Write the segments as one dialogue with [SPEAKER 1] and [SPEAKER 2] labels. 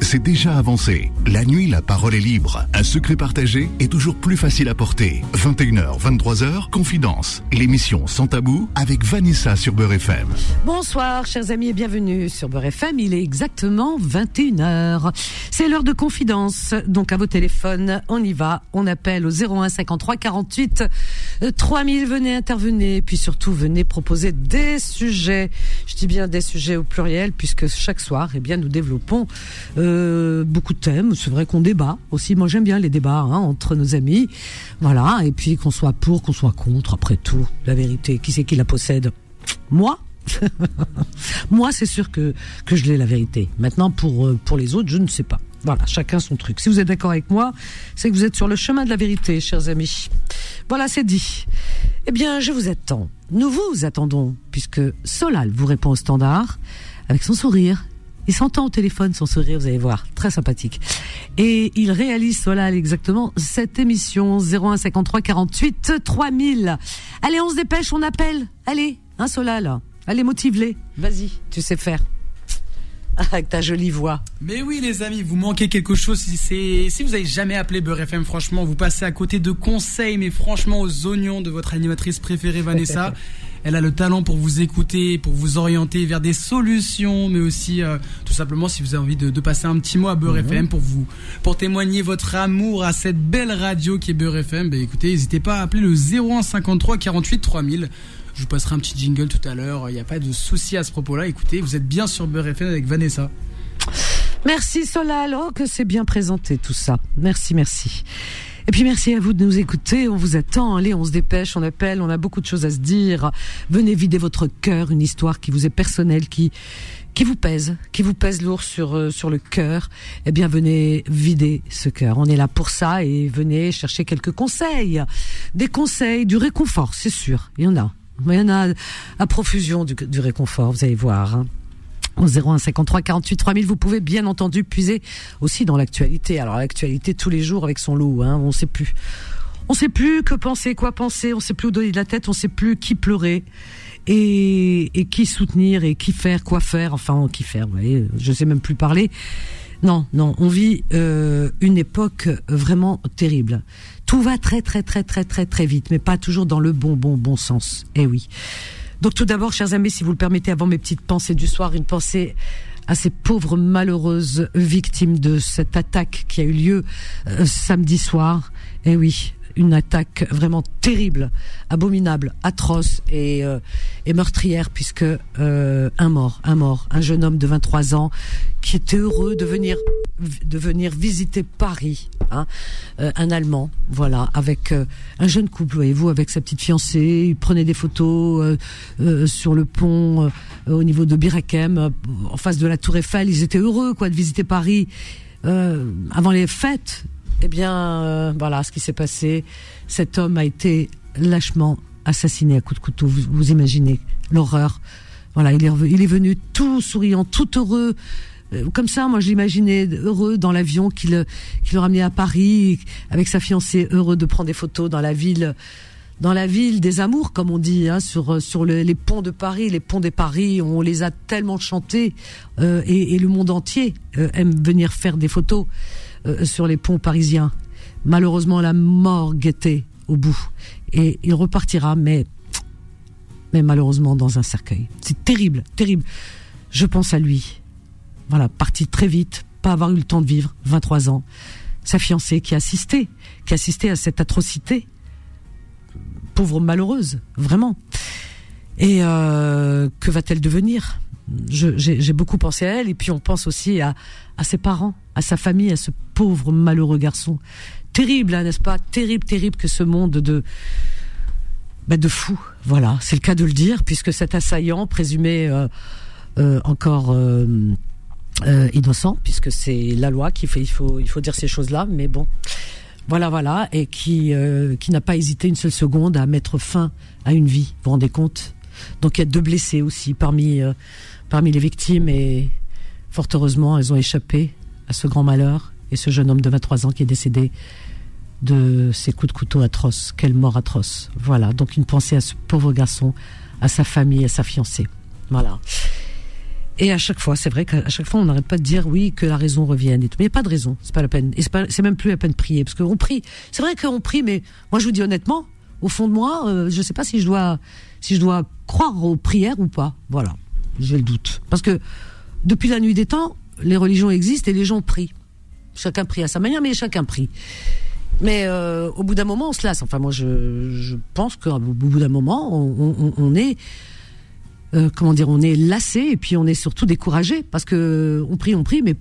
[SPEAKER 1] c'est déjà avancé. La nuit, la parole est libre. Un secret partagé est toujours plus facile à porter. 21h, 23h, Confidence. L'émission Sans Tabou avec Vanessa sur Beurre FM.
[SPEAKER 2] Bonsoir, chers amis, et bienvenue sur Beurre FM. Il est exactement 21h. C'est l'heure de Confidence. Donc, à vos téléphones, on y va. On appelle au 01 53 48 3000. Venez intervenir. Puis surtout, venez proposer des sujets. Je dis bien des sujets au pluriel, puisque chaque soir, eh bien, nous développons euh, beaucoup de thèmes. C'est vrai qu'on débat aussi. Moi, j'aime bien les débats hein, entre nos amis. Voilà. Et puis qu'on soit pour, qu'on soit contre. Après tout, la vérité, qui c'est qui la possède? Moi. Moi, c'est sûr que que je l'ai la vérité. Maintenant, pour euh, pour les autres, je ne sais pas. Voilà, chacun son truc. Si vous êtes d'accord avec moi, c'est que vous êtes sur le chemin de la vérité, chers amis. Voilà, c'est dit. Eh bien, je vous attends. Nous vous attendons, puisque Solal vous répond au standard avec son sourire il s'entend au téléphone, son sourire, vous allez voir, très sympathique. Et il réalise, Solal, exactement, cette émission 01 53 48 3000. Allez, on se dépêche, on appelle. Allez, un hein, Solal. Allez, motive-les. Vas-y, tu sais faire. Avec ta jolie voix.
[SPEAKER 3] Mais oui, les amis, vous manquez quelque chose. Si, si vous avez jamais appelé Beurre FM, franchement, vous passez à côté de conseils, mais franchement, aux oignons de votre animatrice préférée, Vanessa. Elle a le talent pour vous écouter, pour vous orienter vers des solutions, mais aussi euh, tout simplement si vous avez envie de, de, passer un petit mot à Beurre FM pour vous pour témoigner votre amour à cette belle radio qui est Beurre FM. Ben écoutez, n'hésitez pas à appeler le 01 53 48 3000. Je vous passerai un petit jingle tout à l'heure. Il n'y a pas de souci à ce propos-là. Écoutez, vous êtes bien sur Beurre FM avec Vanessa.
[SPEAKER 2] Merci Solal. Oh, que c'est bien présenté tout ça. Merci, merci. Et puis merci à vous de nous écouter. On vous attend. Allez, on se dépêche, on appelle. On a beaucoup de choses à se dire. Venez vider votre cœur, une histoire qui vous est personnelle, qui qui vous pèse, qui vous pèse lourd sur euh, sur le cœur. Eh bien, venez vider ce cœur. On est là pour ça et venez chercher quelques conseils, des conseils, du réconfort, c'est sûr. Il y en a. Il y en a à profusion du, du réconfort. Vous allez voir. Hein au 01 53 48 3000. Vous pouvez bien entendu puiser aussi dans l'actualité. Alors l'actualité tous les jours avec son lot, hein, on sait plus. On sait plus que penser, quoi penser, on sait plus où donner de la tête, on sait plus qui pleurer et, et qui soutenir et qui faire, quoi faire, enfin qui faire, vous voyez, je sais même plus parler. Non, non, on vit euh, une époque vraiment terrible. Tout va très très très très très très vite, mais pas toujours dans le bon bon bon sens. Eh oui. Donc tout d'abord, chers amis, si vous le permettez, avant mes petites pensées du soir, une pensée à ces pauvres malheureuses victimes de cette attaque qui a eu lieu euh, samedi soir. Eh oui, une attaque vraiment terrible, abominable, atroce et, euh, et meurtrière puisque euh, un mort, un mort, un jeune homme de 23 ans qui était heureux de venir de venir visiter Paris, hein, euh, un Allemand, voilà, avec un jeune couple, voyez-vous, avec sa petite fiancée, il prenait des photos sur le pont au niveau de Birakem, en face de la Tour Eiffel, ils étaient heureux quoi de visiter Paris avant les fêtes eh bien, euh, voilà ce qui s'est passé. Cet homme a été lâchement assassiné à coups de couteau. Vous, imaginez l'horreur. Voilà, il est venu tout souriant, tout heureux. Euh, comme ça, moi, je l'imaginais heureux dans l'avion qu'il qu'il le ramenait à Paris avec sa fiancée, heureux de prendre des photos dans la ville dans la ville des amours, comme on dit, hein, sur sur les ponts de Paris, les ponts des Paris, on les a tellement chantés euh, et, le monde entier aime venir faire des photos. Euh, sur les ponts parisiens. Malheureusement, la mort guettait au bout. Et il repartira, mais malheureusement dans un cercueil. C'est terrible, terrible. Je pense à lui. Voilà, parti très vite, pas avoir eu le temps de vivre, 23 ans. Sa fiancée qui a assisté, qui a assisté à cette atrocité. Pauvre malheureuse, vraiment. Et euh, que va-t-elle devenir? J'ai beaucoup pensé à elle et puis on pense aussi à, à ses parents, à sa famille, à ce pauvre malheureux garçon. Terrible, hein, n'est-ce pas? Terrible, terrible que ce monde de bah, de fou. Voilà, c'est le cas de le dire puisque cet assaillant présumé euh, euh, encore euh, innocent, puisque c'est la loi qui fait, il faut il faut dire ces choses-là, mais bon. Voilà, voilà, et qui qui n'a pas hésité une seule seconde à mettre fin à une vie. Vous vous rendez compte? Donc il y a deux blessés aussi parmi parmi les victimes et fort heureusement, elles ont échappé à ce grand malheur et ce jeune homme de 23 ans qui est décédé de ces coups de couteau atroces. Quelle mort atroce. Voilà, donc une pensée à ce pauvre garçon, à sa famille, à sa fiancée. Voilà. Et à chaque fois, c'est vrai qu'à chaque fois, on n'arrête pas de dire oui, que la raison revienne et tout. Mais il n'y a pas de raison, c'est pas la peine. Et c'est même plus la peine de prier, parce qu'on prie. C'est vrai qu'on prie, mais moi je vous dis honnêtement, au fond de moi, euh, je ne sais pas si je dois, si je dois croire aux prières ou pas. Voilà, j'ai le doute. Parce que depuis la nuit des temps, les religions existent et les gens prient. Chacun prie à sa manière, mais chacun prie. Mais euh, au bout d'un moment, on se lasse. Enfin, moi, je, pense qu'au bout d'un moment, on est euh, comment dire, on est lassé et puis on est surtout découragé parce que on prie, on prie, mais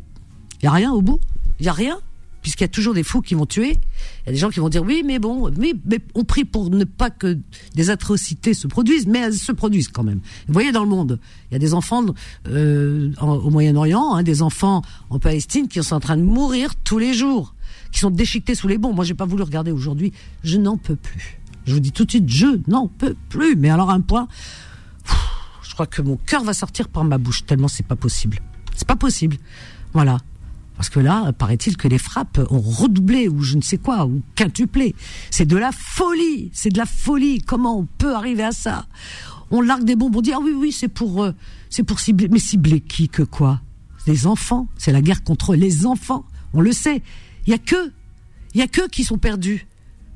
[SPEAKER 2] il y a rien au bout, il y a rien puisqu'il y a toujours des fous qui vont tuer. Il y a des gens qui vont dire oui, mais bon, mais, mais on prie pour ne pas que des atrocités se produisent, mais elles se produisent quand même. Vous voyez dans le monde, il y a des enfants euh, au Moyen-Orient, hein, des enfants en Palestine qui sont en train de mourir tous les jours, qui sont déchiquetés sous les bombes. Moi, j'ai pas voulu regarder aujourd'hui. Je n'en peux plus. Je vous dis tout de suite, je n'en peux plus. Mais alors un point je crois que mon cœur va sortir par ma bouche, tellement c'est pas possible. C'est pas possible. Voilà. Parce que là, paraît-il que les frappes ont redoublé ou je ne sais quoi, ou quintuplé. C'est de la folie, c'est de la folie. Comment on peut arriver à ça? On largue des bombes, on dit ah oui oui c'est pour euh, pour cibler, mais cibler qui que quoi? Les enfants. C'est la guerre contre les enfants. On le sait. Il y a que, il y a que qui sont perdus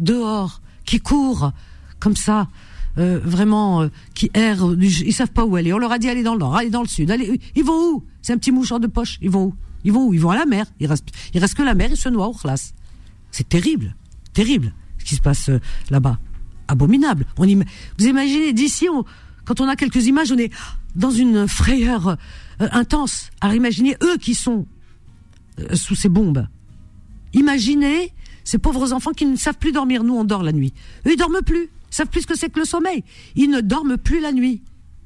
[SPEAKER 2] dehors, qui courent comme ça euh, vraiment euh, qui errent, ils savent pas où aller. On leur a dit allez dans le nord, allez dans le sud, allez. Ils vont où? C'est un petit mouchoir de poche. Ils vont où? Ils vont où? Ils vont à la mer. Il reste, il reste que la mer. Ils se noient au classe. C'est terrible, terrible ce qui se passe euh, là-bas. Abominable. On vous imaginez d'ici, quand on a quelques images, on est dans une frayeur intense. Alors imaginez eux qui sont sous ces bombes. Imaginez ces pauvres enfants qui ne savent plus dormir. Nous, on dort la nuit. Eux, ils dorment plus savent plus ce que c'est que le sommeil. Ils ne dorment plus la nuit,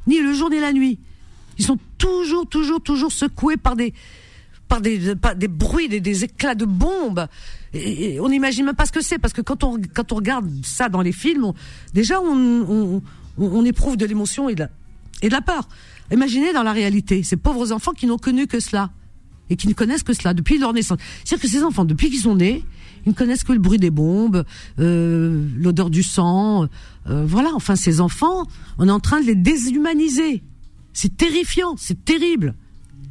[SPEAKER 2] ni le jour ni la nuit. Ils sont toujours, toujours, toujours secoués par des, par des, des bruits, des, éclats de bombes. Et, on n'imagine même pas ce que c'est, parce que quand on, quand on regarde ça dans les films, déjà on, on, éprouve de l'émotion et de, et de la peur. Imaginez dans la réalité ces pauvres enfants qui n'ont connu que cela et qui ne connaissent que cela depuis leur naissance. C'est-à-dire que ces enfants, depuis qu'ils sont nés, ils ne connaissent que le bruit des bombes, euh, l'odeur du sang. Euh, voilà, enfin, ces enfants, on est en train de les déshumaniser. C'est terrifiant, c'est terrible,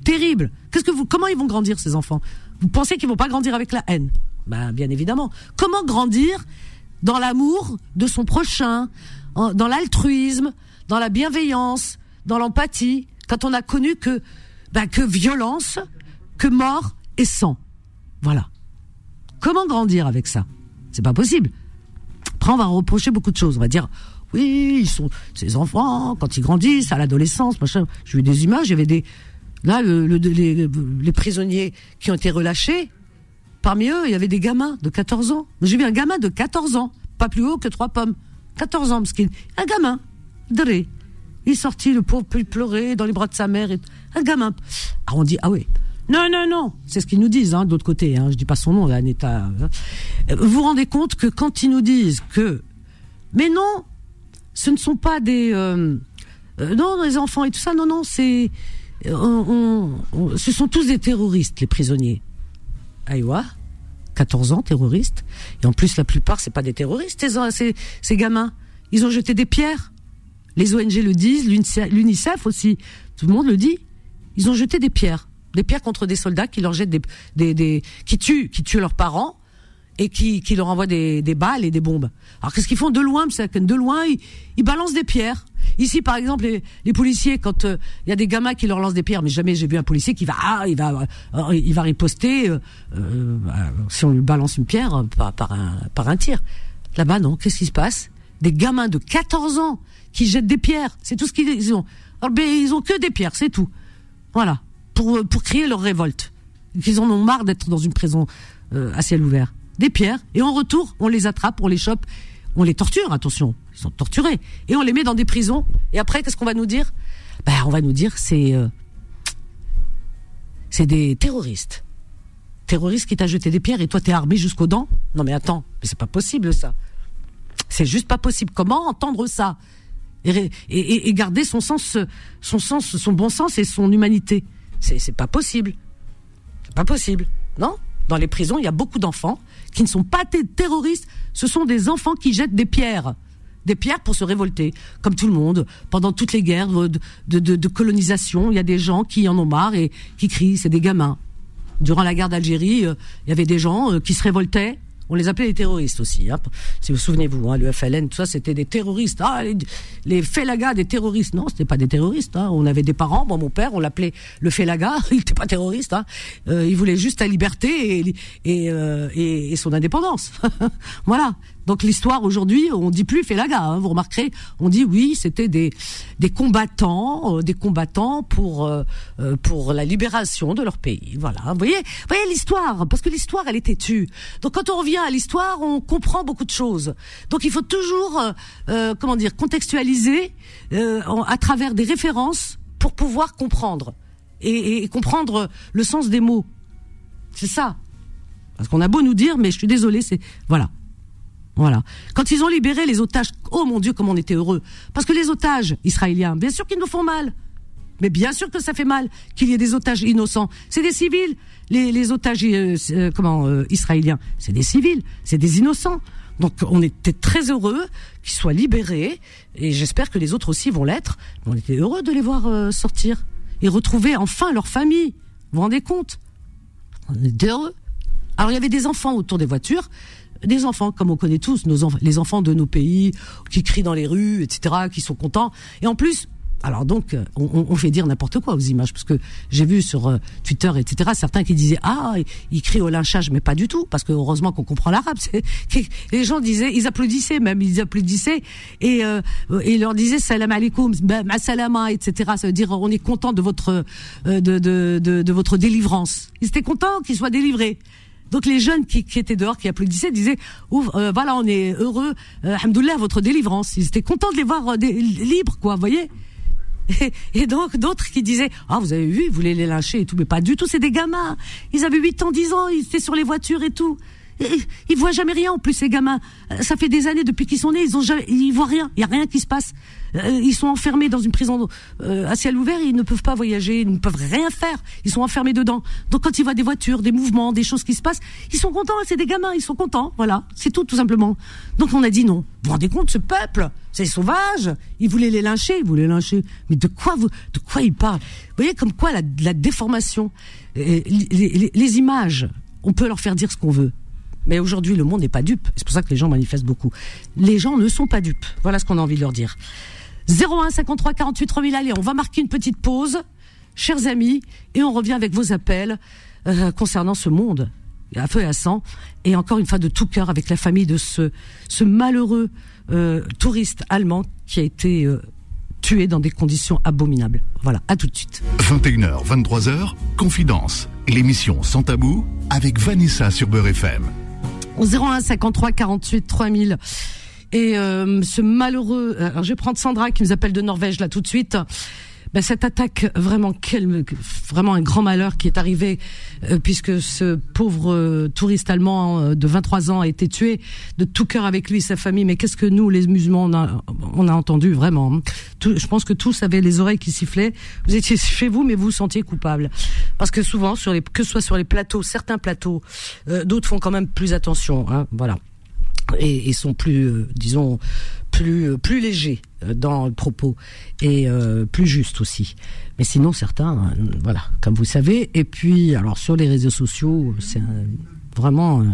[SPEAKER 2] terrible. Qu'est-ce que vous, comment ils vont grandir ces enfants? Vous pensez qu'ils vont pas grandir avec la haine? Ben, bien évidemment. Comment grandir dans l'amour de son prochain, dans l'altruisme, dans la bienveillance, dans l'empathie, quand on a connu que, ben, que violence, que mort et sang? Voilà. Comment grandir avec ça? C'est pas possible. Après, on va reprocher beaucoup de choses. On va dire, oui, ils sont ces enfants quand ils grandissent à l'adolescence, machin. J'ai vu des images. Avait des là le, les, prisonniers qui ont été relâchés. Parmi eux, il y avait des gamins de 14 ans. J'ai vu un gamin de 14 ans, pas plus haut que trois pommes. 14 ans, parce qu'il un gamin, dré. Il est sorti, le pauvre, il pleurait dans les bras de sa mère. Un gamin. Alors on dit, ah oui, non, non, non. C'est ce qu'ils nous disent, hein, d'autre côté. Hein. Je dis pas son nom, Aneta. Hein. Vous vous rendez compte que quand ils nous disent que, mais non, ce ne sont pas des, euh, euh non, les enfants et tout ça. Non, non, c'est, euh, ce sont tous des terroristes, les prisonniers. Aïwa, 14 ans, terroristes. Et en plus, la plupart, c'est pas des terroristes, ces, ces gamins. Ils ont jeté des pierres. Les ONG le disent, l'UNICEF aussi. Tout le monde le dit. Ils ont jeté des pierres des pierres contre des soldats qui leur jettent des, qui tuent, qui tuent leurs parents et qui, qui leur envoient des, des balles et des bombes. Alors qu'est-ce qu'ils font de loin De loin, ils, ils, balancent des pierres. Ici, par exemple, les, les policiers, quand il euh, y a des gamins qui leur lancent des pierres, mais jamais j'ai vu un policier qui va, ah, il va, euh, il va riposter euh, euh, si on lui balance une pierre par, par un, par un tir. Là-bas, non. Qu'est-ce qui se passe? Des gamins de 14 ans qui jettent des pierres. C'est tout ce qu'ils ont. Alors, ben, ils ont que des pierres, c'est tout. Voilà pour, pour crier leur révolte. Qu'ils en ont marre d'être dans une prison euh, à ciel ouvert. Des pierres, et en retour, on les attrape, on les chope, on les torture, attention, ils sont torturés, et on les met dans des prisons. Et après, qu'est-ce qu'on va nous dire? Ben, on va nous dire c'est euh, c'est des terroristes. Terroristes qui t'a jeté des pierres et toi t'es armé jusqu'aux dents? Non mais attends, mais c'est pas possible ça. C'est juste pas possible. Comment entendre ça? Et, et, et, garder son sens, son sens, son bon sens et son humanité c'est pas possible. C'est pas possible. Non? Dans les prisons, il y a beaucoup d'enfants qui ne sont pas des terroristes. Ce sont des enfants qui jettent des pierres. des pierres pour se révolter, comme tout le monde. Pendant toutes les guerres de, de, colonisation, il y a des gens qui en ont marre et qui crient, c'est des gamins. Durant la guerre d'Algérie, euh, il y avait des gens euh, qui se révoltaient on les appelait les terroristes aussi. Hein. Si vous souvenez-vous, hein, le FLN, tout ça, c'était des terroristes. Ah, les, les Félagas, des terroristes. Non, c'était pas des terroristes. Hein. On avait des parents. Bon, mon père, on l'appelait le Félaga. Il n'était pas terroriste. Hein. Euh, il voulait juste la liberté et, et, euh, et, et son indépendance. voilà. Donc l'histoire aujourd'hui, on dit plus Félaga. Hein, vous remarquerez, on dit oui, c'était des des combattants, euh, des combattants pour euh, euh, pour la libération de leur pays. Voilà. Vous voyez, voyez l'histoire, parce que l'histoire, elle est têtue. Donc quand on revient à l'histoire, on comprend beaucoup de choses. Donc il faut toujours, comment dire, contextualiser à travers des références pour pouvoir comprendre et, et comprendre le sens des mots. C'est ça. Parce qu'on a beau nous dire, mais je suis désolé, c'est voilà. Voilà. Quand ils ont libéré les otages, oh mon Dieu, comme on était heureux. Parce que les otages israéliens, bien sûr qu'ils nous font mal. Mais bien sûr que ça fait mal qu'il y ait des otages innocents. C'est des civils. Les, otages euh, euh, comment euh, israéliens, c'est des civils, c'est des innocents. Donc on était très heureux qu'ils soient libérés et j'espère que les autres aussi vont l'être. On était heureux de les voir sortir et retrouver enfin leur famille. Vous vous rendez compte? On était heureux. Alors il y avait des enfants autour des voitures des enfants, comme on connaît tous, nos les enfants de nos pays, qui crient dans les rues, etc., qui sont contents. Et en plus, alors donc, on, on fait dire n'importe quoi aux images, parce que j'ai vu sur euh, Twitter, etc., certains qui disaient ah, ils crient au lynchage, mais pas du tout, parce que heureusement qu'on comprend l'arabe. Les gens disaient, ils applaudissaient même, ils applaudissaient et euh, ils leur disaient salam alaikum, ma salama, etc. Ça veut dire on est content de votre euh, de, de, de votre délivrance. Ils étaient contents qu'ils soient délivrés. Donc les jeunes qui, qui, étaient dehors, qui applaudissaient, disaient Ouvre, euh, voilà, on est heureux, euh, votre délivrance. Ils étaient contents de les voir euh, libres, quoi, vous voyez et, et, donc d'autres qui disaient ah vous avez vu ils voulaient les lyncher et tout mais pas du tout c'est des gamins ils avaient 8 ans 10 ans ils étaient sur les voitures et tout ils voient jamais rien en plus ces gamins. Euh, ça fait des années depuis qu'ils sont nés, ils ont jamais, ils voient rien. Il y a rien qui se passe. Euh, ils sont enfermés dans une prison euh, à ciel ouvert, ils ne peuvent pas voyager, ils ne peuvent rien faire. Ils sont enfermés dedans. Donc quand ils voient des voitures, des mouvements, des choses qui se passent, ils sont contents. C'est des gamins, ils sont contents. Voilà, c'est tout tout simplement. Donc on a dit non. Vous vous rendez compte, ce peuple, c'est sauvage. Ils voulaient les lyncher, ils voulaient les lyncher. Mais de quoi vous, de quoi ils parlent? Vous voyez comme quoi la, la déformation, les, les, les images, on peut leur faire dire ce qu'on veut. Mais aujourd'hui, le monde n'est pas dupe. C'est pour ça que les gens manifestent beaucoup. Les gens ne sont pas dupes. Voilà ce qu'on a envie de leur dire. 01 53 48 3000. Allez, on va marquer une petite pause, chers amis, et on revient avec vos appels euh, concernant ce monde à feu et à sang. Et encore une fois, de tout cœur, avec la famille de ce, ce malheureux euh, touriste allemand qui a été euh, tué dans des conditions abominables. Voilà, à tout de suite.
[SPEAKER 1] 21h, 23h, Confidence, l'émission sans tabou avec Vanessa sur Beurre FM.
[SPEAKER 2] 01 53 48 3000. Et euh, ce malheureux, euh, alors je vais prendre Sandra qui nous appelle de Norvège là tout de suite. Ben, cette attaque vraiment quel, vraiment un grand malheur qui est arrivé euh, puisque ce pauvre touriste allemand de 23 ans a été tué de tout cœur avec lui sa famille mais qu'est-ce que nous les musulmans on a, on a entendu vraiment hein. je pense que tous avaient les oreilles qui sifflaient vous étiez chez vous mais vous vous sentiez coupable parce que souvent sur les que ce soit sur les plateaux certains plateaux d'autres font quand même plus attention hein, voilà et, sont plus, euh, disons, plus euh, plus légers euh, dans le propos et plus justes aussi. Mais sinon, certains, voilà, comme vous savez. Et puis, alors sur les réseaux sociaux, c'est vraiment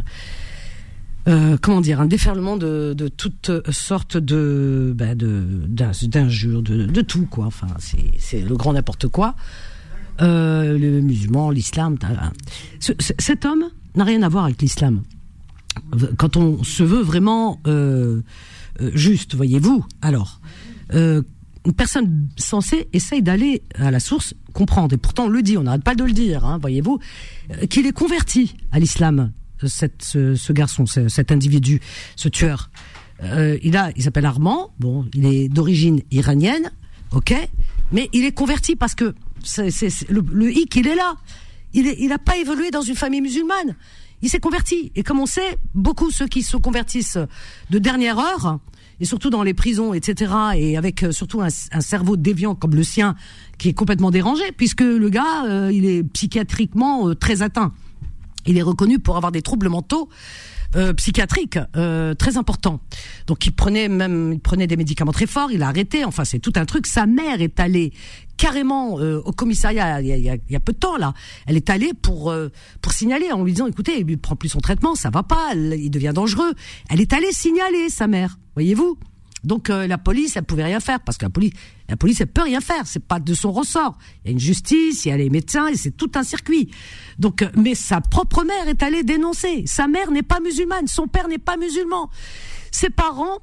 [SPEAKER 2] comment dire un déferlement de, toutes sortes de ben d'injures, de, tout quoi. Enfin, c'est le grand n'importe quoi. Le musulman, l'islam. cet homme n'a rien à voir avec l'islam quand on se veut vraiment euh, euh, juste, voyez-vous, alors, euh, une personne censée essaye d'aller à la source, comprendre, et pourtant on le dit, on n'arrête pas de le dire, hein, voyez-vous, qu'il est converti à l'islam, cette, ce, garçon, cet individu, ce tueur. il a, il s'appelle Armand, bon, il est d'origine iranienne, ok, mais il est converti parce que c'est, le, le hic, il est là. Il n'a pas évolué dans une famille musulmane il s'est converti. Et comme on sait, beaucoup ceux qui se convertissent de dernière heure, et surtout dans les prisons, etc., et avec euh, surtout un, cerveau déviant comme le sien, qui est complètement dérangé, puisque le gars, euh, il est psychiatriquement euh, très atteint. Il est reconnu pour avoir des troubles mentaux euh, psychiatrique euh, très important. Donc il prenait même il prenait des médicaments très forts, il a arrêté. Enfin c'est tout un truc. Sa mère est allée carrément euh, au commissariat il y, a, il, y a, peu de temps là. Elle est allée pour pour signaler en lui disant écoutez il prend plus son traitement, ça va pas, il devient dangereux. Elle est allée signaler sa mère, voyez-vous. Donc euh, la police, elle pouvait rien faire parce que la police, la police, elle peut rien faire. C'est pas de son ressort. Il y a une justice, il y a les médecins et c'est tout un circuit. Donc, euh, mais sa propre mère est allée dénoncer. Sa mère n'est pas musulmane, son père n'est pas musulman. Ses parents.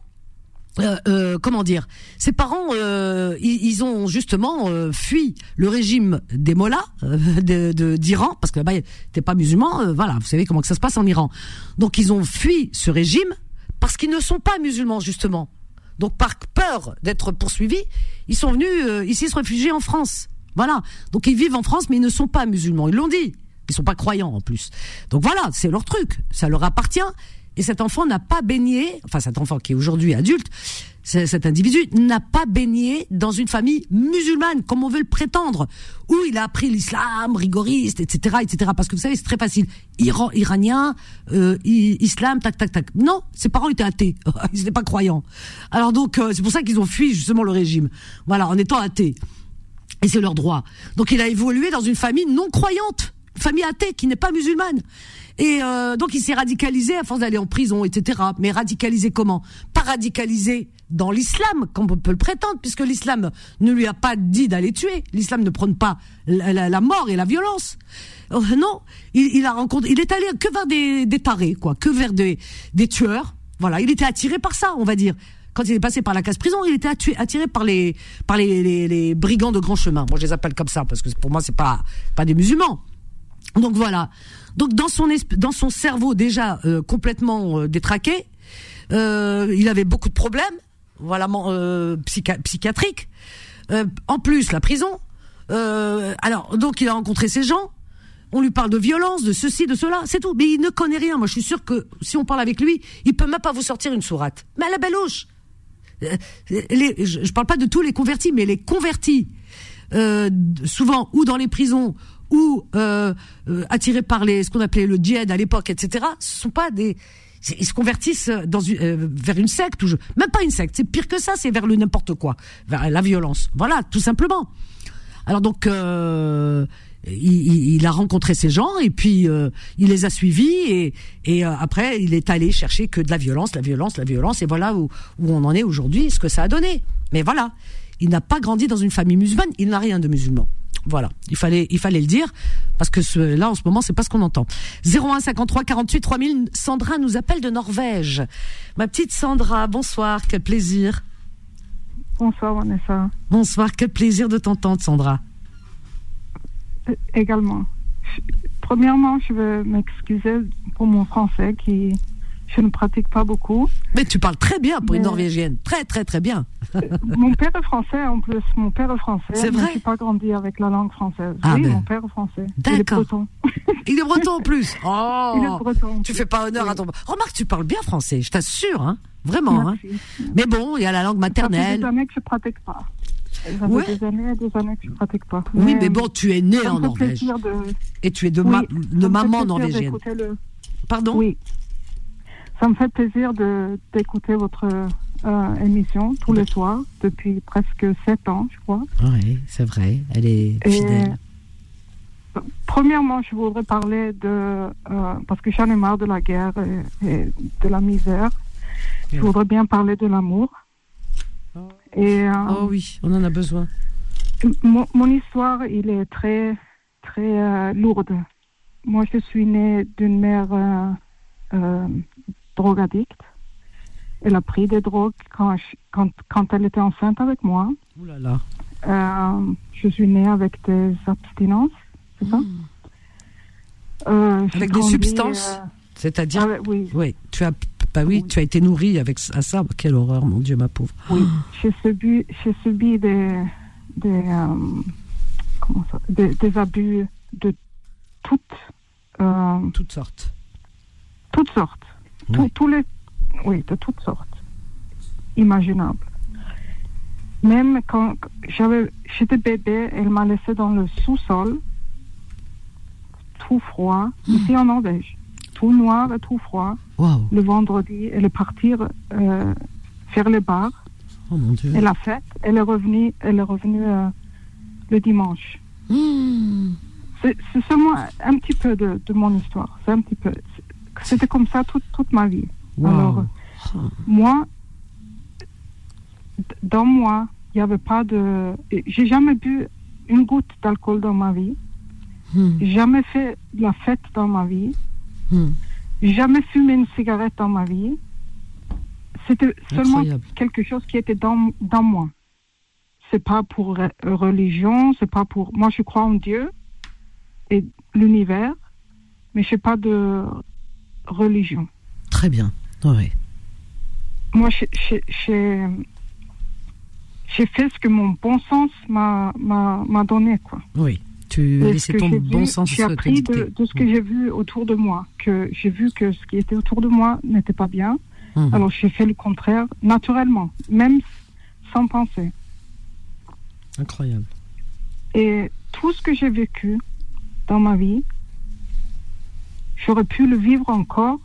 [SPEAKER 2] Euh, comment dire Ses parents, ils, ont justement fui le régime des mollahs de d'Iran parce que là-bas, t'es pas musulman. voilà, vous savez comment que ça se passe en Iran. Donc ils ont fui ce régime parce qu'ils ne sont pas musulmans justement. Donc par peur d'être poursuivis, ils sont venus euh, ici se réfugier en France. Voilà. Donc ils vivent en France, mais ils ne sont pas musulmans. Ils l'ont dit. Ils sont pas croyants en plus. Donc voilà, c'est leur truc. Ça leur appartient. Et cet enfant n'a pas baigné, enfin cet enfant qui est aujourd'hui adulte, cet individu n'a pas baigné dans une famille musulmane, comme on veut le prétendre, où il a appris l'islam rigoriste, etc., etc. Parce que vous savez, c'est très facile. Iran, iranien, euh, islam, tac, tac, tac. Non, ses parents étaient athées, ils n'étaient pas croyants. Alors donc, euh, c'est pour ça qu'ils ont fui justement le régime. Voilà, en étant athées. Et c'est leur droit. Donc il a évolué dans une famille non croyante, famille athée qui n'est pas musulmane. Et euh, donc il s'est radicalisé à force d'aller en prison, etc. Mais radicalisé comment? Pas radicalisé dans l'islam, comme on peut le prétendre, puisque l'islam ne lui a pas dit d'aller tuer. L'islam ne prône pas la, mort et la violence. Euh, non, il, a rencontré, il est allé que vers des, tarés, quoi, que vers des, tueurs. Voilà, il était attiré par ça, on va dire quand il est passé par la case prison, il était attiré par les, brigands de grand chemin. Moi, je les appelle comme ça parce que pour moi, c'est pas pas des musulmans. Donc voilà. Donc dans son dans son cerveau déjà euh, complètement euh, détraqué, euh, il avait beaucoup de problèmes, voilà, psychiatriques. en plus, la prison. alors donc il a rencontré ces gens. On lui parle de violence, de ceci, de cela, c'est tout. Mais il ne connaît rien. Moi, je suis sûr que si on parle avec lui, il peut même pas vous sortir une sourate. Mais à la belle hoche. Les, je, ne parle pas de tous les convertis, mais les convertis, souvent ou dans les prisons ou euh, euh, attirés par les ce qu'on appelait le djihad à l'époque, etc. Ce sont pas des ils se convertissent dans une, euh, vers une secte ou je, même pas une secte, c'est pire que ça, c'est vers le n'importe quoi, vers la violence. Voilà, tout simplement. Alors donc euh, il, il, a rencontré ces gens et puis euh, il les a suivis et, et après il est allé chercher que de la violence, la violence, la violence et voilà où, où on en est aujourd'hui, ce que ça a donné. Mais voilà, il n'a pas grandi dans une famille musulmane, il n'a rien de musulman. Voilà, il fallait, il fallait le dire parce que ce, là en ce moment c'est pas ce qu'on entend. 01 53 48 3000. Sandra nous appelle de Norvège. Ma petite Sandra, bonsoir, quel plaisir.
[SPEAKER 4] Bonsoir Vanessa.
[SPEAKER 2] Bonsoir, quel plaisir de t'entendre Sandra.
[SPEAKER 4] Euh, également. Premièrement, je veux m'excuser pour mon français qui je ne pratique pas beaucoup.
[SPEAKER 2] Mais tu parles très bien pour une Norvégienne. Très, très, très bien.
[SPEAKER 4] mon père est français en plus. Mon père est français.
[SPEAKER 2] C'est vrai.
[SPEAKER 4] Je n'ai pas grandi avec la langue française. Ah oui, ben. mon père est français.
[SPEAKER 2] D'accord. Il est
[SPEAKER 4] breton.
[SPEAKER 2] Il est breton en plus. Oh.
[SPEAKER 4] Il est breton.
[SPEAKER 2] Tu fais pas honneur à ton. Remarque, tu parles bien français. Je t'assure, hein. Vraiment. Hein. Mais bon, il y a la langue maternelle. Ça fait
[SPEAKER 4] des années que je pratique pas. Ça fait des années et des années que je pratique pas.
[SPEAKER 2] oui, mais bon, tu es né en Norvège. Et tu es de, de maman norvégienne. Le... Pardon?
[SPEAKER 4] Oui. Ça me fait plaisir d'écouter votre euh, émission tous les soirs depuis presque sept ans, je crois.
[SPEAKER 2] Oui, c'est vrai. Elle est fidèle.
[SPEAKER 4] premièrement, je voudrais parler de euh, parce que j'en ai marre de la guerre et, de la misère. Je voudrais bien parler de l'amour.
[SPEAKER 2] Oh. Et euh, oh oui, on en a besoin.
[SPEAKER 4] Mon, mon histoire, il est très très lourde. Moi, je suis née d'une mère drogue addict. Elle a pris des drogues quand, quand, quand, elle était enceinte avec moi.
[SPEAKER 2] Ouh là là.
[SPEAKER 4] Euh, je suis née avec des abstinences, c'est ça? Hmm.
[SPEAKER 2] euh, Avec des substances? euh, C'est-à-dire?
[SPEAKER 4] Oui.
[SPEAKER 2] oui. Tu as, bah oui, tu as été nourrie avec à ça. Quelle horreur, mon Dieu, ma pauvre.
[SPEAKER 4] Oui, j'ai subi, subi des, des, comment ça, des, des, abus de toutes,
[SPEAKER 2] toutes sortes.
[SPEAKER 4] Toutes sortes tous les, oui, de toutes sortes, imaginables. Même quand j'avais, j'étais bébé, elle m'a laissé dans le sous-sol, tout froid, hmm. ici en Norvège, tout noir et tout froid. le vendredi. Elle est partie euh, faire les bars
[SPEAKER 2] Oh mon Dieu.
[SPEAKER 4] et la fête. Elle est revenue, elle est revenue euh, le dimanche.
[SPEAKER 2] Mmh.
[SPEAKER 4] C'est c'est seulement un petit peu de, de mon histoire. C'est un petit peu. C'était comme ça toute, toute ma vie.
[SPEAKER 2] Wow.
[SPEAKER 4] Alors, moi, dans moi, il n'y avait pas de. J'ai jamais bu une goutte d'alcool dans ma vie.
[SPEAKER 2] Mmh.
[SPEAKER 4] Jamais fait la fête dans ma vie.
[SPEAKER 2] Mmh.
[SPEAKER 4] Jamais fumé une cigarette dans ma vie. C'était seulement
[SPEAKER 2] Incroyable.
[SPEAKER 4] quelque chose qui était dans, dans moi. C'est pas pour re- religion, c'est pas pour. Moi, je crois en Dieu et l'univers, mais je n'ai pas de religion.
[SPEAKER 2] Très bien. Oui.
[SPEAKER 4] Moi, j'ai- fait ce que mon bon sens m'a donné, quoi.
[SPEAKER 2] Oui. Tu as laissé ton bon
[SPEAKER 4] vu,
[SPEAKER 2] sens
[SPEAKER 4] J'ai appris de, de ce que j'ai vu autour de moi, que j'ai vu que ce qui était autour de moi n'était pas bien.
[SPEAKER 2] Mhm.
[SPEAKER 4] Alors j'ai fait le contraire naturellement, même sans penser.
[SPEAKER 2] Incroyable.
[SPEAKER 4] Et tout ce que j'ai vécu dans ma vie, j'aurais pu le vivre encore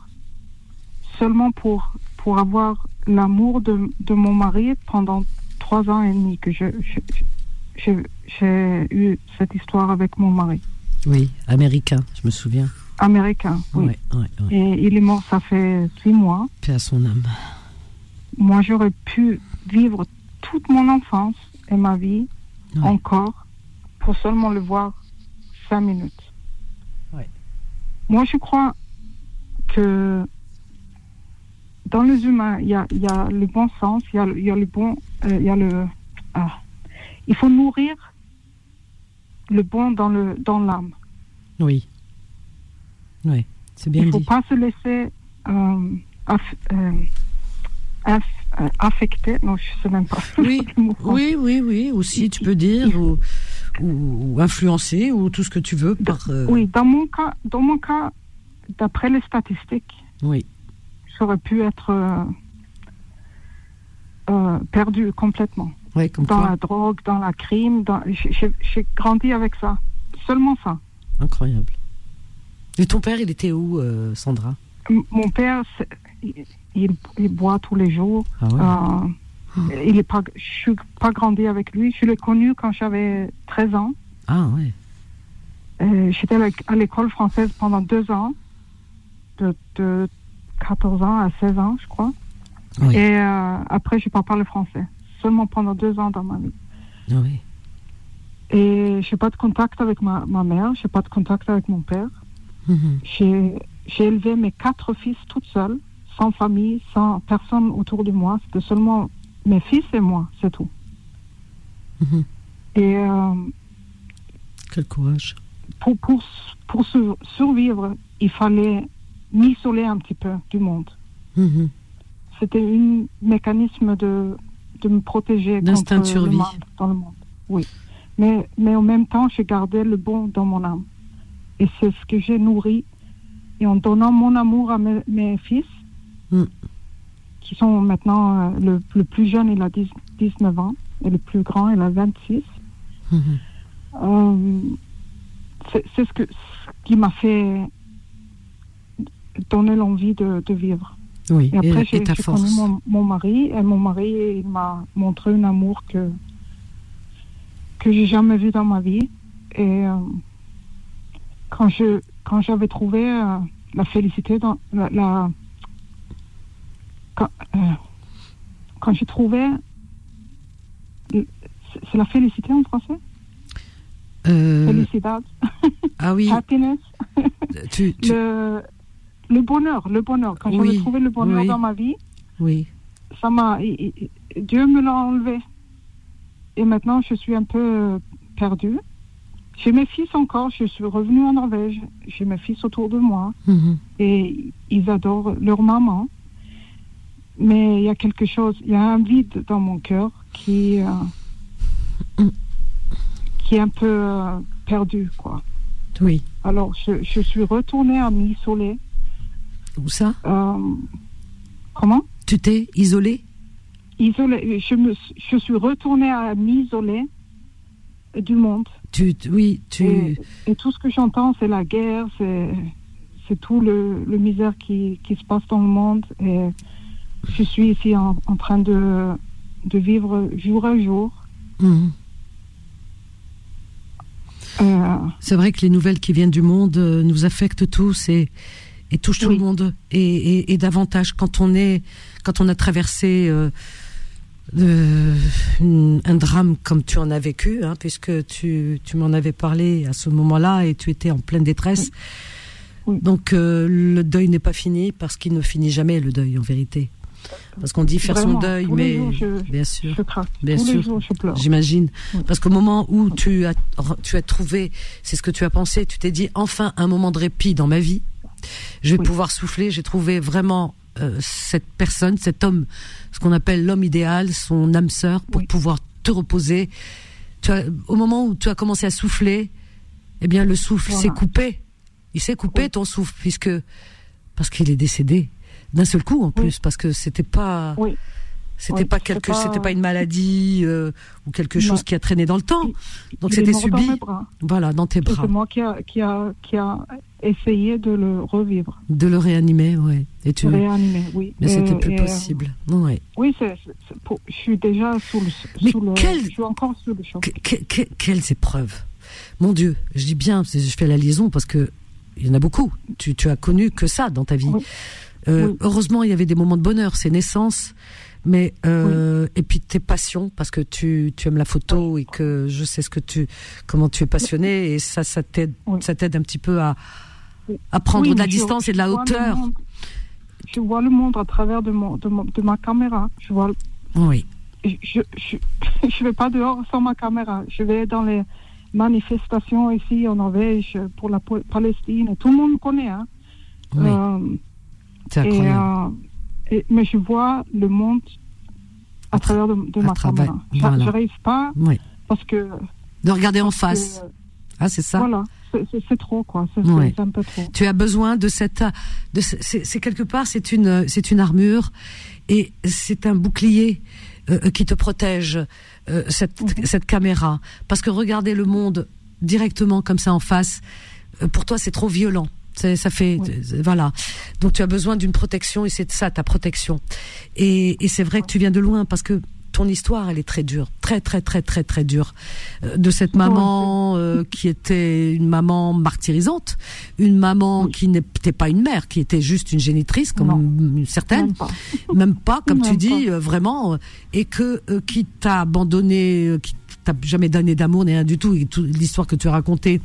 [SPEAKER 4] seulement pour, pour avoir l'amour de, de mon mari pendant trois ans et demi que je, je- je- j'ai eu cette histoire avec mon mari,
[SPEAKER 2] Oui, américain, je me souviens.
[SPEAKER 4] américain. Oui.
[SPEAKER 2] Ouais, ouais, ouais.
[SPEAKER 4] Et il est mort, ça fait six mois.
[SPEAKER 2] Paix à son âme.
[SPEAKER 4] Moi, j'aurais pu vivre toute mon enfance et ma vie encore pour seulement le voir cinq minutes. Moi, je crois que dans les humains, il y a, il y a le bon sens, il y a, il y a le bon, euh, il y a le. ah. Il faut nourrir le bon dans le dans l'âme.
[SPEAKER 2] Oui. Oui, c'est bien
[SPEAKER 4] Il ne faut
[SPEAKER 2] dit.
[SPEAKER 4] pas se laisser euh, aff- euh, aff- euh, affecter. Non, je ne sais même pas.
[SPEAKER 2] Oui, oui, oui, oui, aussi, tu peux dire, ou, ou, ou influencer, ou tout ce que tu veux par. euh,
[SPEAKER 4] Oui, dans mon cas, dans mon cas, d'après les statistiques,
[SPEAKER 2] Oui,
[SPEAKER 4] j'aurais pu être euh, euh, perdu complètement
[SPEAKER 2] ouais, comme
[SPEAKER 4] dans
[SPEAKER 2] toi.
[SPEAKER 4] la drogue, dans la crime. Dans... j'ai- grandi avec ça, seulement ça.
[SPEAKER 2] Incroyable. Et ton père, il était où, euh, Sandra?
[SPEAKER 4] M- mon père, il, il- boit tous les jours.
[SPEAKER 2] Ah ouais?
[SPEAKER 4] Il est pas, je suis pas grandi avec lui. Je l'ai connu quand j'avais 13 ans.
[SPEAKER 2] Ah ouais.
[SPEAKER 4] Euh, J'étais à l'é- à l'école française pendant deux ans, de, de 14 ans à 16 ans, je crois.
[SPEAKER 2] Oui.
[SPEAKER 4] Et euh, après, je n'ai pas parlé français. Seulement pendant deux ans dans ma vie.
[SPEAKER 2] Ah oui.
[SPEAKER 4] Et je n'ai pas de contact avec ma, ma mère, je n'ai pas de contact avec mon père.
[SPEAKER 2] Mhm.
[SPEAKER 4] J'ai j'ai élevé mes quatre fils toute seule, sans famille, sans personne autour de moi. C'était seulement mes fils et moi, c'est tout.
[SPEAKER 2] Mhm.
[SPEAKER 4] Et euh,
[SPEAKER 2] Quel courage.
[SPEAKER 4] pour, pour, pour sur- survivre, il fallait m'isoler un petit peu du monde.
[SPEAKER 2] Mhm.
[SPEAKER 4] C'était un mécanisme de, de me protéger
[SPEAKER 2] D'instinct de survie.
[SPEAKER 4] le dans le monde. Oui. Mais, mais en même temps, j'ai gardé le bon dans mon âme. Et c'est ce que j'ai nourri. Et en donnant mon amour à mes, mes fils,
[SPEAKER 2] Mm.
[SPEAKER 4] Qui sont maintenant, euh, le, le plus jeune, il a 10 19 ans, et le plus grand, il a 26.
[SPEAKER 2] Mhm.
[SPEAKER 4] Euh, c'est ce, que, ce qui m'a fait donner l'envie de, de vivre.
[SPEAKER 2] Oui,
[SPEAKER 4] Et après, j'ai connu mon, mon mari, et mon mari, il m'a montré un amour que que j'ai jamais vu dans ma vie. Et euh, quand je quand j'avais trouvé euh, la félicité dans la, la- quand, euh, quand j'ai trouvé c'est la félicité en français?
[SPEAKER 2] Euh,
[SPEAKER 4] Felicidad,
[SPEAKER 2] ah oui,
[SPEAKER 4] happiness,
[SPEAKER 2] tu, tu-
[SPEAKER 4] le, le bonheur, le bonheur. Quand
[SPEAKER 2] Oui,
[SPEAKER 4] trouvé le bonheur
[SPEAKER 2] oui.
[SPEAKER 4] dans ma vie,
[SPEAKER 2] oui,
[SPEAKER 4] ça m'a Dieu me l'a enlevé. Et maintenant je suis un peu euh, perdue. J'ai mes fils encore je suis revenue en Norvège. J'ai mes fils autour de moi.
[SPEAKER 2] Mhm.
[SPEAKER 4] et ils adorent leur maman mais il y a quelque chose il y a un vide dans mon cœur qui euh, qui est un peu euh, perdu quoi
[SPEAKER 2] oui.
[SPEAKER 4] alors je, je suis retournée à m'isoler
[SPEAKER 2] Où ça?
[SPEAKER 4] Euh, comment?
[SPEAKER 2] Tu t'es isolé
[SPEAKER 4] isolée. Je, me, je suis retournée à m'isoler du monde.
[SPEAKER 2] tu, tu- Oui, tu.
[SPEAKER 4] Et, et tout ce que j'entends, c'est la guerre, c'est, c'est tout le, le misère qui, qui se passe dans le monde. Et je suis ici en, en train de, de vivre jour à jour.
[SPEAKER 2] Mhm.
[SPEAKER 4] Euh,
[SPEAKER 2] C'est vrai que les nouvelles qui viennent du monde euh, nous affectent tous et, et touchent tout le monde et, et, et davantage quand on est quand on a traversé euh, euh, une- un drame comme tu en as vécu, hein, puisque tu, tu m'en avais parlé à ce moment-là et tu étais en pleine détresse.
[SPEAKER 4] Oui.
[SPEAKER 2] Donc le deuil n'est pas fini parce qu'il ne finit jamais le deuil en vérité. Parce qu'on dit faire son deuil, mais
[SPEAKER 4] je-
[SPEAKER 2] bien sûr.
[SPEAKER 4] je craque.
[SPEAKER 2] Bien
[SPEAKER 4] Tous
[SPEAKER 2] sûr.
[SPEAKER 4] les jours, je pleure.
[SPEAKER 2] J'imagine.
[SPEAKER 4] Oui.
[SPEAKER 2] Parce qu'au moment où tu as, tu as trouvé, c'est ce que tu as pensé, tu t'es dit enfin un moment de répit dans ma vie. Je vais
[SPEAKER 4] Oui.
[SPEAKER 2] pouvoir souffler. J'ai trouvé vraiment euh, cette personne, cet homme, ce qu'on appelle l'homme idéal, son âme sœur, pour
[SPEAKER 4] Oui.
[SPEAKER 2] pouvoir te reposer. Tu as, au moment où tu as commencé à souffler, eh bien le souffle
[SPEAKER 4] Voilà.
[SPEAKER 2] s'est coupé. Il s'est coupé ton souffle puisque parce qu'il est décédé d'un seul coup en
[SPEAKER 4] Oui.
[SPEAKER 2] plus parce que c'était pas
[SPEAKER 4] Oui.
[SPEAKER 2] c'était
[SPEAKER 4] Oui,
[SPEAKER 2] pas quelque
[SPEAKER 4] pas-
[SPEAKER 2] c'était pas une maladie euh, ou quelque chose
[SPEAKER 4] Non.
[SPEAKER 2] qui a traîné dans le temps. Donc
[SPEAKER 4] Il
[SPEAKER 2] c'était subi.
[SPEAKER 4] Dans.
[SPEAKER 2] Voilà, dans tes bras.
[SPEAKER 4] C'est moi qui a, qui, a, qui a essayé de le revivre,
[SPEAKER 2] De le réanimer, ouais. Et tu
[SPEAKER 4] réanimer, oui.
[SPEAKER 2] mais c'était
[SPEAKER 4] Et-
[SPEAKER 2] plus
[SPEAKER 4] et, euh,
[SPEAKER 2] possible. Ouais.
[SPEAKER 4] Oui, pour- je suis déjà sous le,
[SPEAKER 2] Mais
[SPEAKER 4] sous le
[SPEAKER 2] quel-
[SPEAKER 4] je suis encore sous le choc.
[SPEAKER 2] Que- que- que- quelles épreuves Mon Dieu, je dis bien, je fais la liaison parce que il y en a beaucoup. Tu, tu as connu que ça dans ta vie.
[SPEAKER 4] Oui.
[SPEAKER 2] Euh,
[SPEAKER 4] Oui.
[SPEAKER 2] Heureusement, il y avait des moments de bonheur, ces naissances, mais euh, et puis tes passions parce que tu, tu aimes la photo et que je sais ce que tu comment tu es passionné et ça ça t'aide ça t'aide un petit peu à prendre de la
[SPEAKER 4] je-
[SPEAKER 2] distance et de la hauteur.
[SPEAKER 4] monde- je vois le monde à travers de, mon, de, mon- de ma caméra. Je vois,
[SPEAKER 2] Oui.
[SPEAKER 4] je, je, je, vais pas dehors sans ma caméra. Je vais dans les manifestations ici en Norvège pour la Palestine. Tout le monde connaît. Hein.
[SPEAKER 2] Oui,
[SPEAKER 4] Euh,
[SPEAKER 2] c'est incroyable.
[SPEAKER 4] euh, et- mais je vois le monde à,
[SPEAKER 2] À tra-
[SPEAKER 4] travers de, de
[SPEAKER 2] à
[SPEAKER 4] ma caméra.
[SPEAKER 2] Voilà.
[SPEAKER 4] J'arrive pas
[SPEAKER 2] oui.
[SPEAKER 4] parce que,
[SPEAKER 2] De regarder en face.
[SPEAKER 4] que,
[SPEAKER 2] Ah, c'est ça.
[SPEAKER 4] voilà, c'est- trop quoi. C'est
[SPEAKER 2] Ouais.
[SPEAKER 4] un peu trop.
[SPEAKER 2] Tu as besoin de cette, de c'est quelque part, c'est une, c'est une armure et c'est un bouclier euh, qui te protège euh, cette,
[SPEAKER 4] Mhm.
[SPEAKER 2] cette caméra. Parce que regarder le monde directement comme ça en face, euh, pour toi, c'est trop violent. Ça fait, euh, voilà. Donc tu as besoin d'une protection et c'est ça ta protection. Et, et c'est vrai que tu viens de loin parce que ton histoire, elle est très dure, très très très très très dure. Euh, de cette maman euh, qui était une maman martyrisante, une maman
[SPEAKER 4] Oui.
[SPEAKER 2] qui n'était pas une mère, qui était juste une génitrice comme
[SPEAKER 4] Non.
[SPEAKER 2] certaines,
[SPEAKER 4] Même pas.
[SPEAKER 2] même pas comme tu dis euh, vraiment, et que qui t'a abandonné, qui t'a jamais donné d'amour ni rien du tout. Et l'histoire que tu as racontée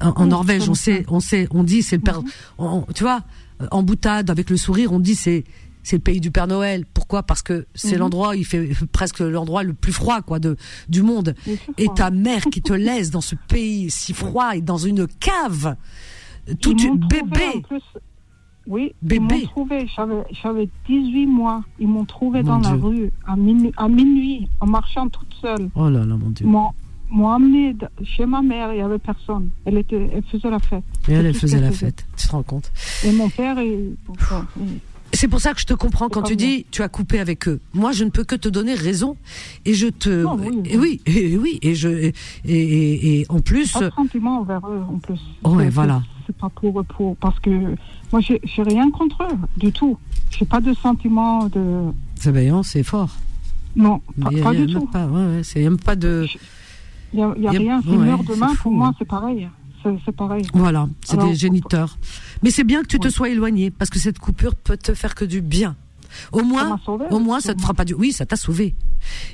[SPEAKER 2] en, Norvège, on sait, on sait, on dit c'est le père,
[SPEAKER 4] Mhm.
[SPEAKER 2] on- tu vois, euh, en boutade avec le sourire, on dit c'est c'est le pays du Père Noël. Pourquoi? Parce que c'est
[SPEAKER 4] Mhm.
[SPEAKER 2] l'endroit, il fait presque l'endroit le plus froid quoi de du monde.
[SPEAKER 4] Et
[SPEAKER 2] ta mère qui te laisse dans ce pays si froid et dans une cave,
[SPEAKER 4] m'ont
[SPEAKER 2] une bébé.
[SPEAKER 4] en plus. Oui,
[SPEAKER 2] Bébé.
[SPEAKER 4] ils m'ont trouvé. J'avais, j'avais 18 mois. Ils m'ont trouvé
[SPEAKER 2] Mon
[SPEAKER 4] dans la rue à minuit, à minuit, en marchant toute seule.
[SPEAKER 2] Oh là là mon Dieu.
[SPEAKER 4] M'ont, amené chez ma mère. Il y avait personne. Elle était, elle faisait la fête.
[SPEAKER 2] Et elle, elle faisait la
[SPEAKER 4] faisait.
[SPEAKER 2] fête. Tu te rends compte
[SPEAKER 4] Et mon père, il, enfin, il-
[SPEAKER 2] C'est pour ça que je te comprends quand tu
[SPEAKER 4] bien.
[SPEAKER 2] dis tu as coupé avec eux. Moi, je ne peux que te donner raison et je te
[SPEAKER 4] Non, oui,
[SPEAKER 2] et oui et oui et je et, et, et en plus
[SPEAKER 4] pas de sentiment envers eux en plus.
[SPEAKER 2] Ouais,
[SPEAKER 4] C'est-
[SPEAKER 2] voilà.
[SPEAKER 4] C'est, pas pour, pour parce que moi j'ai, rien contre eux du tout. J'ai pas de sentiment de
[SPEAKER 2] c'est bien, c'est fort.
[SPEAKER 4] non, pas, du tout.
[SPEAKER 2] Pas, ouais, ouais, c'est même pas de
[SPEAKER 4] Il y a, il y a
[SPEAKER 2] Il y a-
[SPEAKER 4] rien.
[SPEAKER 2] Ouais, c'est fou,
[SPEAKER 4] pour moi
[SPEAKER 2] hein.
[SPEAKER 4] c'est pareil. C'est, pareil.
[SPEAKER 2] voilà, c'est des géniteurs. Mais c'est bien que tu te sois éloigné parce que cette coupure peut te faire que du bien. Au moins,
[SPEAKER 4] sauvé,
[SPEAKER 2] au moins, ça te fera pas du. Oui, ça t'a sauvé.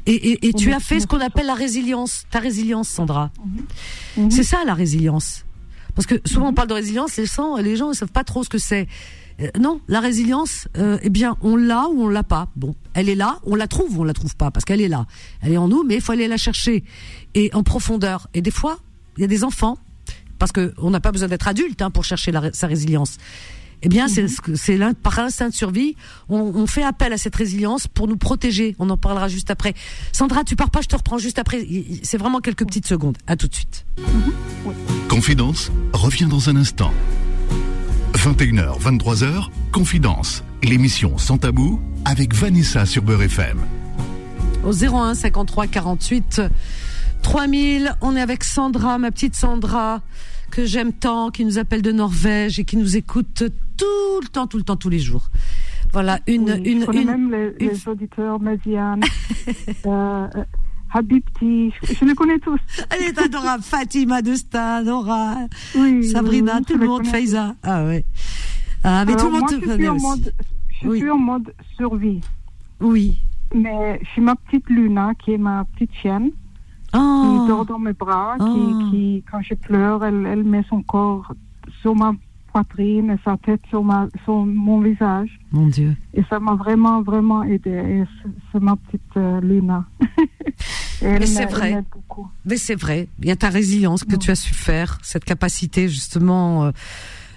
[SPEAKER 2] Et, et, et tu as fait ce qu'on appelle la résilience. Ta résilience, Sandra.
[SPEAKER 4] Mhm.
[SPEAKER 2] C'est ça la résilience. Parce que souvent on parle de résilience, les gens, les gens ne savent pas trop ce que c'est. Euh, non, la résilience, euh, eh bien, on l'a ou on l'a pas. Bon, elle est là, on la trouve ou on la trouve pas, parce qu'elle est là. Elle est en nous, mais il faut aller la chercher et en profondeur. Et des fois, il y a des enfants, parce que on n'a pas besoin d'être adulte hein, pour chercher la sa résilience. Eh bien, c'est ce que- c'est l'un par instinct de survie, on, on fait appel à cette résilience pour nous protéger. On en parlera juste après. Sandra, tu pars pas, je te reprends juste après. C'est vraiment quelques petites secondes. À tout de suite.
[SPEAKER 1] Confidence revient dans un instant. 21h, 23h, Confidence, l'émission sans tabou avec Vanessa sur Beurre FM.
[SPEAKER 2] au 01 53 48 3000. On est avec Sandra, ma petite Sandra, que j'aime tant, qui nous appelle de Norvège et qui nous écoute tout le temps, tout le temps, tous les jours. Voilà, une,
[SPEAKER 4] Oui,
[SPEAKER 2] une,
[SPEAKER 4] je connais
[SPEAKER 2] une-
[SPEAKER 4] même les,
[SPEAKER 2] une-
[SPEAKER 4] les auditeurs, euh, Habibti, je, je les connais tous.
[SPEAKER 2] Elle est adorable. Fatima de Stade, Nora,
[SPEAKER 4] Oui,
[SPEAKER 2] Sabrina,
[SPEAKER 4] oui,
[SPEAKER 2] tout
[SPEAKER 4] je
[SPEAKER 2] le monde,
[SPEAKER 4] connais.
[SPEAKER 2] Faiza. Ah ouais. Ah, mais
[SPEAKER 4] Alors,
[SPEAKER 2] tout le monde te
[SPEAKER 4] je suis
[SPEAKER 2] connaît
[SPEAKER 4] en
[SPEAKER 2] aussi.
[SPEAKER 4] mode, je
[SPEAKER 2] Oui.
[SPEAKER 4] suis en mode survie.
[SPEAKER 2] Oui.
[SPEAKER 4] Mais j'ai ma petite Luna, qui est ma petite chienne,
[SPEAKER 2] Oh.
[SPEAKER 4] qui dort dans mes bras,
[SPEAKER 2] Oh.
[SPEAKER 4] qui, qui, quand je pleure, elle, elle met son corps sur ma poitrine et sa tête sur, ma, sur mon visage.
[SPEAKER 2] Mon Dieu.
[SPEAKER 4] Et ça m'a vraiment, vraiment aidé. C'est- ma petite euh, Luna.
[SPEAKER 2] Mais c'est vrai. Mais c'est vrai, il y a ta résilience que tu as su faire, cette capacité justement euh,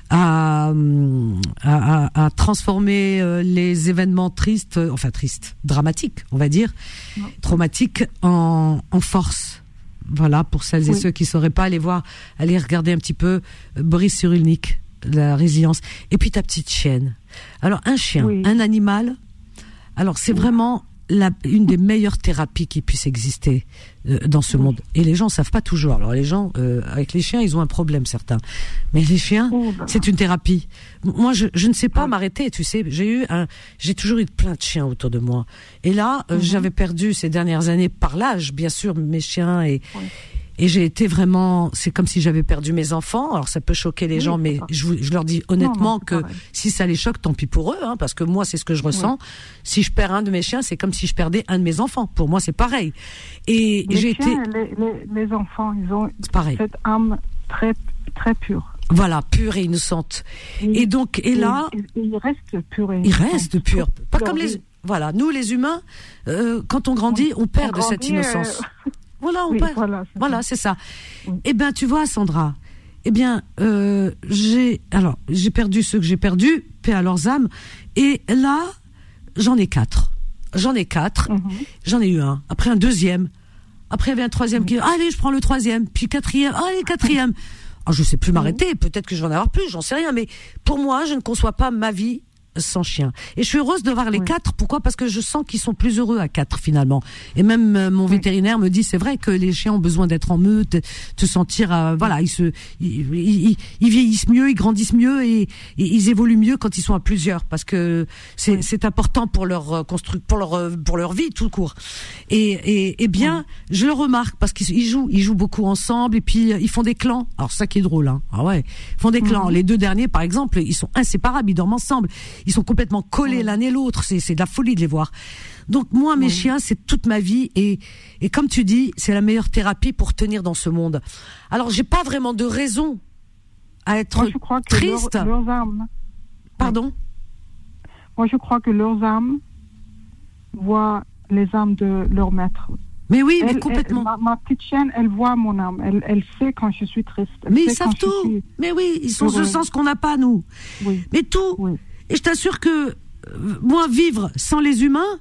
[SPEAKER 2] à, hum, à, à- transformer euh, les événements tristes, enfin tristes, dramatiques, on va dire, traumatiques en, en force. Voilà, pour celles et ceux qui sauraient pas aller voir, aller regarder un petit peu Boris Cyrulnik, la résilience. Et puis ta petite chienne. Alors un chien,
[SPEAKER 4] Oui.
[SPEAKER 2] un animal. Alors c'est vraiment la, une des meilleures thérapies qui puisse exister euh, dans ce monde. Et les gens savent pas toujours. Alors les gens, euh, avec les chiens, ils ont un problème certains. Mais les chiens,
[SPEAKER 4] Oh là.
[SPEAKER 2] c'est une thérapie. Moi, je, je ne sais pas
[SPEAKER 4] Ouais.
[SPEAKER 2] m'arrêter. Tu sais, j'ai eu un, j'ai toujours eu plein de chiens autour de moi. Et là, euh,
[SPEAKER 4] Mhm.
[SPEAKER 2] j'avais perdu ces dernières années par l'âge, bien sûr, mes chiens et. Et j'ai été vraiment, c'est comme si j'avais perdu mes enfants. Alors ça peut choquer les
[SPEAKER 4] Oui,
[SPEAKER 2] gens, mais je, leur dis honnêtement
[SPEAKER 4] non,
[SPEAKER 2] que
[SPEAKER 4] pareil.
[SPEAKER 2] si ça les choque, tant pis pour eux, hein, parce que moi c'est ce que je ressens. Si je perds un de mes chiens, c'est comme si je perdais un de mes enfants. Pour moi, c'est pareil. Et j'ai été,
[SPEAKER 4] les, les, les enfants, ils ont
[SPEAKER 2] pareil.
[SPEAKER 4] cette âme très, très pure.
[SPEAKER 2] Voilà, pure et innocente. Et donc, et là,
[SPEAKER 4] et- ils restent purs et
[SPEAKER 2] ils
[SPEAKER 4] innocents.
[SPEAKER 2] restent purs. Pas comme les, voilà, nous les humains, euh, quand on grandit, on perd
[SPEAKER 4] On
[SPEAKER 2] de cette
[SPEAKER 4] grandit,
[SPEAKER 2] innocence.
[SPEAKER 4] euh,
[SPEAKER 2] Voilà, on
[SPEAKER 4] oui,
[SPEAKER 2] perd.
[SPEAKER 4] voilà, c'est
[SPEAKER 2] Voilà,
[SPEAKER 4] ça.
[SPEAKER 2] c'est ça.
[SPEAKER 4] Oui.
[SPEAKER 2] Eh ben, tu vois, Sandra. Eh bien, euh, j'ai alors j'ai perdu ceux que j'ai perdus, paix à leurs âmes. Et là, j'en ai quatre. J'en ai quatre.
[SPEAKER 4] Mhm.
[SPEAKER 2] J'en ai eu un. Après un deuxième. Après il y avait un troisième qui. Allez, je prends le troisième. Puis quatrième. Allez, quatrième. Alors, je sais plus m'arrêter. Peut-être que je vais en avoir plus. J'en sais rien. Mais pour moi, je ne conçois pas ma vie sans chien. Et je suis heureuse de voir les quatre. Pourquoi? Parce que je sens qu'ils sont plus heureux à quatre finalement. Et même euh, mon vétérinaire me dit c'est vrai que les chiens ont besoin d'être en meute, de te sentir euh, voilà ils se ils, ils- ils vieillissent mieux, ils grandissent mieux et, et ils évoluent mieux quand ils sont à plusieurs parce que c'est c'est important pour leur euh, constru pour leur euh, pour leur vie tout court. Et et, et bien je le remarque parce qu'ils ils jouent ils jouent beaucoup ensemble et puis euh, ils font des clans. Alors ça qui est drôle hein. Ah ouais, ils font des clans. Les deux derniers par exemple, ils sont inséparables, ils dorment ensemble. Ils sont complètement collés
[SPEAKER 4] Ouais.
[SPEAKER 2] l'un et l'autre, c'est de la folie de les voir. Donc moi mes
[SPEAKER 4] Ouais.
[SPEAKER 2] chiens c'est toute ma vie et et comme tu dis, c'est la meilleure thérapie pour tenir dans ce monde. Alors j'ai pas vraiment de raison à être
[SPEAKER 4] Moi, je crois que
[SPEAKER 2] triste.
[SPEAKER 4] leur- leurs âmes,
[SPEAKER 2] Pardon?
[SPEAKER 4] Moi, je crois que leurs âmes voient les âmes de leur maître.
[SPEAKER 2] Mais oui, mais complètement.
[SPEAKER 4] elle- ma, ma petite chienne, elle voit mon âme. Elle, elle sait quand je suis triste.
[SPEAKER 2] Mais ils savent tout.
[SPEAKER 4] suis-
[SPEAKER 2] Mais oui, ils ont ce sens qu'on n'a pas nous.
[SPEAKER 4] Oui,
[SPEAKER 2] Mais tout.
[SPEAKER 4] oui.
[SPEAKER 2] Et je t'assure que euh, moi vivre sans les humains,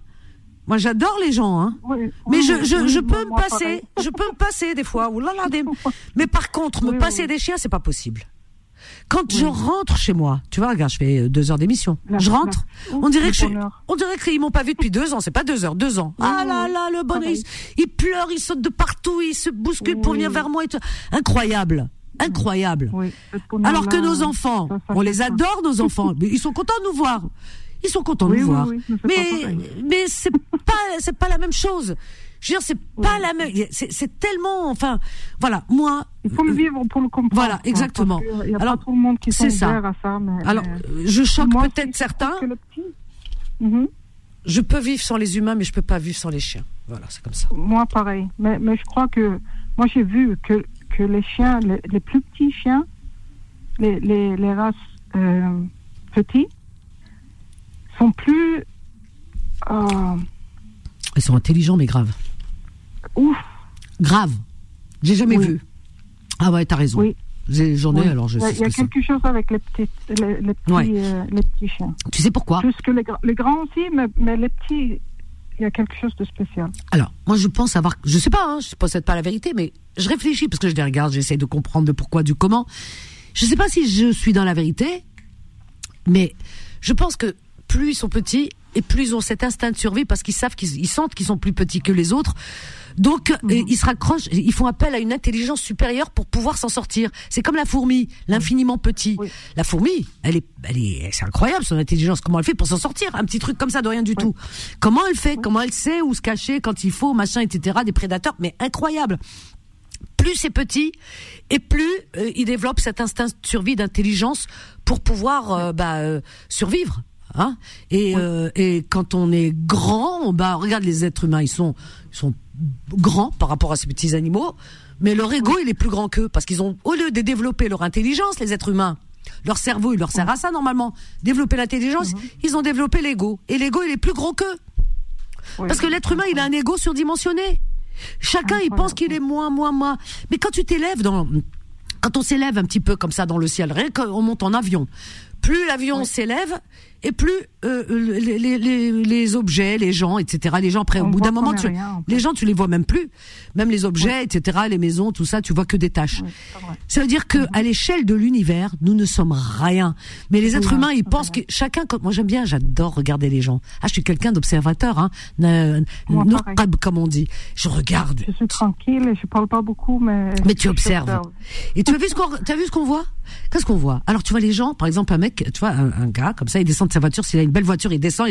[SPEAKER 2] moi j'adore les gens hein.
[SPEAKER 4] oui.
[SPEAKER 2] Mais je, je, je
[SPEAKER 4] oui,
[SPEAKER 2] peux me passer,
[SPEAKER 4] pareil.
[SPEAKER 2] je peux me passer des fois. Ouh là là, des- Mais par contre, me passer des chiens, c'est pas possible. Quand je rentre chez moi, tu vois, regarde, je fais euh, deux heures d'émission. Je rentre, on dirait que je, on dirait qu'ils m'ont pas vu depuis deux ans. C'est pas deux heures, deux ans. Ah là là, le bonheur, il, il pleure, il saute de partout, il se bouscule pour venir vers moi. Et tout. Incroyable, incroyable.
[SPEAKER 4] Oui,
[SPEAKER 2] Alors que nos enfants,
[SPEAKER 4] ça, ça
[SPEAKER 2] on les adore, nos enfants, mais ils sont contents de nous voir. Ils sont contents de
[SPEAKER 4] Oui,
[SPEAKER 2] nous
[SPEAKER 4] oui,
[SPEAKER 2] voir.
[SPEAKER 4] mais c'est pas
[SPEAKER 2] mais c'est pas c'est pas la même chose. Je veux dire, c'est pas la même. C'est c'est tellement. Enfin, voilà. Moi,
[SPEAKER 4] Il faut le vivre pour le comprendre.
[SPEAKER 2] Voilà, exactement.
[SPEAKER 4] n'y a
[SPEAKER 2] Alors,
[SPEAKER 4] pas tout le monde qui
[SPEAKER 2] c'est ça.
[SPEAKER 4] à ça. Mais,
[SPEAKER 2] alors,
[SPEAKER 4] mais-
[SPEAKER 2] je choque peut-être certains.
[SPEAKER 4] Mhm.
[SPEAKER 2] Je peux vivre sans les humains, mais je peux pas vivre sans les chiens. Voilà, c'est comme ça.
[SPEAKER 4] Moi, pareil. Mais, mais je crois que. Moi, j'ai vu que, que les chiens, les, les plus petits chiens, les, les, les races euh, petits, sont plus. euh,
[SPEAKER 2] Ils sont intelligents, mais graves.
[SPEAKER 4] ouf.
[SPEAKER 2] Grave. J'ai jamais
[SPEAKER 4] Oui.
[SPEAKER 2] vu. Ah ouais, t'as raison.
[SPEAKER 4] Oui.
[SPEAKER 2] J'ai- J'en ai,
[SPEAKER 4] Oui.
[SPEAKER 2] alors je
[SPEAKER 4] Il y a,
[SPEAKER 2] sais
[SPEAKER 4] il y a quelque chose avec les, petites, les, les petits,
[SPEAKER 2] Ouais.
[SPEAKER 4] euh, les petits chiens.
[SPEAKER 2] Tu sais pourquoi?
[SPEAKER 4] Plus que les, les grands aussi, mais, mais les petits, il y a quelque chose de spécial.
[SPEAKER 2] Alors, moi, je pense avoir, je sais pas, hein, je possède pas la vérité, mais je réfléchis parce que je les regarde, j'essaie de comprendre le pourquoi, du comment. Je sais pas si je suis dans la vérité, mais je pense que plus ils sont petits et plus ils ont cet instinct de survie parce qu'ils savent qu'ils ils sentent qu'ils sont plus petits que les autres. Donc, mhm. ils se raccrochent, ils font appel à une intelligence supérieure pour pouvoir s'en sortir. C'est comme la fourmi, l'infiniment petit. La fourmi, elle est, elle est, c'est incroyable son intelligence. Comment elle fait pour s'en sortir? Un petit truc comme ça de rien du tout. Comment elle fait? Comment elle sait où se cacher quand il faut, machin, etc. Des prédateurs, mais incroyable plus c'est petit et plus euh, il développe cet instinct de survie d'intelligence pour pouvoir euh, bah, euh, survivre. Hein et, et quand on est grand, bah regarde les êtres humains, ils sont ils sont grands par rapport à ces petits animaux, mais leur ego il est plus grand qu'eux parce qu'ils ont au lieu de développer leur intelligence, les êtres humains, leur cerveau il leur sert à ça normalement, développer l'intelligence, mhm. ils ont développé l'ego et l'ego il est plus grand qu'eux. Parce que l'être humain il a un ego surdimensionné. Chacun, il pense qu'il est moins, moins, moins. Mais quand tu t'élèves dans, quand on s'élève un petit peu comme ça dans le ciel, rien qu'on monte en avion, plus l'avion s'élève, et plus euh, les, les, les, objets, les gens, etc. Les gens après, au bout d'un moment, tu, les gens, tu les vois même plus. Même les objets, etc. Les maisons, tout ça, tu vois que des tâches. ça veut dire que à l'échelle de l'univers, nous ne sommes rien. Mais les êtres humains, ils pensent que chacun. Moi, j'aime bien, j'adore regarder les gens. Ah, je suis quelqu'un d'observateur, hein. comme on dit. Je regarde.
[SPEAKER 4] Je suis tranquille, et je parle pas beaucoup, mais.
[SPEAKER 2] Mais tu observes. Et tu as vu ce qu'on, tu as vu ce qu'on voit? Qu'est-ce qu'on voit? Alors, tu vois les gens, par exemple, un mec, tu vois, un, un gars comme ça, il descend sa voiture, s'il a une belle voiture, il descend,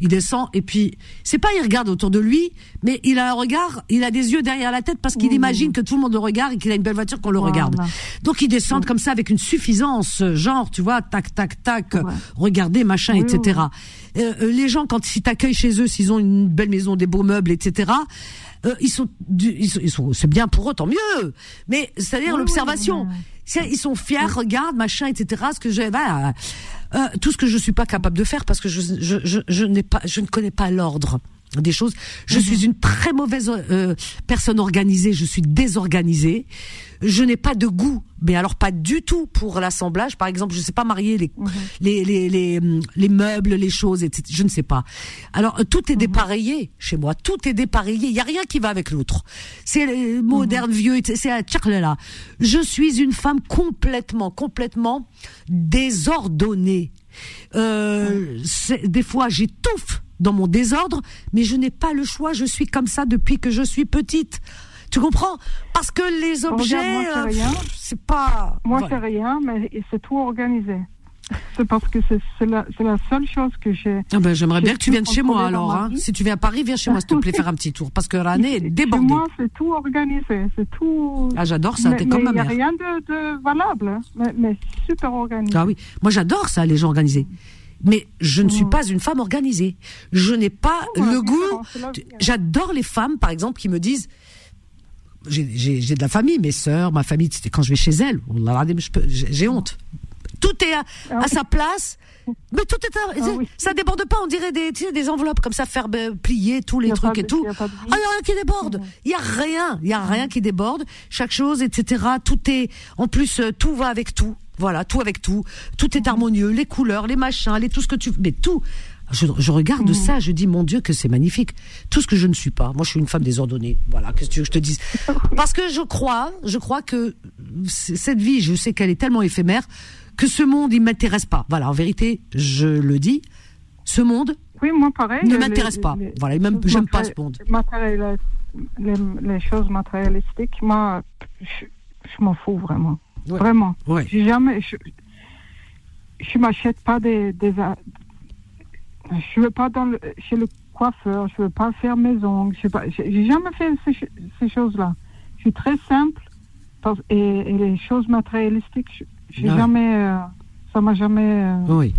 [SPEAKER 2] il, descend, et puis c'est pas il regarde autour de lui, mais il a un regard, il a des yeux derrière la tête parce qu'il imagine que tout le monde le regarde et qu'il a une belle voiture qu'on le regarde. Donc il descend comme ça avec une suffisance, genre tu vois, tac tac tac, regardez machin, etc. Euh, euh, les gens quand ils t'accueillent chez eux, s'ils ont une belle maison, des beaux meubles, etc. Euh, ils sont, ils sont, c'est bien pour eux, tant mieux. Mais c'est-à-dire l'observation. Ils sont fiers, regarde, machin, etc. Ce que j'ai, bah, euh, tout ce que je suis pas capable de faire parce que je, je, je, je n'ai pas, je ne connais pas l'ordre des choses. Je mhm. suis une très mauvaise euh, personne organisée, je suis désorganisée. Je n'ai pas de goût, mais alors pas du tout pour l'assemblage. Par exemple, je sais pas marier les, mhm. les, les, les, les, meubles, les choses, etc. Je ne sais pas. Alors euh, tout est mhm. dépareillé chez moi, tout est dépareillé. Il y a rien qui va avec l'autre. C'est moderne, vieux, c'est là. Je suis une femme complètement, complètement désordonnée. Euh, des fois, j'étouffe dans mon désordre, mais je n'ai pas le choix. Je suis comme ça depuis que je suis petite. Tu comprends? Parce que les objets, euh, c'est pas.
[SPEAKER 4] Moi, c'est rien, mais c'est tout organisé. C'est parce que c'est la, la, seule chose que j'ai.
[SPEAKER 2] Ah ben, J'aimerais bien que tu viennes chez moi alors. Hein. Si tu viens à Paris, viens chez moi, s'il te plaît, faire un petit tour. Parce que l'année est débordée.
[SPEAKER 4] Chez moi, c'est tout organisé. C'est tout.
[SPEAKER 2] Ah, j'adore ça. T'es comme ma
[SPEAKER 4] mère. Il n'y a rien de, de valable, hein. mais, mais, super organisé.
[SPEAKER 2] Ah oui. Moi, j'adore ça, les gens organisés mais je ne suis mm. pas une femme organisée. Je n'ai pas oh, le goût. J'adore les femmes, par exemple, qui me disent. J'ai de la famille, mes sœurs, ma famille, quand je vais chez elles, j'ai honte. Tout est à, ah sa place, mais tout est, à, ah ça déborde pas. On dirait des, des enveloppes comme ça, faire ben, plier tous les trucs et tout. Ah, il y a rien qui déborde. Il y a rien, il y a rien qui déborde. Chaque chose, etc. Tout est, en plus, euh, tout va avec tout. Voilà, tout avec tout. Tout est harmonieux, les couleurs, les machins, les tout ce que tu... Mais tout je, je regarde mm. ça, je dis mon Dieu que c'est magnifique. Tout ce que je ne suis pas. Moi, je suis une femme désordonnée. Voilà, qu'est-ce que tu veux que je te dise? Parce que je crois, je crois que cette vie, je sais qu'elle est tellement éphémère que ce monde, il m'intéresse pas. Voilà, en vérité, je le dis. Ce monde,
[SPEAKER 4] oui, moi pareil,
[SPEAKER 2] ne m'intéresse pas. Voilà, même j'aime pas ce monde.
[SPEAKER 4] Les, les, choses matérialistiques, moi, je, je m'en fous vraiment. Vraiment.
[SPEAKER 2] Ouais.
[SPEAKER 4] Jamais. Je, je m'achète pas des, des. Je veux pas dans le, chez le coiffeur. Je veux pas faire maison. Je pas. J'ai jamais fait ces, ces choses-là. Je suis très simple. Et, et les choses matérialistiques, j'ai jamais. Euh, ça m'a jamais. Euh,
[SPEAKER 2] oui.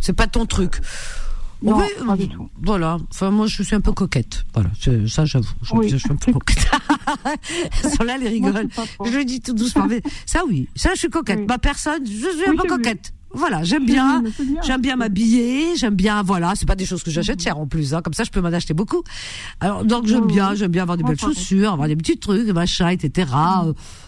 [SPEAKER 2] C'est pas ton truc.
[SPEAKER 4] Non, pas du tout.
[SPEAKER 2] Voilà. Enfin, moi, je suis un peu coquette. Voilà. Ça, j'avoue. Je, suis un peu coquette. là, les rigole. Je le dis tout doucement. ça, oui. Ça, je suis coquette. Ma personne, je suis un peu coquette. Voilà, j'aime bien, j'aime bien m'habiller, j'aime bien, voilà, c'est pas des choses que j'achète cher en plus, hein, comme ça je peux m'en acheter beaucoup. Alors donc j'aime bien, j'aime bien avoir des belles chaussures, avoir des petits trucs, machin, etc.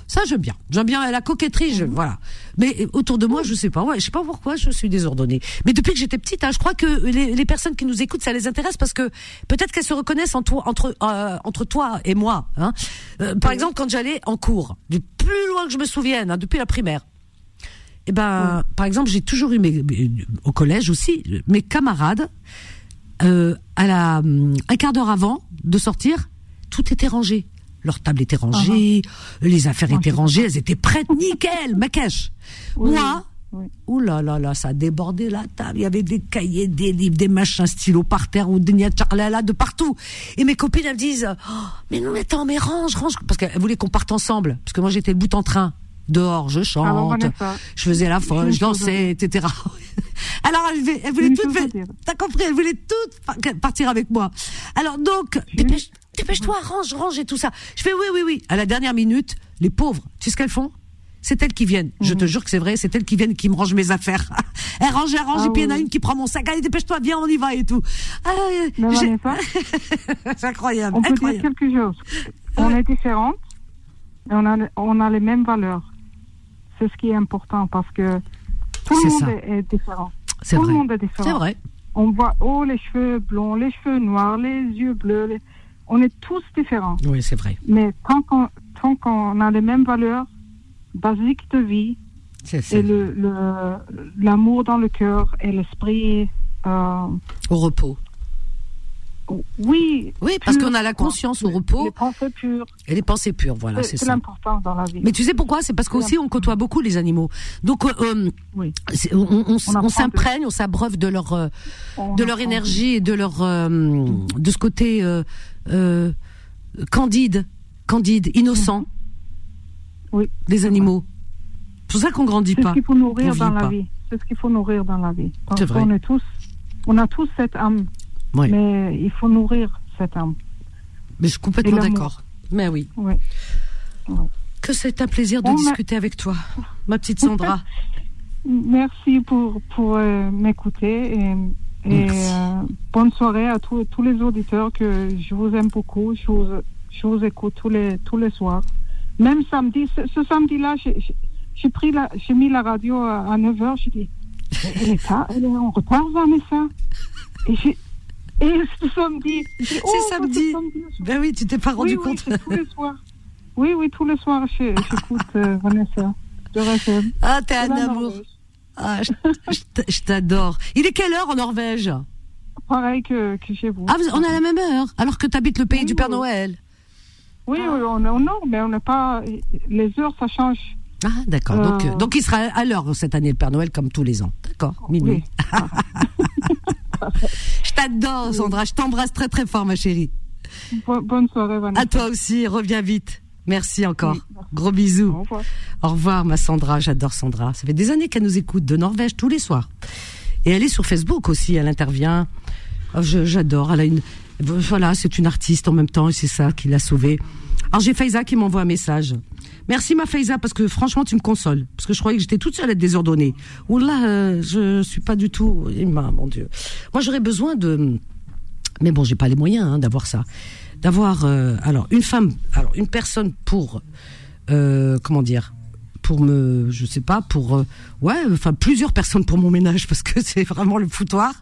[SPEAKER 2] Ça, j'aime bien. J'aime bien la coquetterie, je, voilà. Mais autour de moi, je sais pas. Ouais, je sais pas pourquoi je suis désordonnée. Mais depuis que j'étais petite, hein, je crois que les, les, personnes qui nous écoutent, ça les intéresse parce que peut-être qu'elles se reconnaissent en toi, entre euh, entre toi et moi. Hein. Euh, par exemple, quand j'allais en cours, du plus loin que je me souvienne, hein, depuis la primaire. Eh ben, par exemple, j'ai toujours eu mes, au collège aussi mes camarades euh, à la un quart d'heure avant de sortir, tout était rangé. Leur table était rangée, les affaires étaient rangées, elles étaient prêtes, nickel, ma cache.
[SPEAKER 4] Oui,
[SPEAKER 2] Moi,
[SPEAKER 4] oui.
[SPEAKER 2] Ouh là là là, ça a débordé la table. Il y avait des cahiers, des livres, des machins stylos par terre ou des là de partout. Et mes copines elles me disent oh, mais non mais attends mais range range parce qu'elles voulaient qu'on parte ensemble parce que moi j'étais le bout en train dehors je chante,
[SPEAKER 4] Alors, Vanessa,
[SPEAKER 2] je faisais la folle, je dansais etc. Alors elle, voulait- toutes t'as compris elle voulait toutes par- partir avec moi. Alors donc dépêche dépêche-toi range range et tout ça. Je fais oui oui oui. À la dernière minute les pauvres tu sais ce qu'elles font? C'est elles qui viennent. Je
[SPEAKER 4] Mhm.
[SPEAKER 2] te jure que c'est vrai, c'est elles qui viennent qui me rangent mes affaires. elles rangent, elles rangent,
[SPEAKER 4] Ah
[SPEAKER 2] et puis il y en a une qui prend mon sac. Allez, dépêche-toi, viens, on y va et tout. Ah,
[SPEAKER 4] Vanessa,
[SPEAKER 2] c'est incroyable,
[SPEAKER 4] on peut dire
[SPEAKER 2] incroyable.
[SPEAKER 4] quelque chose. On est différentes, mais on a, on a les mêmes valeurs. C'est ce qui est important parce que tout le monde
[SPEAKER 2] ça.
[SPEAKER 4] est, différent.
[SPEAKER 2] C'est
[SPEAKER 4] Tout
[SPEAKER 2] vrai.
[SPEAKER 4] le monde est différent.
[SPEAKER 2] C'est vrai.
[SPEAKER 4] On voit, oh, les cheveux blonds, les cheveux noirs, les yeux bleus. les- On est tous différents.
[SPEAKER 2] Oui, c'est vrai.
[SPEAKER 4] Mais tant qu'on tant qu'on a les mêmes valeurs basiques de vie
[SPEAKER 2] C'est
[SPEAKER 4] et le- l'amour dans le cœur et l'esprit, euh,
[SPEAKER 2] au repos.
[SPEAKER 4] Oui.
[SPEAKER 2] Oui, parce qu'on a la conscience au repos
[SPEAKER 4] Les pensées pures.
[SPEAKER 2] et les pensées pures. Voilà, c'est
[SPEAKER 4] c'est
[SPEAKER 2] ça.
[SPEAKER 4] l'important dans la vie.
[SPEAKER 2] Mais tu sais pourquoi? C'est parce qu'aussi on côtoie beaucoup les animaux. Donc euh, euh,
[SPEAKER 4] Oui.
[SPEAKER 2] c'est- on, s'imprègne, on s'abreuve de leur euh, de leur énergie et de leur euh, de ce côté candide, candide, innocent
[SPEAKER 4] Mhm. Oui.
[SPEAKER 2] des animaux. C'est pour ça qu'on grandit
[SPEAKER 4] C'est ce
[SPEAKER 2] pas.
[SPEAKER 4] qu'il faut nourrir dans la
[SPEAKER 2] pas.
[SPEAKER 4] vie. C'est ce qu'il faut nourrir dans la vie. Parce
[SPEAKER 2] C'est vrai.
[SPEAKER 4] qu'on est tous, on a tous cette âme, Mais il faut nourrir cette âme.
[SPEAKER 2] Mais je suis complètement d'accord. Mais oui. Que c'est un plaisir de
[SPEAKER 4] Bon,
[SPEAKER 2] discuter avec toi, ma petite Sandra.
[SPEAKER 4] Merci pour pour euh, m'écouter et, euh, bonne soirée à tous tous les auditeurs que je vous aime beaucoup. Je vous je vous écoute tous les tous les soirs. Même samedi, ce, ce samedi-là, j'ai- j'ai j'ai pris la j'ai mis la radio à, à 9h, j'ai dit elle est, elle est en retard Vanessa. Et et ce samedi, j'ai dit, oh,
[SPEAKER 2] C'est samedi. Ben oui, tu t'es pas rendu
[SPEAKER 4] oui, oui,
[SPEAKER 2] compte.
[SPEAKER 4] c'est tous les soirs. Oui, oui, tous les soirs, j'écoute euh, Vanessa de RFM.
[SPEAKER 2] Ah, t'es un amour. Ah, je, je je t'adore. Il est quelle heure en Norvège?
[SPEAKER 4] Pareil que, que chez vous.
[SPEAKER 2] Ah, on a la même heure, alors que t'habites le pays
[SPEAKER 4] Oui,
[SPEAKER 2] du Père
[SPEAKER 4] oui.
[SPEAKER 2] Noël.
[SPEAKER 4] Oui, oui, on est au nord, mais on n'est pas. Les heures, ça change.
[SPEAKER 2] Ah, d'accord. Donc,
[SPEAKER 4] Euh.
[SPEAKER 2] donc il sera à l'heure cette année, le Père Noël, comme tous les ans. D'accord, minuit. Je t'adore, Sandra. Je t'embrasse très très fort, ma chérie.
[SPEAKER 4] Bo- bonne soirée, Vanessa.
[SPEAKER 2] À toi aussi. Reviens vite. Merci encore.
[SPEAKER 4] Oui, merci.
[SPEAKER 2] Gros bisous.
[SPEAKER 4] Au revoir.
[SPEAKER 2] Au revoir, ma Sandra. J'adore Sandra. Ça fait des années qu'elle nous écoute de Norvège tous les soirs. Et elle est sur Facebook aussi. Elle intervient. Oh, je- J'adore. Elle a une. Voilà, c'est une artiste en même temps et c'est ça qui l'a sauvée. Alors j'ai Faiza qui m'envoie un message. Merci ma Faiza parce que franchement tu me consoles parce que je croyais que j'étais toute seule à être désordonnée. Ou là euh, je suis pas du tout. Eh mon Dieu. Moi j'aurais besoin de. Mais bon j'ai pas les moyens hein, d'avoir ça. D'avoir euh, alors une femme, alors une personne pour euh, comment dire pour me je sais pas pour euh, ouais enfin plusieurs personnes pour mon ménage parce que c'est vraiment le foutoir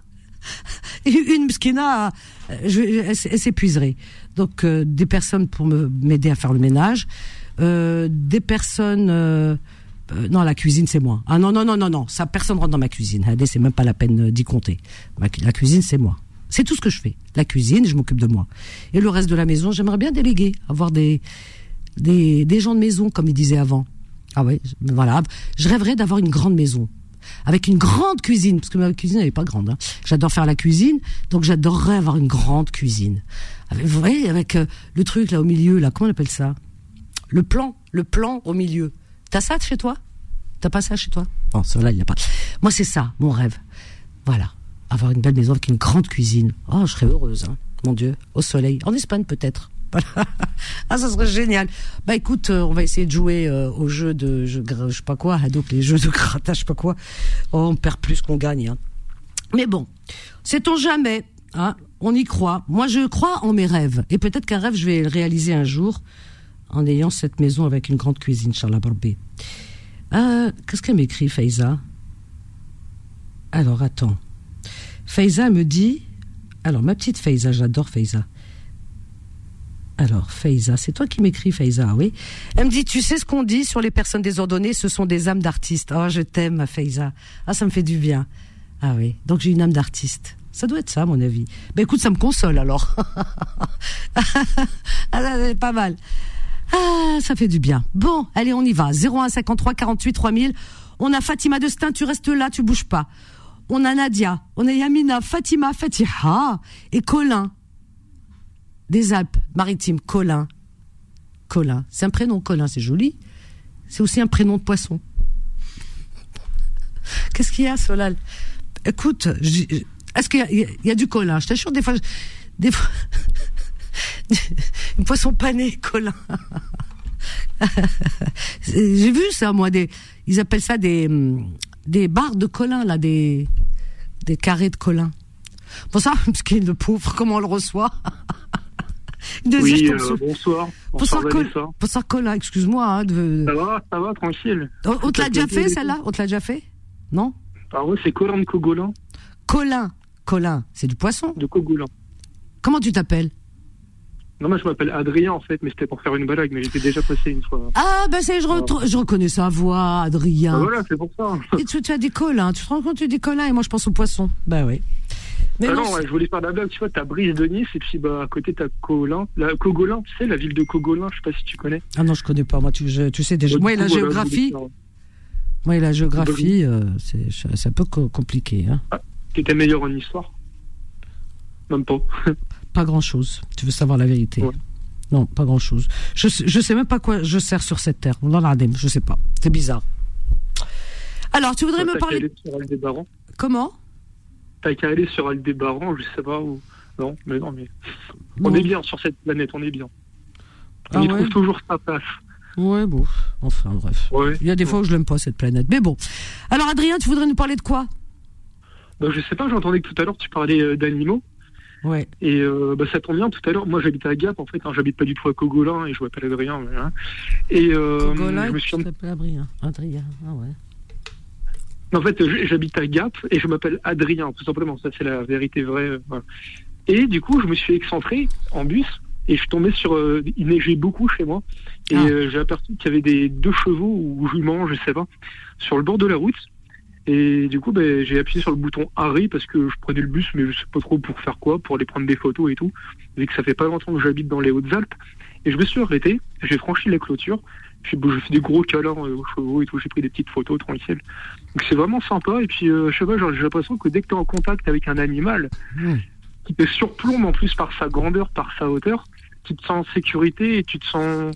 [SPEAKER 2] une mskina euh, elle, elle s'épuiserait donc euh, des personnes pour m'aider à faire le ménage euh, des personnes euh, euh, non la cuisine c'est moi ah non non non non non ça personne rentre dans ma cuisine c'est même pas la peine euh, d'y compter la cuisine c'est moi c'est tout ce que je fais la cuisine je m'occupe de moi et le reste de la maison j'aimerais bien déléguer avoir des des, des gens de maison, comme il disait avant. Ah ouais, je- voilà. Je rêverais d'avoir une grande maison. Avec une grande cuisine, parce que ma cuisine elle est pas grande. hein. J'adore faire la cuisine, donc j'adorerais avoir une grande cuisine. Avec, vous voyez, avec euh, le truc là au milieu, là, comment on appelle ça? Le plan, le plan au milieu. T'as ça chez toi? T'as pas ça chez toi? Bon, là il n'y a pas. Moi, c'est ça, mon rêve. Voilà. Avoir une belle maison avec une grande cuisine. Oh, je serais heureuse, hein. mon Dieu. Au soleil. En Espagne, peut-être. Ah, ça serait génial. Bah écoute, euh, on va essayer de jouer euh, au jeu de, je, je sais pas quoi, ah, donc les jeux de grattage, je sais pas quoi. Oh, on perd plus qu'on gagne. Hein. Mais bon, sait-on jamais hein, On y croit. Moi, je crois en mes rêves. Et peut-être qu'un rêve, je vais le réaliser un jour en ayant cette maison avec une grande cuisine, Charles Barbé. Euh, Qu'est-ce qu'elle m'écrit, Faiza? Alors, attends. Faiza me dit... Alors, ma petite Faiza, j'adore Faiza. Alors, Faiza, c'est toi qui m'écris, Faiza, oui. Elle me dit, tu sais ce qu'on dit sur les personnes désordonnées, ce sont des âmes d'artistes. Oh, je t'aime, ma. Ah, ça me fait du bien. Ah oui, donc j'ai une âme d'artiste. Ça doit être ça, à mon avis. Ben écoute, ça me console alors. ah, c'est pas mal. Ah, ça fait du bien. Bon, allez, on y va. 0153 48 3000. On a Fatima Destin, tu restes là, tu bouges pas. On a Nadia, on a Yamina, Fatima, Fatiha et Colin. Des Alpes maritimes, Colin. Colin. C'est un prénom, Colin, c'est joli. C'est aussi un prénom de poisson. Qu'est-ce qu'il y a, Solal? Écoute, est-ce qu'il y, a du Colin? Je t'assure, des fois, des fois, une poisson pané, Colin. J'ai vu ça, moi, des, ils appellent ça des, des barres de Colin, là, des, des carrés de Colin. Pour ça, parce qu'il est le pauvre, comment on le reçoit?
[SPEAKER 5] Oui, euh, bonsoir.
[SPEAKER 2] Bonsoir, bonsoir Colin, excuse-moi. Hein,
[SPEAKER 5] de... Ça va, ça va, tranquille.
[SPEAKER 2] On, te l'a déjà fait, celle-là? On te l'a déjà fait? Non?
[SPEAKER 5] Ah ouais, c'est Colin de Cogolin.
[SPEAKER 2] Colin, Colin, c'est du poisson
[SPEAKER 5] De Cogolin.
[SPEAKER 2] Comment tu t'appelles?
[SPEAKER 5] Non, moi je m'appelle Adrien en fait, mais c'était pour faire une blague, mais j'étais déjà passé une fois.
[SPEAKER 2] Ah, ben c'est, je, je reconnais sa voix, Adrien.
[SPEAKER 5] Bah voilà, c'est pour ça.
[SPEAKER 2] Et tu, as dit Colin, tu te rends compte, tu dis Colin, et moi je pense au poisson. Ben oui.
[SPEAKER 5] Mais ah non, je voulais faire la blague, tu vois, t'as Brise de Nice, et puis bah, à côté t'as Colin. La, Cogolin, tu sais, la ville de Cogolin, je sais pas si tu connais.
[SPEAKER 2] Ah non, je connais pas, moi tu, tu sais déjà. Moi, la géographie. Moi, la géographie, euh, c'est un peu compliqué. Hein. Ah,
[SPEAKER 5] tu étais meilleur en histoire Même pas.
[SPEAKER 2] pas grand chose, tu veux savoir la vérité. Non, pas grand chose. Je, je sais même pas quoi je sers sur cette terre. Dans l'Ardem, je sais pas. C'est bizarre. Alors, tu voudrais me parler. Comment?
[SPEAKER 5] T'as qu'à aller sur Aldébaran, je sais pas où. Non, mais non, mais. On est bien sur cette planète, on est bien. On ah y trouve toujours sa place.
[SPEAKER 2] Ouais, bon. Enfin, bref. Il y a des fois où je l'aime pas, cette planète. Mais bon. Alors, Adrien, tu voudrais nous parler de quoi?
[SPEAKER 5] Ben, Je sais pas, j'entendais que tout à l'heure, tu parlais euh, d'animaux.
[SPEAKER 2] Ouais.
[SPEAKER 5] Et euh, bah, ça tombe bien, tout à l'heure, moi j'habite à Gap en fait, hein, j'habite pas du tout à Cogolin et je m'appelle Adrien. Mais, hein. Et euh,
[SPEAKER 2] Cogolin, je me suis... Adrien. Adrien, ah ouais.
[SPEAKER 5] En fait, j'habite à Gap et je m'appelle Adrien, tout simplement. Ça, c'est la vérité vraie. Euh, et du coup, je me suis excentré en bus et je suis tombé sur. Euh, il neigeait beaucoup chez moi et ah. j'ai aperçu qu'il y avait des deux chevaux ou juments, je sais pas, sur le bord de la route. Et du coup, ben, j'ai appuyé sur le bouton arrêt parce que je prenais le bus, mais je sais pas trop pour faire quoi, pour aller prendre des photos et tout, vu que ça fait pas longtemps que j'habite dans les Hautes-Alpes. Et je me suis arrêté, j'ai franchi la clôture, j'ai fait des gros câlins euh, aux chevaux et tout, j'ai pris des petites photos tranquilles. Donc c'est vraiment sympa. Et puis, euh, je sais pas, j'ai l'impression que dès que tu es en contact avec un animal, mmh. qui te surplombe en plus par sa grandeur, par sa hauteur, tu te sens en sécurité et tu te sens,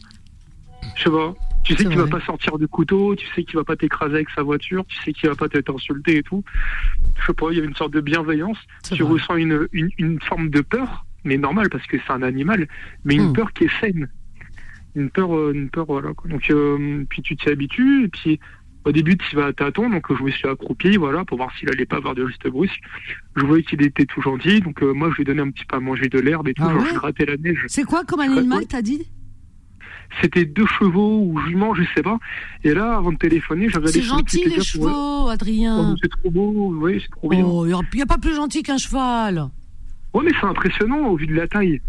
[SPEAKER 5] je sais pas, tu sais qu'il va pas sortir de couteau, tu sais qu'il va pas t'écraser avec sa voiture, tu sais qu'il va pas t'insulter et tout. Je sais pas, il y a une sorte de bienveillance. Tu ressens une, une, forme de peur, mais normal parce que c'est un animal, mais une hmm. peur qui est saine. Une peur, euh, une peur, voilà. Donc, euh, puis tu t'y habitues, et puis au début, tu vas à tâtons, donc je me suis accroupi, voilà, pour voir s'il allait pas avoir de gestes brusques. Je voyais qu'il était tout gentil, donc euh, moi je lui ai donné un petit peu à manger de l'herbe et tout, ah genre je grattais la neige.
[SPEAKER 2] C'est quoi comme animal, t'as dit?
[SPEAKER 5] C'était deux chevaux ou juments, je sais pas. Et là, avant de téléphoner, j'avais
[SPEAKER 2] C'est gentil les chevaux, Adrien.
[SPEAKER 5] Oh, c'est trop beau, oui, c'est trop bien.
[SPEAKER 2] Oh, il n'y a, pas plus gentil qu'un cheval.
[SPEAKER 5] Ouais, mais c'est impressionnant au vu de la taille.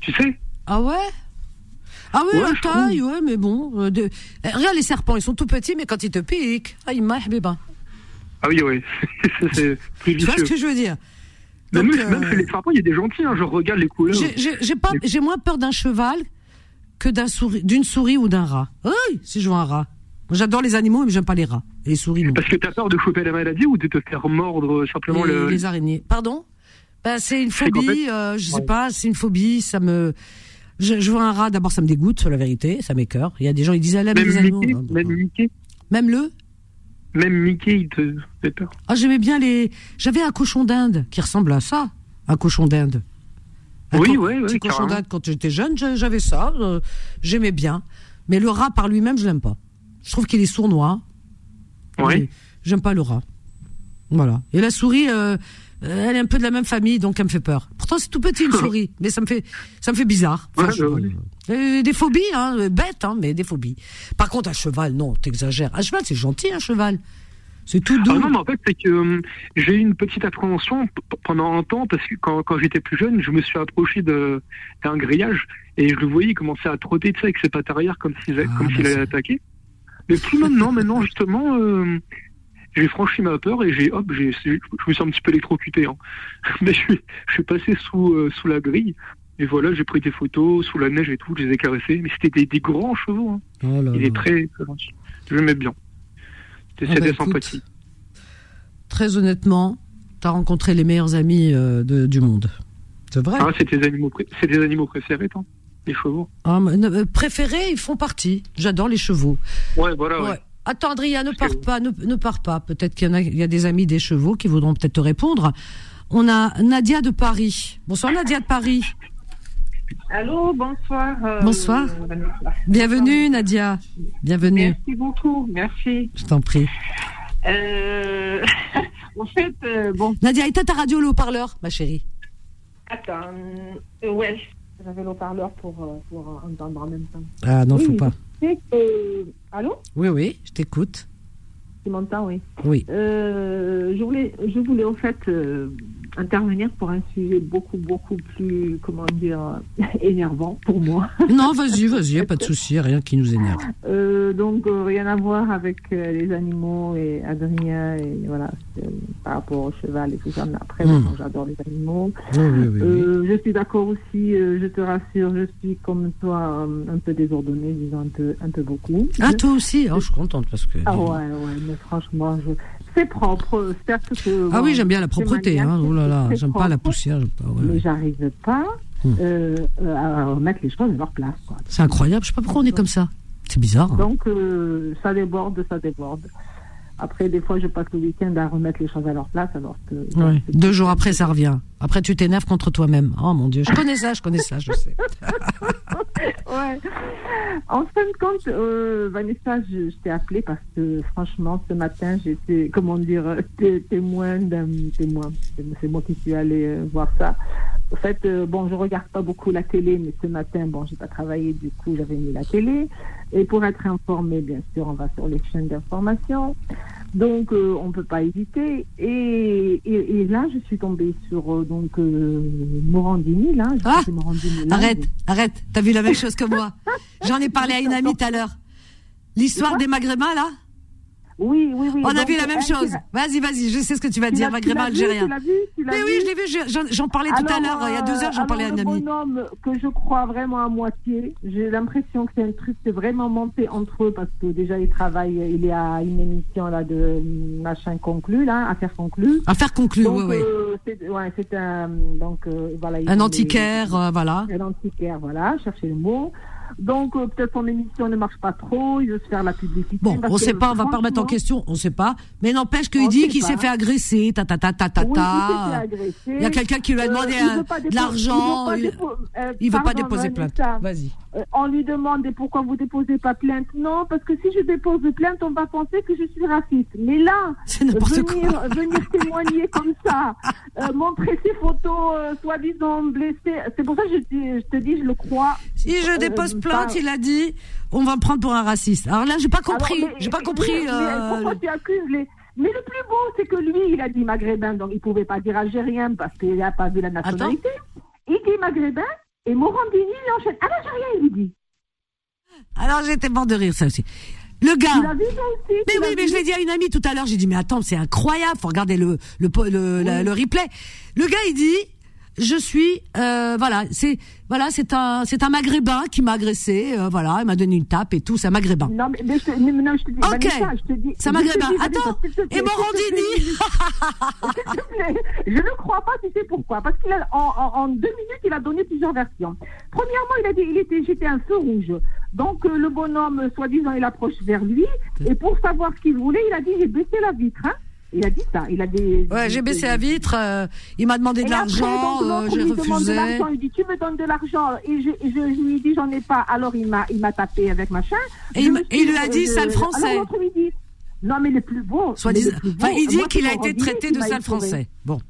[SPEAKER 5] Tu sais?
[SPEAKER 2] Ah ouais? Ah oui, la taille, ouais, mais bon. Euh, de... Eh, regarde les serpents, ils sont tout petits, mais quand ils te piquent, ah, ils
[SPEAKER 5] Ah oui, oui. c'est
[SPEAKER 2] Tu vois ce que je veux dire?
[SPEAKER 5] Même, même chez les serpents, il y a des gentils, hein, je regarde les couleurs.
[SPEAKER 2] J'ai moins peur d'un cheval que d'une souris, souris ou d'un rat. Oui, si je vois un rat. J'adore les animaux, mais j'aime pas les rats. Et les souris, non.
[SPEAKER 5] Parce que tu as peur de choper la maladie ou de te faire mordre simplement
[SPEAKER 2] les,
[SPEAKER 5] le...
[SPEAKER 2] les araignées. Pardon? Ben, C'est une phobie, euh, je sais pas, c'est une phobie, ça me... Je, vois un rat, d'abord ça me dégoûte, la vérité, ça m'écœure. Il y a des gens, ils disent, elle aime les animaux.
[SPEAKER 5] même Mickey
[SPEAKER 2] Même le?
[SPEAKER 5] Même Mickey, il te fait peur.
[SPEAKER 2] Ah, j'aimais bien les... J'avais un cochon d'Inde qui ressemble à ça, un cochon d'Inde.
[SPEAKER 5] Oui, oui, oui.
[SPEAKER 2] cochon d'Inde, quand j'étais jeune, j'avais ça, euh, j'aimais bien. Mais le rat par lui-même, je l'aime pas. Je trouve qu'il est sournois.
[SPEAKER 5] Oui.
[SPEAKER 2] J'aime pas le rat. Voilà. Et la souris, euh, elle est un peu de la même famille, donc elle me fait peur. Pourtant, c'est tout petit une souris, mais ça me fait, ça me fait bizarre. Euh, des phobies, hein, bêtes, hein, mais des phobies. Par contre, un cheval, non, t'exagères. Un cheval, c'est gentil, un cheval. C'est tout doux.
[SPEAKER 5] Ah non, mais en fait, c'est que euh, j'ai eu une petite appréhension pendant un temps parce que quand, quand j'étais plus jeune, je me suis approché d'un grillage et je le voyais commencer à trotter avec ses pattes arrière comme s'il ah, s'il allait attaquer. Mais plus maintenant, maintenant justement, euh, j'ai franchi ma peur et j'ai hop, j'ai, je me suis un petit peu électrocuté. Hein. Mais je suis, je suis passé sous, euh, sous la grille. Et voilà, j'ai pris des photos sous la neige et tout, je les ai caressés. Mais c'était des, des grands chevaux. Hein.
[SPEAKER 2] Oh là
[SPEAKER 5] Il est très, très gentil. Je l'aimais bien.
[SPEAKER 2] Ah bah,
[SPEAKER 5] des
[SPEAKER 2] écoute,
[SPEAKER 5] sympathies.
[SPEAKER 2] Très honnêtement, t'as rencontré les meilleurs amis euh, de- du monde. C'est vrai.
[SPEAKER 5] Ah, c'est tes animaux, c'est préférés, toi? Les chevaux?
[SPEAKER 2] Ah, mais, euh, préférés, ils font partie. J'adore les chevaux.
[SPEAKER 5] Ouais, voilà, ouais.
[SPEAKER 2] Ouais. Attends, Adrien, ne pars pas, ne, ne pars pas. Peut-être qu'il y y a des amis des chevaux qui voudront peut-être te répondre. On a Nadia de Paris. Bonsoir Nadia de Paris.
[SPEAKER 6] Allô, bonsoir. euh,
[SPEAKER 2] Bonsoir. Bienvenue Nadia. Bienvenue.
[SPEAKER 6] Merci beaucoup, merci.
[SPEAKER 2] Je t'en prie.
[SPEAKER 6] Euh, en fait, euh, bon,
[SPEAKER 2] Nadia, éteins ta radio le haut-parleur, ma chérie.
[SPEAKER 6] attends, euh, ouais, j'avais le parleur pour, pour entendre en même temps.
[SPEAKER 2] Ah non,
[SPEAKER 6] Oui,
[SPEAKER 2] faut pas.
[SPEAKER 6] Allô,
[SPEAKER 2] Oui, oui, je t'écoute.
[SPEAKER 6] tu m'entends, oui.
[SPEAKER 2] Oui.
[SPEAKER 6] Je voulais, je voulais en fait intervenir pour un sujet beaucoup, beaucoup plus, comment dire, énervant pour moi.
[SPEAKER 2] Non, vas-y, vas-y, a pas de souci, rien qui nous énerve.
[SPEAKER 6] Euh, donc euh, rien à voir avec euh, les animaux et Adrien et voilà par rapport au cheval et tout ça. Mais après,
[SPEAKER 2] Hmm.
[SPEAKER 6] j'adore les animaux.
[SPEAKER 2] Oui, oui, oui.
[SPEAKER 6] je suis d'accord aussi. je te rassure, je suis comme toi un peu désordonnée, disons un peu, un peu beaucoup.
[SPEAKER 2] Ah, toi aussi, oh, je suis contente parce que.
[SPEAKER 6] Ah ouais, ouais, mais franchement, je... c'est propre. Certes que.
[SPEAKER 2] Ah
[SPEAKER 6] bon,
[SPEAKER 2] oui, j'aime bien la propreté, hein. Oh là là, j'aime pas la poussière, j'aime pas. ouais,
[SPEAKER 6] Mais j'arrive pas
[SPEAKER 2] Hmm.
[SPEAKER 6] euh, euh, à remettre les choses à leur place.
[SPEAKER 2] C'est incroyable, je sais pas pourquoi on est comme ça. C'est bizarre. hein.
[SPEAKER 6] Donc, euh, ça déborde, ça déborde. Après, des fois, je passe le week-end à remettre les choses à leur place, alors que...
[SPEAKER 2] Ouais. Deux jours après, ça revient. Après, tu t'énerves contre toi-même. Oh mon Dieu, je connais ça, je connais ça, je sais.
[SPEAKER 6] Ouais. En fin de compte, euh, Vanessa, je, je t'ai appelé parce que, franchement, ce matin, j'étais, comment dire, té- témoin d'un témoin. C'est c'est moi qui suis allée euh, voir ça. En fait, euh, bon, je regarde pas beaucoup la télé, mais ce matin, bon, j'ai pas travaillé, du coup, j'avais mis la télé. Et pour être informé, bien sûr, on va sur les chaînes d'information. Donc, euh, on peut pas hésiter. Et, et, et là, je suis tombée sur euh, donc euh, Morandini, là.
[SPEAKER 2] Ah
[SPEAKER 6] Morandini, là,
[SPEAKER 2] Arrête, arrête, t'as vu la même chose que moi. J'en ai parlé à une amie tout à l'heure. L'histoire des maghrébins, là?
[SPEAKER 6] Oui, oui, oui.
[SPEAKER 2] On a vu la même chose.
[SPEAKER 6] tu
[SPEAKER 2] Vas-y, vas-y, je sais ce que tu vas
[SPEAKER 6] l'as-
[SPEAKER 2] dire,
[SPEAKER 6] tu
[SPEAKER 2] maghrébin
[SPEAKER 6] vu,
[SPEAKER 2] algérien.
[SPEAKER 6] Tu vu, tu l'as
[SPEAKER 2] Mais
[SPEAKER 6] vu
[SPEAKER 2] oui, je l'ai vu, je- j'en- parlais tout à l'heure, il y a deux heures, j'en
[SPEAKER 6] euh,
[SPEAKER 2] parlais à amie.
[SPEAKER 6] Le bonhomme que je crois vraiment à moitié, j'ai l'impression que c'est un truc, c'est vraiment monté entre eux parce que déjà il travaille, il est à une émission là de euh, machin conclu, là, affaire conclue.
[SPEAKER 2] Affaire conclue, oui, oui.
[SPEAKER 6] euh, c'est ouais, un donc euh, voilà.
[SPEAKER 2] Un antiquaire, euh, voilà.
[SPEAKER 6] Un antiquaire, voilà, cherchez le mot. Donc euh, peut-être son émission ne marche pas trop, il veut se faire la publicité.
[SPEAKER 2] Bon, on
[SPEAKER 6] que,
[SPEAKER 2] sait pas, on va pas remettre en question, on sait pas. Mais n'empêche qu'il dit qu'il s'est fait agresser, ta ta ta ta ta
[SPEAKER 6] Oui, il
[SPEAKER 2] y a quelqu'un qui lui a demandé
[SPEAKER 6] Euh, pas
[SPEAKER 2] de l'argent.
[SPEAKER 6] Il
[SPEAKER 2] Il
[SPEAKER 6] veut pas, euh,
[SPEAKER 2] veut pas déposer plainte. Vas-y.
[SPEAKER 6] on lui demande pourquoi vous déposez pas plainte? Non, parce que si je dépose plainte, on va penser que je suis raciste. Mais là, venir,
[SPEAKER 2] quoi.
[SPEAKER 6] venir témoigner comme ça, euh, montrer ses photos soi-disant blessées, c'est pour ça que je, te- je te dis, je le crois.
[SPEAKER 2] Si je dépose
[SPEAKER 6] pas-
[SPEAKER 2] il a dit, on va me prendre pour un raciste. Alors là, j'ai pas compris,
[SPEAKER 6] Alors, mais-
[SPEAKER 2] j'ai pas compris.
[SPEAKER 6] mais
[SPEAKER 2] euh,
[SPEAKER 6] pourquoi tu accuses les... Mais le plus beau, c'est que lui, il a dit maghrébin, donc il pouvait pas dire algérien parce qu'il n'a pas vu la nationalité. Il dit maghrébin, et Morandini, il enchaîne. Ah, l'algérien, il lui dit.
[SPEAKER 2] Alors j'étais mort de rire, ça aussi. Le gars.
[SPEAKER 6] vu, aussi
[SPEAKER 2] Mais oui, mais je l'ai dit à une amie tout à l'heure. J'ai dit, mais attends, c'est incroyable. Faut regarder le le la- le replay. Le gars, il dit, je suis, euh, voilà, c'est voilà, c'est un c'est un maghrébin qui m'a agressé. euh, voilà, il m'a donné une tape et tout. C'est un maghrébin.
[SPEAKER 6] Non, mais, mais je, mais non, je te dis,
[SPEAKER 2] Ok.
[SPEAKER 6] Vanessa, je te dis.
[SPEAKER 2] C'est
[SPEAKER 6] te
[SPEAKER 2] maghrébin.
[SPEAKER 6] dis,
[SPEAKER 2] Attends. Et Morandini.
[SPEAKER 6] je ne crois pas, tu sais pourquoi Parce qu'il a, en, en, en deux minutes, il a donné plusieurs versions. Premièrement, il a dit, il était, j'étais un feu rouge. Donc, euh, le bonhomme, soi-disant, il approche vers lui. Et pour savoir ce qu'il voulait, il a dit, j'ai baissé la vitre. Hein. Il a dit ça. Il a des.
[SPEAKER 2] Ouais, j'ai baissé la vitre. euh, il m'a demandé de
[SPEAKER 6] Et
[SPEAKER 2] l'argent. euh, j'ai
[SPEAKER 6] de
[SPEAKER 2] refusé.
[SPEAKER 6] Il dit, tu me donnes de l'argent. Et je, je, je lui dit, j'en ai pas. Alors, il m'a, il m'a tapé avec machin.
[SPEAKER 2] Et il lui a dit,
[SPEAKER 6] euh,
[SPEAKER 2] sale français.
[SPEAKER 6] Alors, non, mais le plus beau.
[SPEAKER 2] Soit disant, enfin, il dit qu'il a été traité de sale français. Bon.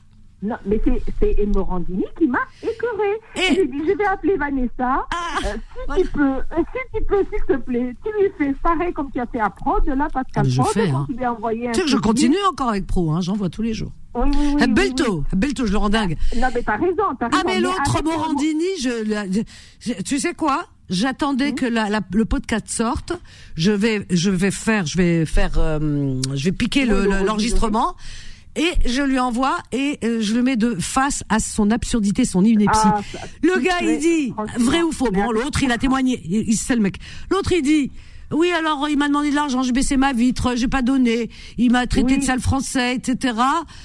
[SPEAKER 6] Non, mais c'est, Morandini qui m'a écœuré.
[SPEAKER 2] Et-
[SPEAKER 6] J'ai dit, je vais appeler Vanessa.
[SPEAKER 2] Ah,
[SPEAKER 6] Euh, si tu peux, euh, si tu peux, s'il te plaît, tu lui fais pareil comme tu as fait à Prod, là, Pascal
[SPEAKER 2] Ah, je
[SPEAKER 6] Prod,
[SPEAKER 2] fais, hein.
[SPEAKER 6] tu lui as envoyé un
[SPEAKER 2] Tu sais que je continue encore avec Pro, hein, j'en vois tous les jours.
[SPEAKER 6] Oui, oui, oui.
[SPEAKER 2] Ah, Belto, Belto, je le rends dingue.
[SPEAKER 6] oui. Non, mais t'as raison, t'as raison.
[SPEAKER 2] Ah mais l'autre
[SPEAKER 6] de-
[SPEAKER 2] Morandini, je, je- tu sais quoi? J'attendais que la, la- le podcast sorte. Je vais, je vais faire, je vais faire, euh, je vais piquer le- le- l'enregistrement et je lui envoie et euh, je le mets de face à son absurdité, son ineptie.
[SPEAKER 6] Ah,
[SPEAKER 2] le gars, il dit vrai ou faux. Bon, l'autre, il a témoigné. Il, il sait le mec. L'autre, il dit. Oui, alors il m'a demandé de l'argent, j'ai baissé ma vitre, j'ai pas donné. Il m'a traité
[SPEAKER 6] Oui.
[SPEAKER 2] de sale français, etc.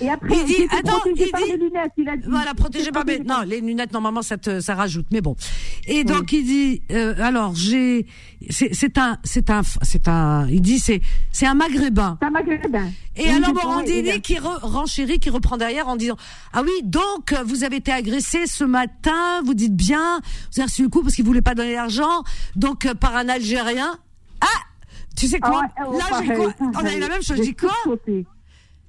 [SPEAKER 6] Et après,
[SPEAKER 2] il dit, attends, il
[SPEAKER 6] par
[SPEAKER 2] dit,
[SPEAKER 6] les lunettes, il a dit.
[SPEAKER 2] voilà, protégé par mes... Non, les lunettes, normalement, ça te, ça rajoute, mais bon. Et donc, il dit, euh, alors, j'ai, c'est, c'est un, c'est un, c'est un, il dit, c'est, c'est un maghrébin.
[SPEAKER 6] Ça maghrébin.
[SPEAKER 2] Et
[SPEAKER 6] Oui,
[SPEAKER 2] alors, Morandini qui re, renchérit, qui reprend derrière en disant, ah oui, donc, vous avez été agressé ce matin, vous dites bien, vous avez reçu le coup parce qu'il voulait pas donner l'argent, donc, euh, par un Algérien. Ah! Tu sais quoi?
[SPEAKER 6] Ah ouais,
[SPEAKER 2] Là, j'ai quoi? On a eu la même chose, je dis quoi?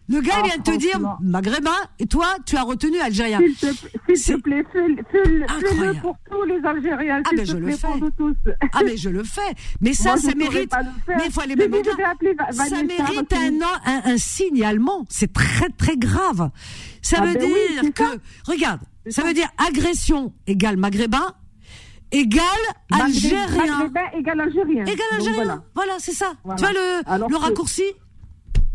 [SPEAKER 2] Le gars,
[SPEAKER 6] Ah,
[SPEAKER 2] vient de te dire maghrébin, et toi, tu as retenu algérien.
[SPEAKER 6] S'il te, plaît, fais-le pour tous les Algériens.
[SPEAKER 2] Ah, mais je le fais. Ah mais je le fais. Mais ça,
[SPEAKER 6] Moi,
[SPEAKER 2] ça mérite. Mais il faut aller même Ça mérite un, un, un signalement. C'est très très grave. Ça
[SPEAKER 6] Ah
[SPEAKER 2] veut
[SPEAKER 6] ben
[SPEAKER 2] dire que
[SPEAKER 6] ça.
[SPEAKER 2] regarde, ça. veut dire agression égale maghrébin égale algérien.
[SPEAKER 6] Maghrébin égale algérien.
[SPEAKER 2] Égale algérien.
[SPEAKER 6] voilà.
[SPEAKER 2] Voilà, c'est ça.
[SPEAKER 6] Voilà.
[SPEAKER 2] Tu vois le,
[SPEAKER 6] Alors
[SPEAKER 2] le raccourci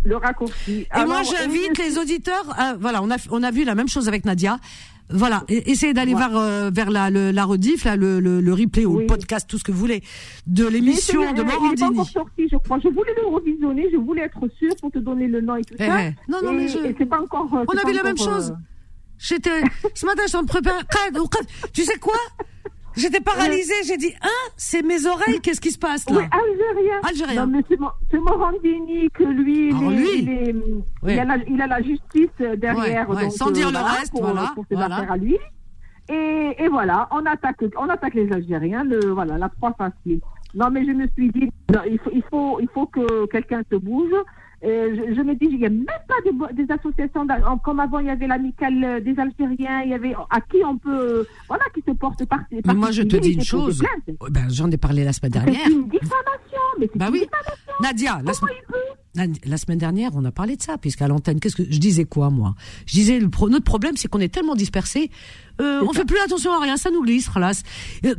[SPEAKER 6] Le raccourci.
[SPEAKER 2] Et moi, j'invite les auditeurs. à- voilà, on a on a vu la même chose avec Nadia. Voilà, essayez d'aller
[SPEAKER 6] Ouais.
[SPEAKER 2] vers euh, vers la le, la rediff, là, le, le, le replay ou le podcast, tout ce que vous voulez, de l'émission de
[SPEAKER 6] Il n'est pas
[SPEAKER 2] Morandini.
[SPEAKER 6] encore sorti, je crois. Je voulais le revisionner, je voulais être sûre pour te donner le nom et tout
[SPEAKER 2] Eh,
[SPEAKER 6] ça.
[SPEAKER 2] eh. Non, non,
[SPEAKER 6] et,
[SPEAKER 2] mais je-
[SPEAKER 6] c'est pas encore. euh,
[SPEAKER 2] On a vu la même chose.
[SPEAKER 6] euh,
[SPEAKER 2] J'étais ce matin, je suis en qad. Tu sais quoi? J'étais paralysée. J'ai dit, hein, c'est mes oreilles. Qu'est-ce qui se passe là
[SPEAKER 6] Oui, algérien.
[SPEAKER 2] Algérien.
[SPEAKER 6] Non, mais c'est Mo- c'est Morandini que lui, il,
[SPEAKER 2] Alors,
[SPEAKER 6] est-
[SPEAKER 2] lui.
[SPEAKER 6] il, est-
[SPEAKER 2] Oui.
[SPEAKER 6] il a la, il a la justice euh, derrière.
[SPEAKER 2] Ouais, ouais,
[SPEAKER 6] donc,
[SPEAKER 2] sans dire le
[SPEAKER 6] voilà,
[SPEAKER 2] reste,
[SPEAKER 6] pour,
[SPEAKER 2] voilà,
[SPEAKER 6] Pour ses
[SPEAKER 2] voilà.
[SPEAKER 6] affaires à lui. Et, et voilà, on attaque, on attaque les Algériens, le, voilà, la proie facile. Non, mais je me suis dit, non, il, faut, il, faut, il faut que quelqu'un se bouge. Et je, je me dis, il n'y a même pas des, associations, comme avant, il y avait l'amicale euh, des Algériens, il y avait à qui on peut, voilà, qui se porte partie.
[SPEAKER 2] Mais moi, je te dis une chose.
[SPEAKER 6] C'est
[SPEAKER 2] Ouais, Ben, j'en ai parlé la semaine dernière.
[SPEAKER 6] une diffamation, mais c'est
[SPEAKER 2] Bah
[SPEAKER 6] une
[SPEAKER 2] oui.
[SPEAKER 6] diffamation.
[SPEAKER 2] Nadia, la,
[SPEAKER 6] Comment
[SPEAKER 2] semaine-
[SPEAKER 6] il peut
[SPEAKER 2] la, la semaine dernière, on a parlé de ça, puisqu'à l'antenne, qu'est-ce que je disais quoi moi? Je disais le pro- notre problème, c'est qu'on est tellement dispersés, euh, on fait plus attention à rien, ça nous glisse. Euh,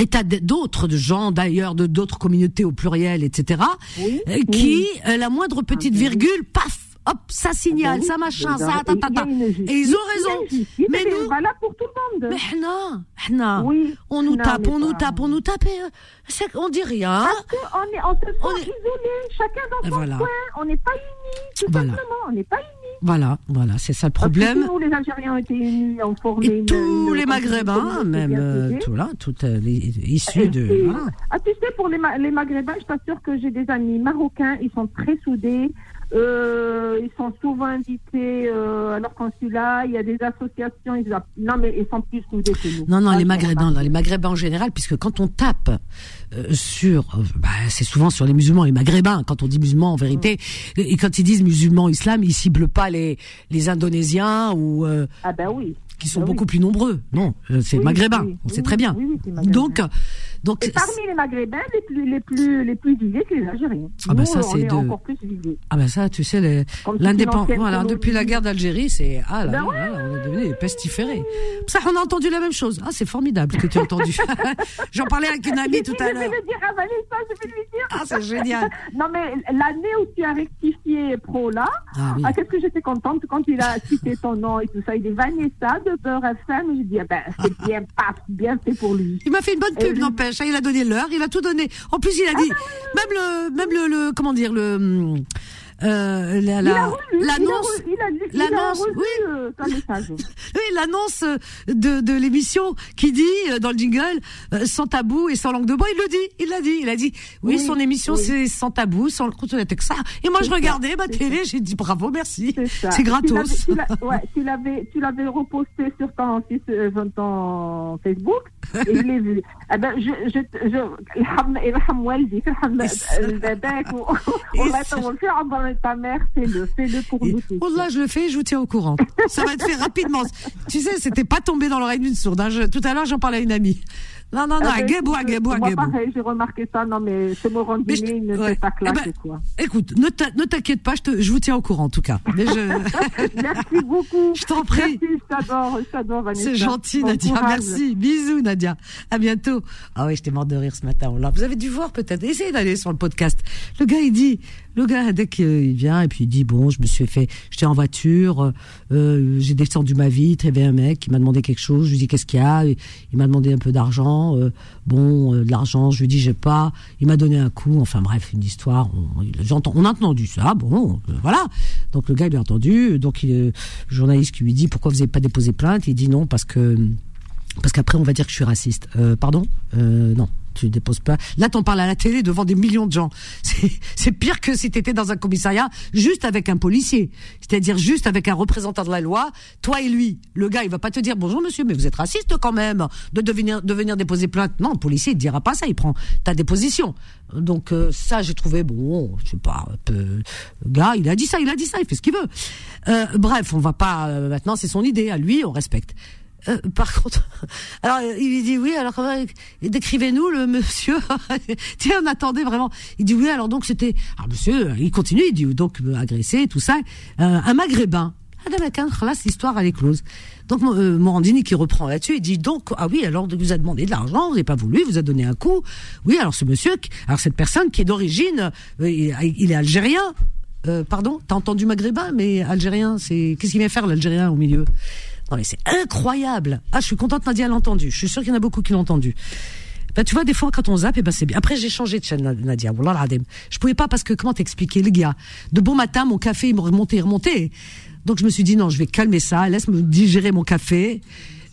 [SPEAKER 2] et t'as d'autres gens d'ailleurs de d'autres communautés au pluriel, etc. Euh, oui, qui
[SPEAKER 6] oui.
[SPEAKER 2] Euh, la moindre petite
[SPEAKER 6] ah, ben
[SPEAKER 2] virgule, paf, hop, ça signale,
[SPEAKER 6] ah,
[SPEAKER 2] ça
[SPEAKER 6] ben machin, ben
[SPEAKER 2] ça ta, ta, ta. Et ils ont raison. Mais nous,
[SPEAKER 6] voilà pour tout le monde.
[SPEAKER 2] Mais non,
[SPEAKER 6] non.
[SPEAKER 2] On nous tape, on nous tape, on nous tape. Et, euh, on dit rien.
[SPEAKER 6] Parce qu'on est, on se sent
[SPEAKER 2] est...
[SPEAKER 6] isolé, chacun dans son coin. On n'est pas unis, tout simplement. On n'est pas unis.
[SPEAKER 2] Voilà, voilà, c'est ça le problème.
[SPEAKER 6] si nous, les Algériens ont été unis, ont formé
[SPEAKER 2] Et tous les Maghrébins, même euh, tout là, toutes euh, les issus
[SPEAKER 6] Et
[SPEAKER 2] de.
[SPEAKER 6] Ah, tu sais, pour les, les Maghrébins, je t'assure que j'ai des amis marocains, ils sont très soudés. Euh, ils sont souvent invités euh, à leur consulat. Il y a des associations. Ils, a- non, mais ils sont plus soudés que nous.
[SPEAKER 2] Non, non, les Maghrébins, non, les Maghrébins en général, puisque quand on tape euh, sur, euh, bah, c'est souvent sur les musulmans, les Maghrébins. Quand on dit musulmans, en vérité, et quand ils disent musulmans, islam, ils ciblent pas les les Indonésiens ou euh,
[SPEAKER 6] Ah ben oui.
[SPEAKER 2] qui sont
[SPEAKER 6] Ah oui.
[SPEAKER 2] beaucoup plus nombreux. Non, euh, c'est
[SPEAKER 6] Oui,
[SPEAKER 2] Maghrébins.
[SPEAKER 6] oui,
[SPEAKER 2] on sait très bien.
[SPEAKER 6] oui, oui, c'est Maghrébin.
[SPEAKER 2] donc, donc.
[SPEAKER 6] Et parmi les Maghrébins, les plus, les plus, les plus visés, c'est les Algériens.
[SPEAKER 2] Ah ben
[SPEAKER 6] Nous,
[SPEAKER 2] ça, c'est
[SPEAKER 6] est
[SPEAKER 2] de-
[SPEAKER 6] encore plus visés.
[SPEAKER 2] Ah ben ça, tu sais, l'indépendance, voilà, depuis la guerre d'Algérie, c'est ah là,
[SPEAKER 6] Ben
[SPEAKER 2] là,
[SPEAKER 6] ouais,
[SPEAKER 2] là, on est devenu pestiférés. Ça, on a entendu la même chose. Ah, c'est formidable que tu as entendu. J'en parlais avec une amie
[SPEAKER 6] Je
[SPEAKER 2] tout à
[SPEAKER 6] Je
[SPEAKER 2] l'heure.
[SPEAKER 6] vais le dire à Vanessa, je vais lui dire.
[SPEAKER 2] Ah, c'est génial.
[SPEAKER 6] Non, mais l'année où tu as rectifié Pro là,
[SPEAKER 2] Ah oui.
[SPEAKER 6] ah, qu'est-ce que j'étais contente quand il a cité ton nom et tout ça. Il est Vanessa de Beurre FM. Je dis, ah ben, c'est bien, paf, bien fait pour lui.
[SPEAKER 2] Il m'a fait une bonne pub, n'empêche. Il a donné l'heure, il a tout donné. En plus, il a dit, même le, même le, le- comment dire, le, hum, euh, la,
[SPEAKER 6] Il a
[SPEAKER 2] la-
[SPEAKER 6] relu, il a
[SPEAKER 2] l'annonce,
[SPEAKER 6] re- il a lu- il a
[SPEAKER 2] l'annonce,
[SPEAKER 6] revu,
[SPEAKER 2] oui.
[SPEAKER 6] euh, ton message.
[SPEAKER 2] oui, l'annonce de, de l'émission qui dit euh, dans le jingle euh, sans tabou et sans langue de bois. Il le dit, il l'a dit, il a dit. Oui,
[SPEAKER 6] Oui,
[SPEAKER 2] son émission
[SPEAKER 6] oui.
[SPEAKER 2] c'est sans tabou, sans le contrôle de ça. Et moi, je
[SPEAKER 6] C'est ça,
[SPEAKER 2] regardais ma
[SPEAKER 6] c'est
[SPEAKER 2] télé, j'ai dit bravo, merci.
[SPEAKER 6] C'est ça.
[SPEAKER 2] C'est
[SPEAKER 6] Tu l'avais-
[SPEAKER 2] gratos.
[SPEAKER 6] Tu l'as- ouais, tu l'avais, tu l'avais reposté sur ton, sur ton Facebook et je l'ai vu. Eh ben, je, je, je, الحم- يرحم والديك يرحم باباك و- والله يطول في maman et ta mère, fais-le, pour nous.
[SPEAKER 2] Oh là, je le fais, je vous tiens au courant. Ça va te faire rapidement. tu sais, c'était pas tombé dans l'oreille d'une sourde. Hein. Tout à l'heure, j'en parlais à une amie. Non, non, non,
[SPEAKER 6] Eh ben,
[SPEAKER 2] Guébois,
[SPEAKER 6] écoute,
[SPEAKER 2] Guébois,
[SPEAKER 6] Moi,
[SPEAKER 2] Guébois.
[SPEAKER 6] pareil, j'ai remarqué ça. Non, mais ce mot
[SPEAKER 2] Mais je-
[SPEAKER 6] il ne
[SPEAKER 2] ouais.
[SPEAKER 6] pas
[SPEAKER 2] Eh ben,
[SPEAKER 6] quoi.
[SPEAKER 2] Écoute, ne t'inquiète pas, je, te- je vous tiens au courant en tout cas. Mais je,
[SPEAKER 6] Merci beaucoup.
[SPEAKER 2] je t'en prie.
[SPEAKER 6] Merci, je t'adore, je t'adore, Vanessa.
[SPEAKER 2] C'est gentil,
[SPEAKER 6] Bon
[SPEAKER 2] Nadia.
[SPEAKER 6] courage.
[SPEAKER 2] Merci. Bisous, Nadia. À bientôt. Ah oui, j'étais morte de rire ce matin. On Vous avez dû voir peut-être. Essayez d'aller sur le podcast. Le gars, il dit, le gars, dès qu'il vient, et puis il dit, bon, je me suis fait, j'étais en voiture, euh, j'ai descendu ma vitre, il y avait un mec qui m'a demandé quelque chose. Je lui dis, qu'est-ce qu'il y a? Il m'a demandé un peu d'argent. Euh, bon, euh, de l'argent, je lui dis, j'ai pas. Il m'a donné un coup. Enfin bref, une histoire. On, on a entendu ça. Bon, euh, voilà. Donc le gars, il a entendu. Donc il, le journaliste qui lui dit, pourquoi vous n'avez pas déposé plainte? Il dit non, parce que, parce qu'après on va dire que je suis raciste. Pardon? Non, tu déposes pas. Là, t'en parles à la télé devant des millions de gens. C'est, pire que si t'étais dans un commissariat juste avec un policier, c'est-à-dire juste avec un représentant de la loi, toi et lui. Le gars, il va pas te dire bonjour monsieur, mais vous êtes raciste quand même de devenir de venir déposer plainte. Non, le policier il dira pas ça, il prend ta déposition. Donc euh, ça, j'ai trouvé bon, je sais pas, un peu. Le gars, il a dit ça, il a dit ça, il fait ce qu'il veut. Euh, bref, on va pas. euh, maintenant, c'est son idée à lui, on respecte. Euh, par contre, alors il dit oui. Alors décrivez-nous le monsieur. Tiens, on attendait vraiment. Il dit oui. Alors donc c'était. Alors monsieur, il continue. Il dit donc agressé, tout ça. Euh, un maghrébin. Ah, là, l'histoire elle est close. Donc euh, Morandini qui reprend là-dessus, il dit donc ah oui alors vous a demandé de l'argent, vous n'avez pas voulu, vous a donné un coup. Oui alors ce monsieur, alors cette personne qui est d'origine, euh, il, il est algérien. Euh, pardon, t'as entendu maghrébin, mais algérien, c'est qu'est-ce qu'il vient faire l'algérien au milieu? Non mais c'est incroyable. Ah, je suis contente Nadia l'a entendu. Je suis sûre qu'il y en a beaucoup qui l'ont entendu. Ben, tu vois, des fois, quand on zappe, eh ben, c'est bien. Après, j'ai changé de chaîne, Nadia. Je pouvais pas parce que, comment t'expliquer, les gars? De bon matin, mon café, il me remontait, il remontait. Donc, je me suis dit, non, je vais calmer ça, laisse-me digérer mon café.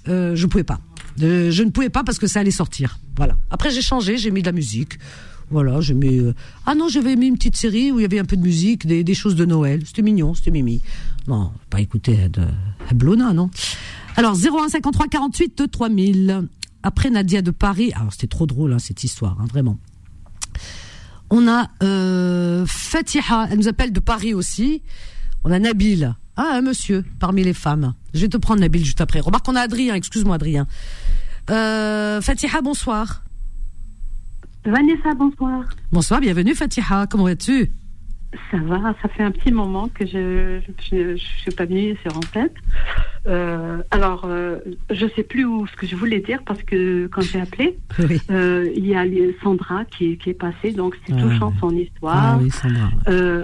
[SPEAKER 2] Euh, je pouvais pas. Euh, je ne pouvais pas parce que ça allait sortir. Voilà. Après, j'ai changé, j'ai mis de la musique. Voilà, j'ai mis. euh, Ah non, j'avais mis une petite série où il y avait un peu de musique, des, des choses de Noël. C'était mignon, c'était mimi. Non, pas écouter de Blona, non. Alors 0153 48 3000. Après Nadia de Paris. Alors c'était trop drôle hein, cette histoire, hein, vraiment. On a euh, Fatiha, elle nous appelle de Paris aussi. On a Nabil. Ah, un monsieur parmi les femmes. Je vais te prendre Nabil juste après. Remarque, on a Adrien. Excuse-moi, Adrien. Euh, Fatiha, bonsoir.
[SPEAKER 7] Vanessa, bonsoir.
[SPEAKER 2] Bonsoir, bienvenue Fatiha. Comment vas-tu?
[SPEAKER 7] Ça va, ça fait un petit moment que je je suis pas venue sur Antenne. Euh, alors, euh, je sais plus où ce que je voulais dire parce que quand j'ai appelé,
[SPEAKER 2] Oui.
[SPEAKER 7] euh, il y a Sandra qui, qui est passée, donc c'est
[SPEAKER 2] Ah,
[SPEAKER 7] touchant son
[SPEAKER 2] Ah
[SPEAKER 7] histoire.
[SPEAKER 2] oui, Sandra.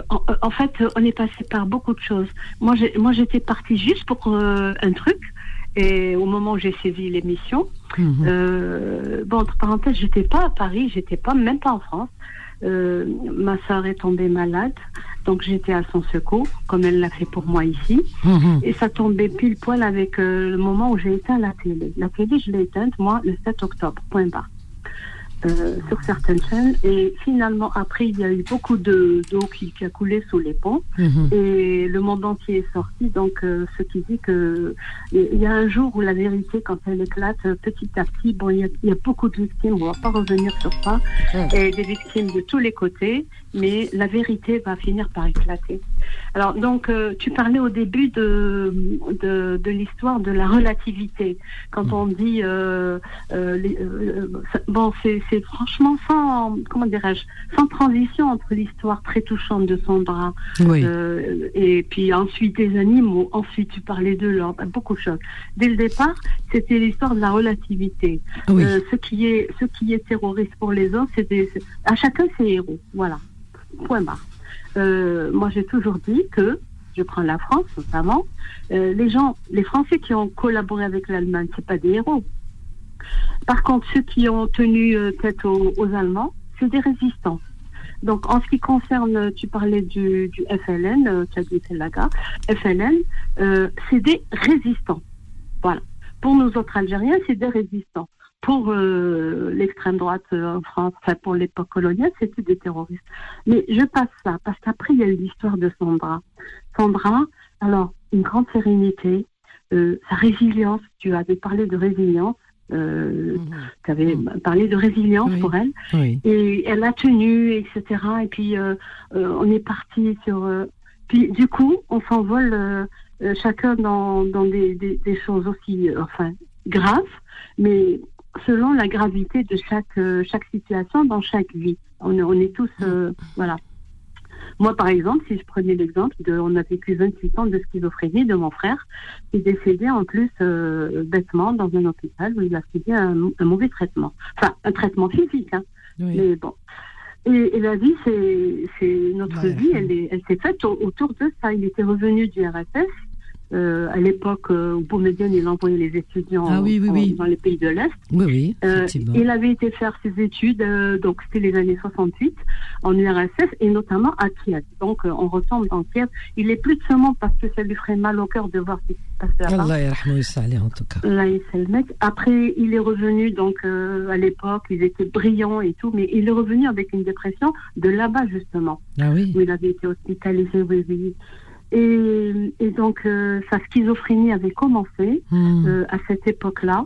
[SPEAKER 7] En, en fait, on est passé par beaucoup de choses. Moi, j'étais partie juste pour un truc. Et au moment où j'ai saisi l'émission,
[SPEAKER 2] Mhm.
[SPEAKER 7] bon, entre parenthèses, j'étais pas à Paris, j'étais pas, même pas en France. Euh, ma sœur est tombée malade, donc j'étais à son secours, comme elle l'a fait pour moi ici.
[SPEAKER 2] Mhm.
[SPEAKER 7] Et ça tombait pile poil avec euh, le moment où j'ai éteint la télé. La télé, je l'ai éteinte, moi, le 7 octobre, point barre. Euh, sur certaines chaînes. Et finalement, après, il y a eu beaucoup de- d'eau qui, qui a coulé sous les ponts.
[SPEAKER 2] Mhm.
[SPEAKER 7] Et le monde entier est sorti. Donc, euh, ce qui dit que il y a un jour où la vérité, quand elle éclate euh, petit à petit, bon, il y a, il y a beaucoup de victimes. On va pas revenir sur ça. Et des victimes de tous les côtés. Mais la vérité va finir par éclater. Alors, donc, euh, tu parlais au début de, de, de l'histoire de la relativité. Quand on dit, euh, euh, les- bon, c'est franchement sans, comment dirais-je, sans transition entre l'histoire très touchante de Sandra
[SPEAKER 2] Oui.
[SPEAKER 7] et puis ensuite des animaux, ensuite tu parlais de l'or, ben, beaucoup de choses. Dès le départ, c'était l'histoire de la relativité.
[SPEAKER 2] Oui.
[SPEAKER 7] Ce qui est ce qui est terroriste pour les autres, c'est- à chacun ses héros. Voilà. Point barre. Euh, moi, j'ai toujours dit que je prends la France notamment. euh, les gens, les Français qui ont collaboré avec l'Allemagne, c'est pas des héros. Par contre, ceux qui ont tenu euh, tête aux, aux Allemands, c'est des résistants. Donc, en ce qui concerne, tu parlais du, du FLN, tu as dit FLN, c'est des résistants. Voilà. Pour nous autres Algériens, c'est des résistants. Pour euh, l'extrême droite euh, en France, enfin pour l'époque coloniale, c'était des terroristes. Mais je passe ça, parce qu'après, il y a eu l'histoire de Sandra. Sandra, alors, une grande sérénité, euh, sa résilience, tu avais parlé de résilience, euh,
[SPEAKER 2] Mhm.
[SPEAKER 7] tu avais parlé de résilience
[SPEAKER 2] Oui.
[SPEAKER 7] pour elle,
[SPEAKER 2] Oui.
[SPEAKER 7] et elle a tenu, etc. Et puis on est parti sur. puis du coup, on s'envole chacun dans, dans des, des, des choses aussi, enfin, graves, mais selon la gravité de chaque euh, chaque situation dans chaque vie. On, est- on est tous euh, voilà. Moi, par exemple, si je prenais l'exemple de, on a vécu 28 ans de schizophrénie de mon frère, qui est décédé en plus euh, bêtement dans un hôpital où il a subi un, un mauvais traitement, enfin un traitement physique. Hein.
[SPEAKER 2] Oui.
[SPEAKER 7] Mais bon. Et, et la vie, c'est, notre
[SPEAKER 2] Ouais.
[SPEAKER 7] vie, elle, est, elle s'est faite au- autour de ça. Il était revenu du RSS. Euh, à l'époque euh, où Boumediene, il envoyait les étudiants
[SPEAKER 2] Ah oui, oui,
[SPEAKER 7] en-
[SPEAKER 2] oui.
[SPEAKER 7] dans les pays de l'Est.
[SPEAKER 2] Oui, oui,
[SPEAKER 7] Euh, il avait été faire ses études, euh, donc c'était les années 68, en URSS et notamment à Kiev. Donc euh, on retombe dans Kiev. Il est plus de monde parce que ça lui ferait mal au cœur de voir ce qui se passe là-bas.
[SPEAKER 2] Allah en tout cas.
[SPEAKER 7] Là, il c'est le mec. Après, il est revenu, donc euh, à l'époque, ils étaient brillants et tout, mais il est revenu avec une dépression de là-bas, justement,
[SPEAKER 2] Ah oui.
[SPEAKER 7] où il avait été hospitalisé, oui, oui. Et, et donc, euh, sa schizophrénie avait commencé
[SPEAKER 2] Hmm.
[SPEAKER 7] euh, à cette époque-là.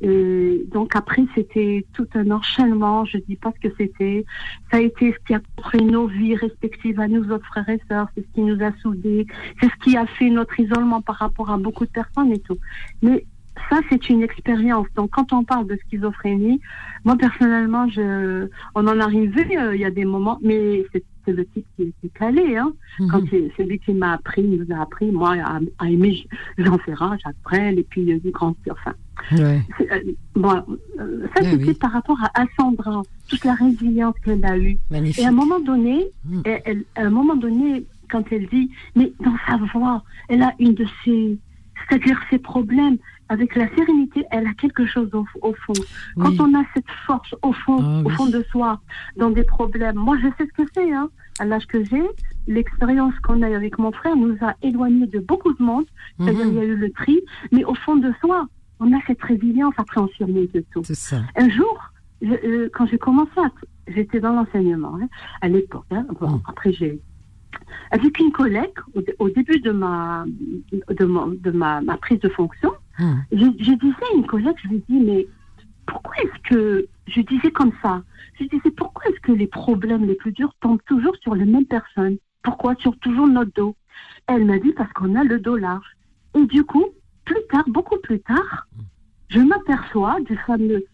[SPEAKER 7] Et donc après, c'était tout un enchaînement. Je dis pas ce que c'était. Ça a été ce qui a construit nos vies respectives à nous autres frères et sœurs. C'est ce qui nous a soudés. C'est ce qui a fait notre isolement par rapport à beaucoup de personnes et tout. Mais ça, c'est une expérience. Donc, quand on parle de schizophrénie, moi personnellement, je, on en arrivait. euh, Il y a des moments, mais c'est c'est le type qui était calé. Hein. Quand
[SPEAKER 2] Mhm.
[SPEAKER 7] c'est c'est lui qui m'a appris, il nous a appris, moi, à, à aimer Jean Ferrat, Jacques Brel, et puis euh, du grand. Enfin,
[SPEAKER 2] Ouais.
[SPEAKER 7] euh, bon, euh, ça,
[SPEAKER 2] Ah
[SPEAKER 7] c'était
[SPEAKER 2] oui.
[SPEAKER 7] par rapport à, à Sandra, toute la résilience qu'elle a eue.
[SPEAKER 2] Magnifique.
[SPEAKER 7] Et à un moment donné, elle- à un moment donné, quand elle dit, mais dans sa voix, elle a une de ses, c'est-à-dire ses problèmes, avec la sérénité, elle a quelque chose au, au fond. Quand on a cette force au fond,
[SPEAKER 2] Ah
[SPEAKER 7] au
[SPEAKER 2] oui.
[SPEAKER 7] fond de soi, dans des problèmes, moi je sais ce que c'est, hein. À l'âge que j'ai, l'expérience qu'on a eu avec mon frère nous a éloignés de beaucoup de monde. C'est-à-dire,
[SPEAKER 2] Mhm.
[SPEAKER 7] il y a eu le tri, mais au fond de soi, on a cette résilience, après on surmonte de tout.
[SPEAKER 2] Ça.
[SPEAKER 7] Un jour, je- euh, quand j'ai commencé. J'étais dans l'enseignement hein, à l'époque. hein. Bon,
[SPEAKER 2] Mm.
[SPEAKER 7] Après, j'ai. Avec une collègue, au, dé- au début de ma, de, mon- de ma, ma prise de fonction, Je, disais à une collègue, je lui dis, mais pourquoi est-ce que. Je disais comme ça. Je disais, pourquoi est-ce que les problèmes les plus durs tombent toujours sur les mêmes personnes? Pourquoi? Sur toujours notre dos Elle m'a dit, parce qu'on a le dos large. Et du coup, plus tard, beaucoup plus tard, je m'aperçois du fameux.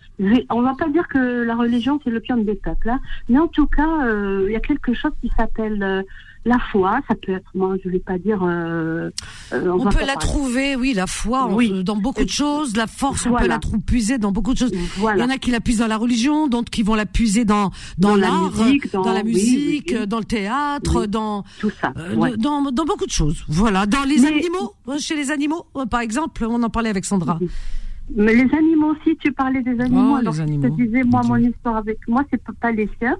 [SPEAKER 7] On va pas dire que la religion c'est le pion des peuples, hein, mais en tout cas, euh, il y a quelque chose qui s'appelle euh, la foi. Ça peut être, moi, je vais pas dire. euh, euh,
[SPEAKER 2] On peut la trouver, oui, la foi,
[SPEAKER 7] Oui.
[SPEAKER 2] dans beaucoup de choses. La force, on peut la trou- puiser dans beaucoup de choses.
[SPEAKER 7] Voilà.
[SPEAKER 2] Il y en a qui la puisent dans la religion, d'autres qui vont la puiser dans dans,
[SPEAKER 7] Dans la
[SPEAKER 2] l'art,
[SPEAKER 7] musique, dans-
[SPEAKER 2] la musique,
[SPEAKER 7] oui, oui.
[SPEAKER 2] dans le théâtre, dans
[SPEAKER 7] Tout ça.
[SPEAKER 2] euh,
[SPEAKER 7] ouais.
[SPEAKER 2] dans dans beaucoup de choses. Voilà, dans les
[SPEAKER 7] Mais-
[SPEAKER 2] animaux, chez les animaux, par exemple, on en parlait avec Sandra.
[SPEAKER 7] Mais les animaux aussi, tu parlais des animaux.
[SPEAKER 2] Oh,
[SPEAKER 7] alors
[SPEAKER 2] les
[SPEAKER 7] je
[SPEAKER 2] animaux.
[SPEAKER 7] te disais, moi,
[SPEAKER 2] Mon
[SPEAKER 7] histoire avec moi, c'est pas- pas les chiens.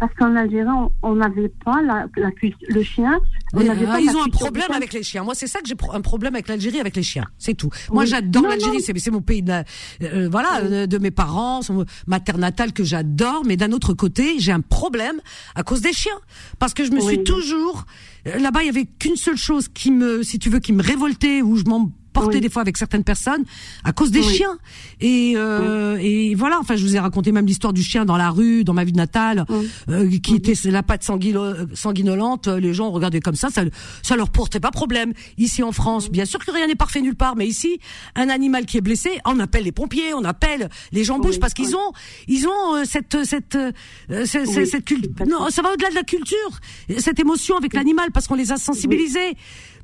[SPEAKER 7] Parce qu'en Algérie, on- n'avait pas la, la le chien. On
[SPEAKER 2] Euh,
[SPEAKER 7] n'avait pas
[SPEAKER 2] ils
[SPEAKER 7] la
[SPEAKER 2] ont un problème avec les chiens. Moi, c'est ça que j'ai pro- un problème avec l'Algérie, avec les chiens. C'est tout. Moi,
[SPEAKER 7] Oui.
[SPEAKER 2] j'adore l'Algérie. C'est mon pays, de, euh, voilà, euh, de mes parents, ma terre natale que j'adore. Mais d'un autre côté, j'ai un problème à cause des chiens, parce que je me suis toujours euh, là-bas. Il y avait qu'une seule chose qui me, si tu veux, qui me révoltait, où je m'en portais
[SPEAKER 7] Oui.
[SPEAKER 2] des fois avec certaines personnes à cause des
[SPEAKER 7] Oui.
[SPEAKER 2] chiens. Et, euh, et voilà. Enfin, je vous ai raconté même l'histoire du chien dans la rue, dans ma vie natale, euh, qui était la patte sanguino- sanguinolente. Les gens regardaient comme ça, ça, ça leur portait pas problème. Ici en France, bien sûr que rien n'est parfait nulle part, mais ici, un animal qui est blessé, on appelle les pompiers, on appelle les gens bougent parce qu'ils ont, ils ont euh, cette cette euh, cette,
[SPEAKER 7] Oui,
[SPEAKER 2] cette culture. Non, ça va au-delà de la culture, cette émotion avec l'animal parce qu'on les a sensibilisés.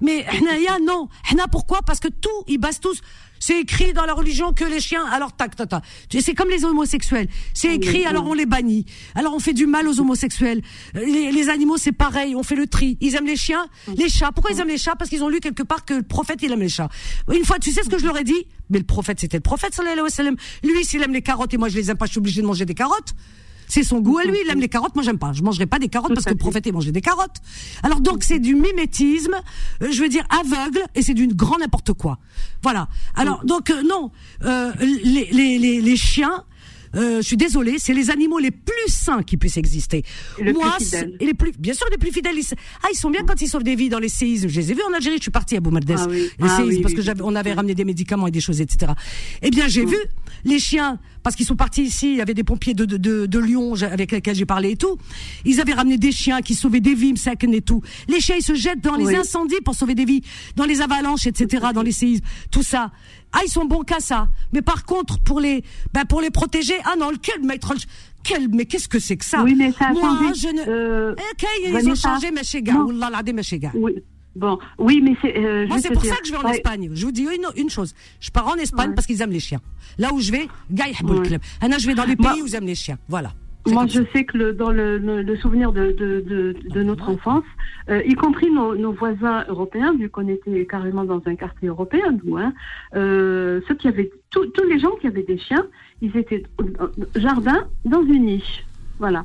[SPEAKER 2] Mais Hnaya, non. Hna, pourquoi? Parce que tout, ils basent tous. C'est écrit dans la religion que les chiens, alors tac, tac, tac. C'est comme les homosexuels. C'est écrit, alors on les bannit. Alors on fait du mal aux homosexuels. Les, les animaux, c'est pareil. On fait le tri. Ils aiment les chiens, les chats. Pourquoi ils aiment les chats? Parce qu'ils ont lu quelque part que le prophète, il aime les chats. Une fois, tu sais ce que je leur ai dit? Mais le prophète, c'était le prophète, sallallahu alayhi wa sallam. Lui, s'il aime les carottes et moi, je les aime pas, je suis obligé de manger des carottes. C'est son goût à lui, il aime les carottes, moi j'aime pas. Je mangerai pas des carottes
[SPEAKER 7] Tout
[SPEAKER 2] parce que le prophète mangeait des carottes. Alors donc c'est du mimétisme, euh, je veux dire aveugle, et c'est d'une grand n'importe quoi. Voilà. Alors donc euh, non, euh, les, les, les, les chiens, euh, je suis désolée, c'est les animaux les plus sains qui puissent exister. Moi, et les plus, bien sûr, les plus fidèles. ils- ah, ils sont bien quand ils sauvent des vies dans les séismes. Je les ai vus en Algérie. Je suis partie à Boumerdès.
[SPEAKER 7] Ah oui.
[SPEAKER 2] Les
[SPEAKER 7] Ah
[SPEAKER 2] séismes,
[SPEAKER 7] oui,
[SPEAKER 2] parce
[SPEAKER 7] oui,
[SPEAKER 2] que j'avais, on avait ramené des médicaments et des choses, etc. Eh bien, j'ai vu les chiens parce qu'ils sont partis ici. Il y avait des pompiers de de, de, de Lyon avec lesquels j'ai parlé et tout. Ils avaient ramené des chiens qui sauvaient des vies, Msaken et tout. Les chiens, ils se jettent dans les incendies pour sauver des vies, dans les avalanches, etc., dans les séismes, tout ça. Ah, ils sont bons qu'à ça. Mais par contre, pour les, ben, pour les protéger, ah non, quel maître, quel, mais qu'est-ce que c'est que ça?
[SPEAKER 7] Oui, mais ça a
[SPEAKER 2] Moi,
[SPEAKER 7] changé.
[SPEAKER 2] je ne,
[SPEAKER 7] Euh,
[SPEAKER 2] Eh, ok, ils ont changé, mes chégas.
[SPEAKER 7] oui. Bon, oui, mais c'est. euh,
[SPEAKER 2] Moi, c'est pour ça que je vais en
[SPEAKER 7] Ouais.
[SPEAKER 2] Espagne. Je vous dis une, une chose. Je pars en Espagne
[SPEAKER 7] Ouais.
[SPEAKER 2] parce qu'ils aiment les chiens. Là où je vais, gars,
[SPEAKER 7] Ouais.
[SPEAKER 2] club. Ah non, je vais dans les pays
[SPEAKER 7] Moi-
[SPEAKER 2] où ils aiment les chiens. Voilà.
[SPEAKER 7] Moi, je
[SPEAKER 2] ça.
[SPEAKER 7] sais que le, dans le, le- souvenir de, de, de, de notre enfance, euh, y compris nos, nos voisins européens, vu qu'on était carrément dans un quartier européen, nous, hein, euh, ceux qui avaient, tous tous les gens qui avaient des chiens, ils étaient au jardin dans une niche. Voilà.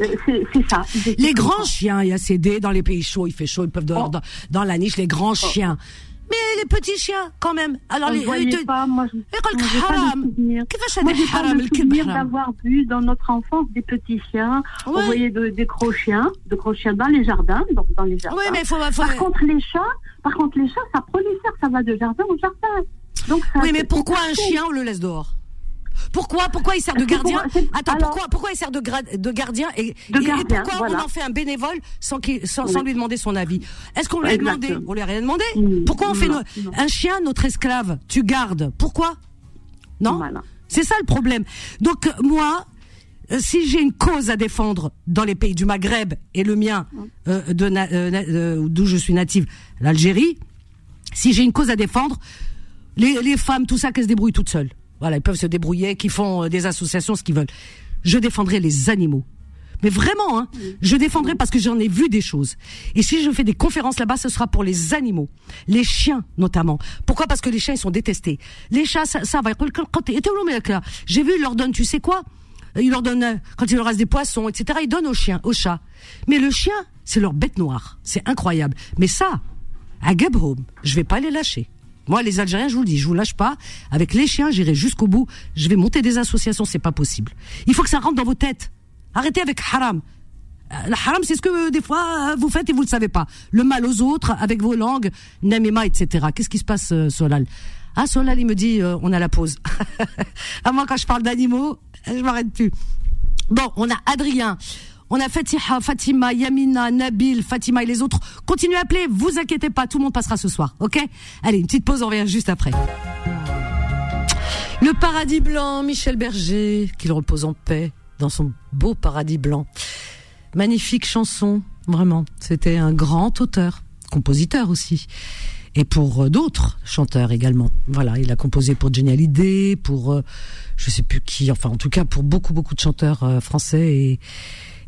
[SPEAKER 7] Euh, c'est ça.
[SPEAKER 2] Les grands
[SPEAKER 7] ça.
[SPEAKER 2] chiens, il y a CD dans les pays chauds, il fait chaud, ils peuvent dehors
[SPEAKER 7] oh.
[SPEAKER 2] dans, dans, la niche, les grands oh. chiens. Mais les petits chiens, quand même. Alors,
[SPEAKER 7] euh,
[SPEAKER 2] les, eux,
[SPEAKER 7] pas, moi, je, je
[SPEAKER 2] haram.
[SPEAKER 7] Qu'est-ce
[SPEAKER 2] que
[SPEAKER 7] c'est
[SPEAKER 2] haram
[SPEAKER 7] d'avoir vu dans notre enfance des petits chiens.
[SPEAKER 2] Ouais.
[SPEAKER 7] On voyait de, des gros chiens, de gros chiens dans les jardins, donc dans les jardins.
[SPEAKER 2] Oui, mais faut, faut...
[SPEAKER 7] Par contre, les chats, par contre, les chats, ça prolifère, ça va de jardin au jardin. Donc, ça,
[SPEAKER 2] oui, mais pourquoi un chien, on le laisse dehors? Pourquoi Pourquoi il sert de
[SPEAKER 7] pour-
[SPEAKER 2] gardien Attends,
[SPEAKER 7] alors-
[SPEAKER 2] pourquoi pourquoi il sert de, gra- de gardien et,
[SPEAKER 7] De
[SPEAKER 2] et- pourquoi
[SPEAKER 7] voilà.
[SPEAKER 2] on en fait un bénévole sans, qu'il- sans, sans
[SPEAKER 7] Oui.
[SPEAKER 2] lui demander son avis? Est-ce qu'on lui a demandé? On lui a rien demandé. Pourquoi on fait no- un chien notre esclave Tu gardes? Pourquoi? Non?
[SPEAKER 7] Voilà.
[SPEAKER 2] C'est ça le problème. Donc moi, euh, si j'ai une cause à défendre dans les pays du Maghreb et le mien, euh, de na- na- euh, d'où je suis native, l'Algérie, si j'ai une cause à défendre, les, les femmes, tout ça, qu'elles se débrouillent toutes seules. Voilà, ils peuvent se débrouiller, qui font euh, des associations, ce qu'ils veulent. Je défendrai les animaux. Mais vraiment, hein, je défendrai parce que j'en ai vu des choses. Et si je fais des conférences là-bas, ce sera pour les animaux, les chiens notamment. Pourquoi? Parce que les chiens ils sont détestés. Les chats, ça, ça va. J'ai vu, ils leur donnent, tu sais quoi? Ils leur donnent euh, quand il leur reste des poissons, etc. Ils donnent aux chiens, aux chats. Mais le chien, c'est leur bête noire. C'est incroyable. Mais ça, à Gabroum, je vais pas les lâcher. Moi, les Algériens, je vous le dis, je vous lâche pas. Avec les chiens, j'irai jusqu'au bout. Je vais monter des associations, c'est pas possible. Il faut que ça rentre dans vos têtes. Arrêtez avec haram. Euh, Le haram, c'est ce que euh, des fois euh, vous faites et vous le savez pas. Le mal aux autres avec vos langues, namima, etc. Qu'est-ce qui se passe, Solal? Ah, Solal, il me dit, on a la pause. ah, moi, quand je parle d'animaux, je m'arrête plus. Bon, on a Adrien, on a Fatiha, Fatima, Yamina, Nabil, Fatima et les autres. Continuez à appeler, vous inquiétez pas, tout le monde passera ce soir, ok? Allez, une petite pause, on revient juste après. Le paradis blanc, Michel Berger, qu'il repose en paix dans son beau paradis blanc. Magnifique chanson, vraiment. C'était un grand auteur, compositeur aussi. Et pour euh, d'autres chanteurs également. Voilà, il a composé pour Johnny Hallyday, pour euh, je sais plus qui, enfin en tout cas pour beaucoup beaucoup de chanteurs euh, français et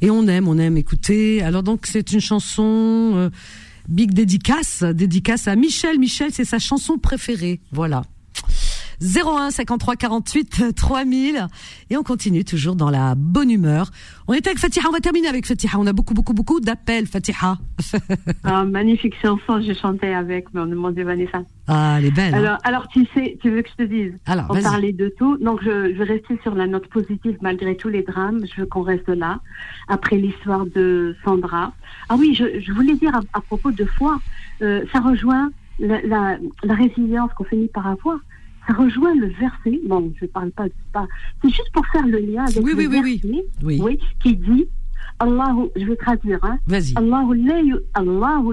[SPEAKER 2] et on aime, on aime écouter. Alors donc c'est une chanson euh, big dédicace, dédicace à Michel. Michel, c'est sa chanson préférée. Voilà. 01 53 48 3000 et on continue toujours dans la bonne humeur. On était avec Fatiha, on va terminer avec Fatiha. On a beaucoup beaucoup beaucoup d'appels Fatiha.
[SPEAKER 7] Ah, magnifique chanson, j'ai chanté avec mon, mon Dieu, Vanessa.
[SPEAKER 2] ah, elle est belle. hein.
[SPEAKER 7] Alors, tu sais, tu veux que je te dise
[SPEAKER 2] Alors,
[SPEAKER 7] On parlait de tout, donc je, je vais rester sur la note positive malgré tous les drames. Je veux qu'on reste là. Après l'histoire de Sandra. Ah oui, je, je voulais dire à, à propos de foi, euh, ça rejoint la, la, la résilience qu'on finit par avoir. Ça rejoint le verset. Bon, je parle pas, pas c'est juste pour faire le lien avec
[SPEAKER 2] Oui,
[SPEAKER 7] le
[SPEAKER 2] oui,
[SPEAKER 7] verset,
[SPEAKER 2] oui. Oui.
[SPEAKER 7] qui dit Allahu, je vais traduire, hein.
[SPEAKER 2] Vas-y.
[SPEAKER 7] Allahu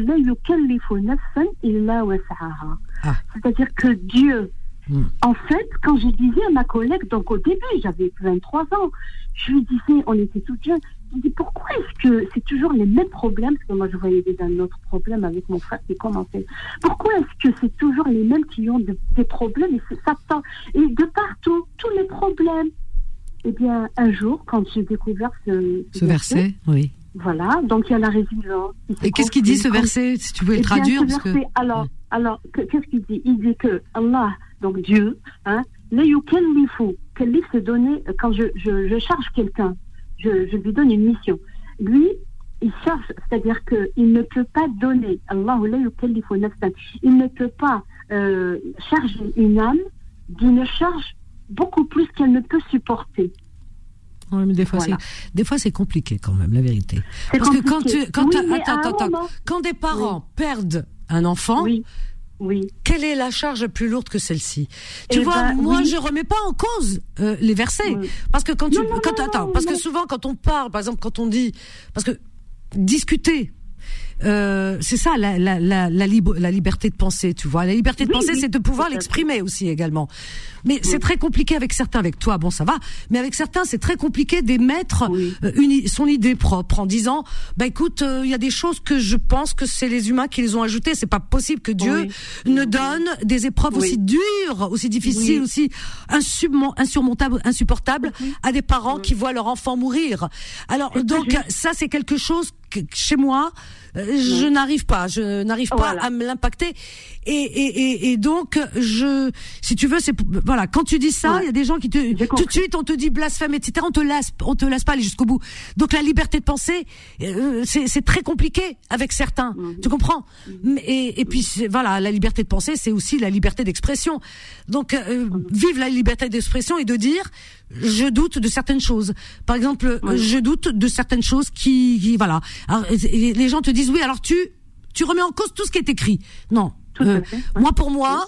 [SPEAKER 7] la yukallifu nafsan illa was'aha.
[SPEAKER 2] Ah.
[SPEAKER 7] C'est-à-dire que Dieu,
[SPEAKER 2] Hmm.
[SPEAKER 7] en fait, quand je disais à ma collègue, donc au début, j'avais 23 ans, je lui disais, on était toutes jeunes, lui dis pourquoi est-ce que c'est toujours les mêmes problèmes? Parce que moi, je voyais déjà un autre problème avec mon frère qui commençait. Pourquoi est-ce que c'est toujours les mêmes qui ont de- des problèmes et c'est Satan Et de partout, tous les problèmes. Eh bien, un jour, quand j'ai découvert ce,
[SPEAKER 2] Ce verset, oui.
[SPEAKER 7] voilà, donc il y a la résilience. se
[SPEAKER 2] Et qu'est-ce qu'il dit ce verset Si tu pouvais le
[SPEAKER 7] Eh
[SPEAKER 2] traduire que
[SPEAKER 7] alors, alors, que- qu'est-ce qu'il dit? Il dit que Allah, donc Dieu, hein, la yukallifu, kallif c'est donner, euh, quand je, je, je charge quelqu'un, je, je lui donne une mission. Lui, il charge, c'est-à-dire qu'il ne peut pas donner, il ne peut pas euh, charger une âme d'une charge beaucoup plus qu'elle ne peut supporter.
[SPEAKER 2] Ouais, mais des fois, c'est, compliqué quand même, la vérité. Parce que quand tu, quand, attends, attends, quand des parents perdent un enfant,
[SPEAKER 7] oui. Oui.
[SPEAKER 2] Quelle est la charge plus lourde que celle-ci? Tu eh vois, ben, moi, je remets pas en cause euh, les versets, parce que quand tu, quand attends, parce que souvent quand on parle, par exemple, quand on dit, parce que discuter, euh, c'est ça la, la, la, la, la, liberté de penser, tu vois. La liberté de penser, c'est de pouvoir l'exprimer aussi également. Mais c'est très compliqué avec certains. Avec toi, bon, ça va. Mais avec certains, c'est très compliqué d'émettre euh, une, son idée propre en disant, bah écoute, euh, il y a des choses que je pense que c'est les humains qui les ont ajoutées. C'est pas possible que Dieu ne donne des épreuves aussi dures, aussi difficiles, aussi insurmontables, insupportables à des parents qui voient leur enfant mourir. Alors donc ça, c'est quelque chose que chez moi, je n'arrive pas, je n'arrive pas à me l'impacter. Et, et, et, donc, je, si tu veux, c'est voilà, quand tu dis ça, il y a des gens qui te tout de suite on te dit blasphème, etc. On te laisse, on te laisse pas aller jusqu'au bout. Donc la liberté de penser, euh, c'est très compliqué avec certains. Mhm. Tu comprends et, et puis voilà, la liberté de penser, c'est aussi la liberté d'expression. Donc euh, mhm. vive la liberté d'expression et de dire je doute de certaines choses. Par exemple, je doute de certaines choses qui, qui voilà. Alors, les gens te disent oui, alors tu tu remets en cause tout ce qui est écrit. Non. Euh, moi pour moi,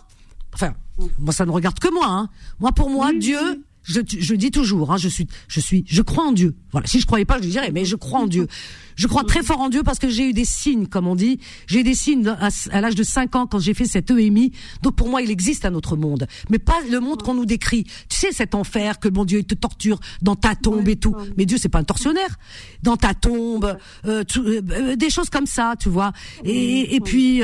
[SPEAKER 2] enfin, moi ça ne regarde que moi. Hein. Moi pour moi, Dieu, je, je dis toujours, hein, je suis, je suis, je crois en Dieu. Voilà. Si je croyais pas, je dirais, mais je crois en Dieu. Je crois très fort en Dieu parce que j'ai eu des signes, comme on dit. J'ai eu des signes à, l'âge de 5 ans quand j'ai fait cette EMI. Donc pour moi, il existe un autre monde, mais pas le monde qu'on nous décrit. Tu sais cet enfer que mon Dieu il te torture dans ta tombe et tout. Mais Dieu c'est pas un tortionnaire. Dans ta tombe, euh, euh, euh, des choses comme ça, tu vois. Et, et puis,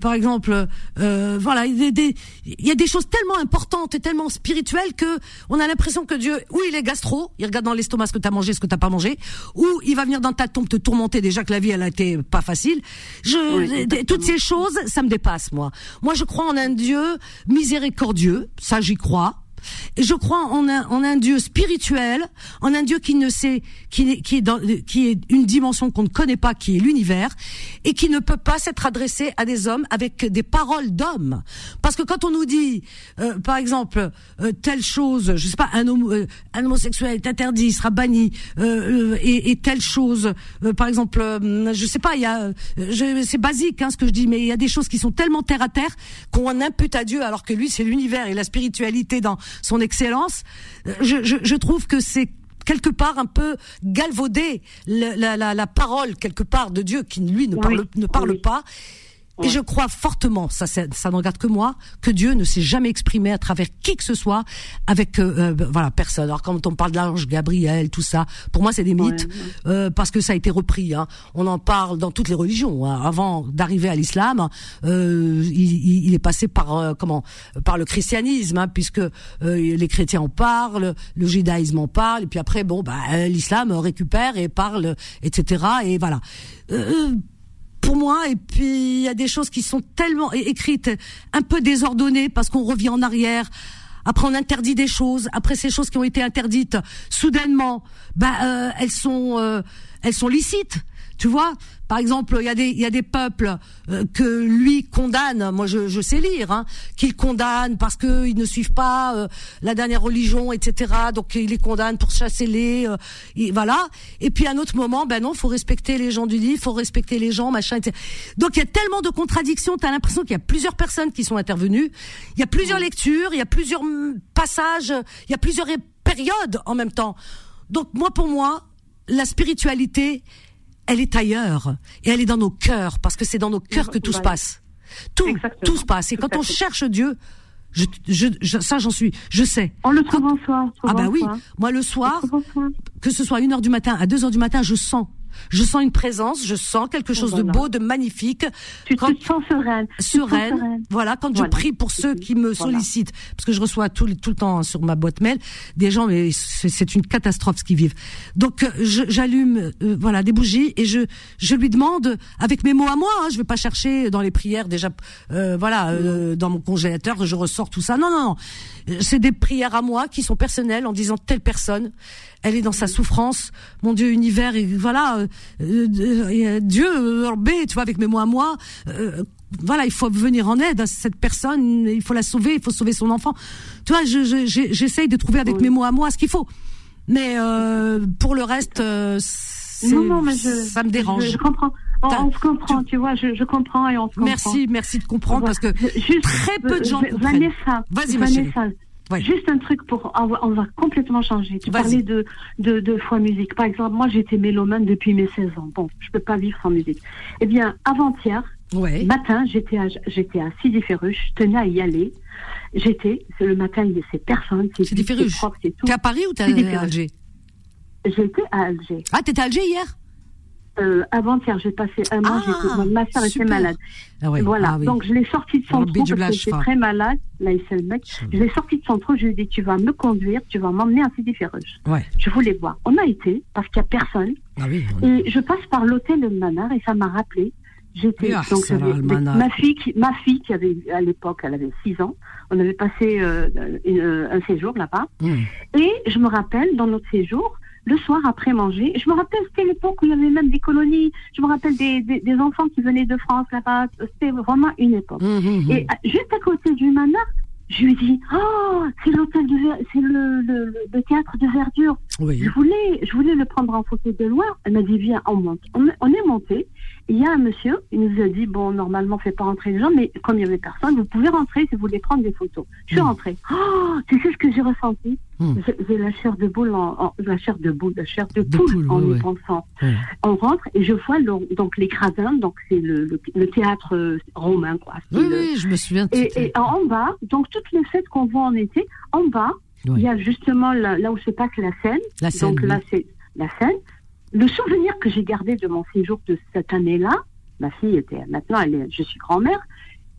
[SPEAKER 2] par exemple, voilà, il y, a des choses tellement importantes et tellement spirituelles que on a l'impression que Dieu, ou il est gastro, il regarde dans l'estomac ce que t'as mangé, ce que t'as pas mangé, ou il va venir dans ta tombe te tourmenter déjà que la vie elle a été pas facile. Je toutes ces choses, ça me dépasse moi. Moi je crois en un Dieu miséricordieux, ça j'y crois je crois en un, en un Dieu spirituel, en un Dieu qui ne sait, qui, qui est dans, qui est une dimension qu'on ne connaît pas, qui est l'univers, et qui ne peut pas s'être adressé à des hommes avec des paroles d'hommes. Parce que quand on nous dit, euh, par exemple, euh, telle chose, je sais pas, un, homo, euh, un homosexuel est interdit, il sera banni, et, et, telle chose, par exemple, je sais pas, il y a, c'est basique hein, ce que je dis, mais il y a des choses qui sont tellement terre à terre qu'on impute à Dieu, alors que lui c'est l'univers et la spiritualité dans son excellence, je, je, je trouve que c'est quelque part un peu galvaudé la, la, la, parole quelque part de Dieu qui lui ne parle, ne parle pas et je crois fortement, ça, ça, ça ne regarde que moi, que Dieu ne s'est jamais exprimé à travers qui que ce soit avec euh, euh, voilà personne. Alors quand on parle de l'ange Gabriel, tout ça, pour moi c'est des mythes euh, parce que ça a été repris. Hein. On en parle dans toutes les religions. Hein. Avant d'arriver à l'islam, euh, il, il, est passé par euh, comment Par le christianisme, hein, puisque les chrétiens en parlent, le judaïsme en parle, et puis après bon bah l'islam récupère et parle, etc. Et voilà pour moi. Et puis il y a des choses qui sont tellement écrites, un peu désordonnées parce qu'on revient en arrière. Après, on interdit des choses. Après, ces choses qui ont été interdites, soudainement, bah, euh, elles sont, euh, elles sont licites. Tu vois, par exemple, il y a des il y a des peuples euh, que lui condamne. Moi, je, je sais lire, hein, qu'il condamne parce que ils ne suivent pas euh, la dernière religion, etc. Donc il les condamne pour chasser les, euh, voilà. Et puis à un autre moment, ben non, faut respecter les gens du livre, faut respecter les gens, machin. Etc. Donc il y a tellement de contradictions. T'as l'impression qu'il y a plusieurs personnes qui sont intervenues. Il y a plusieurs lectures, il y a plusieurs mm, passages, il y a plusieurs périodes en même temps. Donc moi, pour moi, la spiritualité, elle est ailleurs et elle est dans nos cœurs parce que c'est dans nos cœurs que tout se passe. Tout, tout se passe. Et quand on cherche Dieu, je, je, ça j'en suis, je sais.
[SPEAKER 7] On le trouve en soir.
[SPEAKER 2] Ah bah oui, moi le soir, que ce soit à 1 heure du matin, à 2 heures du matin, je sens je sens une présence, je sens quelque chose de beau, de magnifique.
[SPEAKER 7] Tu te sens sereine.
[SPEAKER 2] Sereine. Voilà, quand je prie pour ceux qui me sollicitent, parce que je reçois tout, tout le temps sur ma boîte mail des gens, mais c'est une catastrophe ce qu'ils vivent. Donc euh, j'allume, euh, voilà, des bougies et je je lui demande avec mes mots à moi. Hein, je vais pas chercher dans les prières déjà, euh, voilà, dans mon congélateur, je ressors tout ça. Non, non, non. C'est des prières à moi qui sont personnelles en disant telle personne elle est dans sa souffrance. Mon Dieu, univers, et voilà, euh, euh, Dieu, euh, tu vois, avec mes mots à moi, voilà, il faut venir en aide à cette personne, il faut la sauver, il faut sauver son enfant. Tu vois, j'essaye de trouver avec mes mots à moi ce qu'il faut. Mais pour le reste, non, non, mais ça me dérange.
[SPEAKER 7] Je, comprends. On, se comprend, tu, vois, je, comprends et on se comprend.
[SPEAKER 2] Merci, merci de comprendre parce que très peu de gens comprennent.
[SPEAKER 7] Vanessa, vas-y, Vanessa, Juste un truc pour, on va, complètement changer. Tu parlais de, de, de foi musique. Par exemple, moi, j'étais mélomane depuis mes 16 ans. Bon, je peux pas vivre sans musique. Eh bien, avant-hier, ouais. matin, j'étais à, j'étais à Sidi Ferruche, je tenais à y aller. J'étais, le matin, c'est personne, c'est
[SPEAKER 2] Sidi Ferruche. T'es à Paris ou t'es à Alger?
[SPEAKER 7] J'étais à Alger.
[SPEAKER 2] Ah, t'étais à Alger hier?
[SPEAKER 7] Euh, avant-hier, j'ai passé un mois, ah, ma soeur était malade. Ah voilà, ah donc je l'ai sortie de son trou parce que j'étais très malade, là, il le mec. Je l'ai sortie de son trou, je lui ai dit, tu vas me conduire, tu vas m'emmener à Sidi. Ouais. Je voulais voir. On a été, parce qu'il n'y a personne. Oui, Et je passe par l'hôtel de Manar et ça m'a rappelé. J'étais donc ma fille qui ma fille qui avait à l'époque elle avait 6 ans on avait passé euh, un séjour là-bas hmm. et je me rappelle dans notre séjour le soir après manger. Je me rappelle, c'était l'époque où il y avait même des colonies. Je me rappelle des, des, enfants qui venaient de France là-bas. C'était vraiment une époque. Mmh, mmh, mmh. Et euh, juste à côté du manor, je lui dis, oh, c'est l'hôtel de, c'est le, le, le, théâtre de verdure. Je voulais, je voulais le prendre en photo de loin. Elle m'a dit, viens, on monte. On, on est monté. Il y a un monsieur, il nous a dit, bon, normalement, fait pas rentrer les gens, mais comme il y avait personne, vous pouvez rentrer si vous voulez prendre des photos. Je suis rentrée. Oh, tu sais ce que j'ai ressenti? J'ai la chair de boule, en, la chair de boule, la chair de, poule, en y pensant. On rentre et je vois donc les gradins, donc c'est le, le, théâtre euh, romain, quoi.
[SPEAKER 2] Oui, oui, je me souviens.
[SPEAKER 7] Et, et en bas, donc toutes les fêtes qu'on voit en été, en bas, il y a justement là, où se passe la scène. La scène donc là, c'est la scène. Le souvenir que j'ai gardé de mon séjour de cette année-là, ma fille était maintenant, elle est, je suis grand-mère.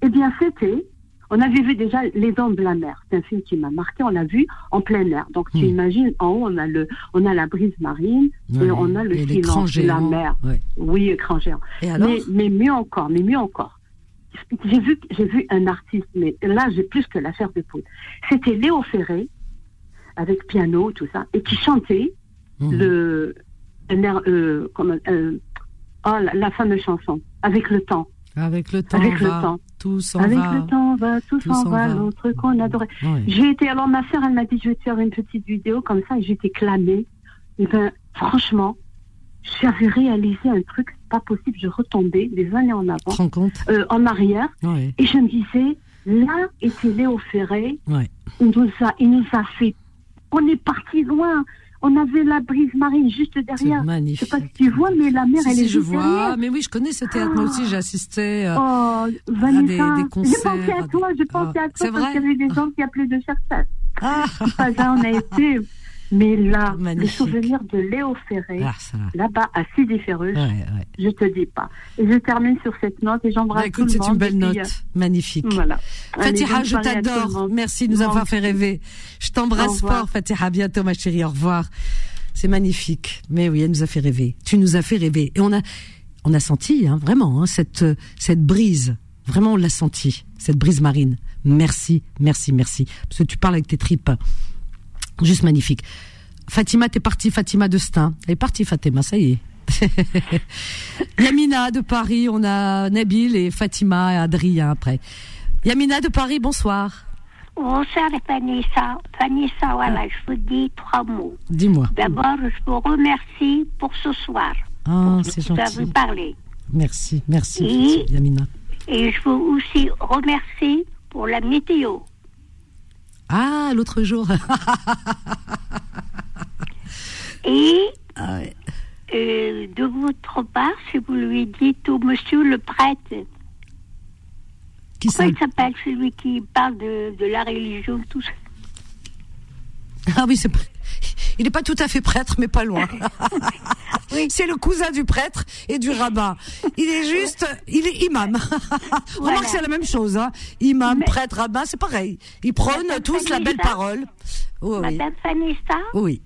[SPEAKER 7] Eh bien, c'était on avait vu déjà Les Dents de la Mer. C'est un film qui m'a marqué. On l'a vu en plein air. Donc tu hmm. imagines, en haut on a le, on a la brise marine et on a le silence de la mer. Oui, écran géant. mais, mais mieux encore, mais mieux encore. J'ai vu, j'ai vu un artiste, mais là j'ai plus que l'affaire de poule. C'était Léo Ferré avec piano, tout ça, et qui chantait hmm. le, euh, comme, euh, oh, la, fameuse chanson avec le temps.
[SPEAKER 2] Avec le temps. Avec le temps. Tout s'en
[SPEAKER 7] va. Avec le temps va, tout s'en va, l'autre qu'on adorait. J'ai été, alors ma sœur, elle m'a dit, je vais te faire une petite vidéo comme ça, et j'étais clamée. Et ben, franchement, j'avais réalisé un truc pas possible. Je retombais des années en avant,
[SPEAKER 2] compte
[SPEAKER 7] euh, en arrière, et je me disais, là était Léo Ferré. Il nous a, il nous a fait. On est parti loin on avait la brise marine juste derrière.
[SPEAKER 2] Magnifique.
[SPEAKER 7] Je sais pas si tu vois, mais la mer, elle est
[SPEAKER 2] je
[SPEAKER 7] vois. Derrière.
[SPEAKER 2] Mais oui, je connais ce théâtre. Moi aussi, j'ai assisté
[SPEAKER 7] euh, oh, Vanessa, à des, concerts. J'ai pensé à toi, j'ai pensé à toi parce qu'il y avait des gens qui appelaient de tête. Ah. Là, on a été mais là, le souvenir de Léo Ferré, ah, là-bas à Sidi Ferruche, je te dis pas. Et je termine sur cette note et j'embrasse bah, tout le
[SPEAKER 2] monde. C'est une belle note, magnifique. Voilà. Fatiha, je t'adore. Merci de nous avoir fait rêver. Je t'embrasse fort, Fatiha. À bientôt, ma chérie. Au revoir. C'est magnifique. Mais oui, elle nous a fait rêver. Tu nous as fait rêver. Et on a, on a senti, hein, vraiment, hein, cette, cette brise. Vraiment, on l'a senti. Cette brise marine. Merci, merci, merci. Parce que tu parles avec tes tripes. Juste magnifique. Fatima, t'es partie, Fatima de Stein. Elle est partie, Fatima, ça y est. Yamina de Paris, on a Nabil et Fatima et Adrien après. Yamina de Paris, bonsoir.
[SPEAKER 8] Bonsoir Vanessa. Vanessa, voilà, ah. je vous dis trois mots.
[SPEAKER 2] Dis-moi.
[SPEAKER 8] D'abord, je vous remercie pour ce soir.
[SPEAKER 2] Ah, c'est gentil.
[SPEAKER 8] vous parler.
[SPEAKER 2] Merci, merci, Yamina.
[SPEAKER 8] Et je vous aussi remercie pour la météo.
[SPEAKER 2] Ah, l'autre jour.
[SPEAKER 8] Et ah euh, de votre part, si vous lui dites au monsieur le prêtre,
[SPEAKER 2] qui
[SPEAKER 8] Comment il s'appelle celui qui parle de, de, la religion, tout ça?
[SPEAKER 2] Ah oui, c'est il n'est pas tout à fait prêtre, mais pas loin. oui. C'est le cousin du prêtre et du rabbin. Il est juste, il est imam. Remarque, que c'est la même chose. Hein. Imam, prêtre, rabbin, c'est pareil. Ils prônent tous la belle parole.
[SPEAKER 8] Oh, Madame Vanessa
[SPEAKER 2] Oui.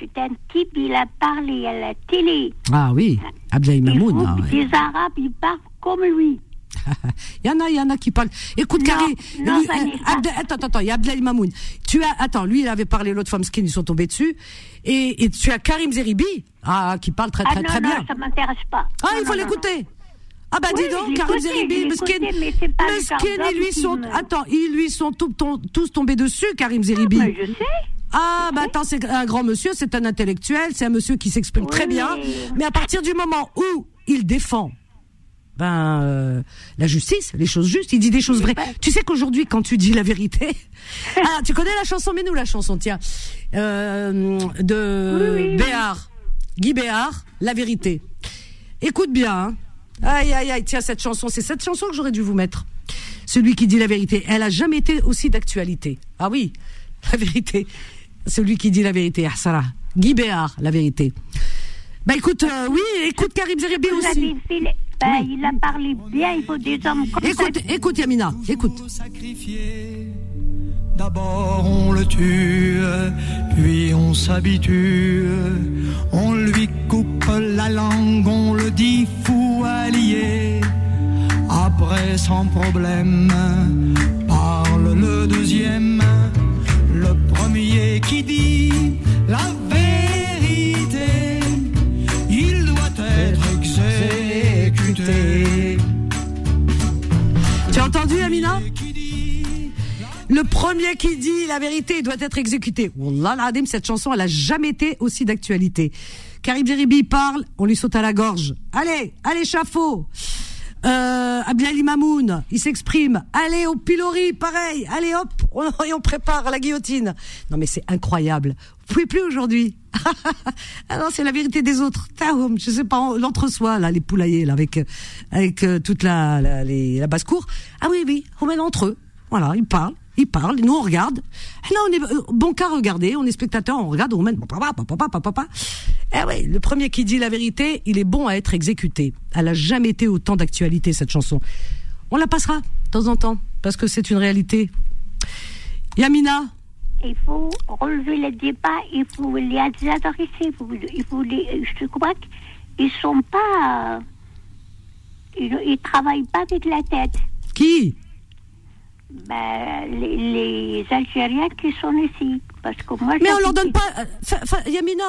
[SPEAKER 8] C'est un type, il a parlé à la télé.
[SPEAKER 2] Ah oui, Abdel Mamoun.
[SPEAKER 8] Les Arabes, ils parlent comme lui.
[SPEAKER 2] Il y en a, il y en a qui parlent. Écoute,
[SPEAKER 8] non,
[SPEAKER 2] Abdel- attends, attends, attends, il y a Abdel Mamoun. Tu as, attends, lui, il avait parlé, l'autre femme skin, ils sont tombés dessus. Et, et tu as Karim Zeribi, ah, qui parle très,
[SPEAKER 8] Ah
[SPEAKER 2] très,
[SPEAKER 8] non,
[SPEAKER 2] très
[SPEAKER 8] non,
[SPEAKER 2] bien.
[SPEAKER 8] ça m'intéresse pas.
[SPEAKER 2] Ah,
[SPEAKER 8] Non,
[SPEAKER 2] il faut
[SPEAKER 8] non, non,
[SPEAKER 2] l'écouter. Ah bah
[SPEAKER 8] Oui,
[SPEAKER 2] dis donc, Karim Zeribi, Meskin, Meskin, ils lui sont,
[SPEAKER 8] me-
[SPEAKER 2] attends, ils lui sont tout- ton- tous tombés dessus, Karim Zeribi.
[SPEAKER 8] mais je sais.
[SPEAKER 2] Ah, bah attends, c'est un grand monsieur, c'est un intellectuel, c'est un monsieur qui s'exprime très bien.
[SPEAKER 8] Mais
[SPEAKER 2] à partir du moment où il défend ben euh, la justice, les choses justes, il dit des choses vraies. Tu sais qu'aujourd'hui, quand tu dis la vérité, ah, tu connais la chanson, mais nous la chanson, tiens, euh, de
[SPEAKER 8] Oui, oui, oui.
[SPEAKER 2] Béard, Guy Béard, la vérité. Écoute bien. hein. Aïe, aïe, aïe, tiens, cette chanson, c'est cette chanson que j'aurais dû vous mettre. Celui qui dit la vérité. Elle a jamais été aussi d'actualité. Ah oui, la vérité. Celui qui dit la vérité. Ah, ça là. Guy Béard, la vérité. Bah écoute, euh, oui, écoute Karim Zeribi aussi.
[SPEAKER 8] Ben, Il a parlé bien, il faut des hommes comme ça.
[SPEAKER 2] Écoute, écoute Yamina, écoute.
[SPEAKER 9] D'abord on le tue, puis on s'habitue. On lui coupe la langue, on le dit fou allié. Après sans problème, parle le deuxième. Le premier qui dit
[SPEAKER 2] Le premier qui dit la vérité doit être exécuté. Wallah l'adem, cette chanson, elle a jamais été aussi d'actualité. Karim Zeribi parle, on lui saute à la gorge. Allez, allez chafaud euh, Abdelali Mamoun, il s'exprime. Allez au pilori, pareil. Allez hop, on, et on prépare la guillotine. Non mais c'est incroyable. Vous pouvez plus aujourd'hui. ah non, c'est la vérité des autres. Taoum, je sais pas, l'entre-soi là, les poulaillers là, avec euh, avec euh, toute la la, la basse-cour. Ah oui oui, on met entre eux. Voilà, ils parlent, ils parlent, et nous on regarde. Là on est euh, bon qu'à regarder, on est spectateur, on regarde, on met papa papa papa papa. Eh oui, le premier qui dit la vérité, il est bon à être exécuté. Elle a jamais été autant d'actualité cette chanson. On la passera de temps en temps parce que c'est une réalité. Yamina,
[SPEAKER 8] Il faut relever le débat, il faut les adresser, il faut, il faut les, je crois qu'ils sont pas, euh, ils, ils travaillent pas avec la tête.
[SPEAKER 2] qui?
[SPEAKER 8] Ben, les, les Algériens qui sont ici, parce que moi.
[SPEAKER 2] Mais on leur donne pas, euh, Yamina,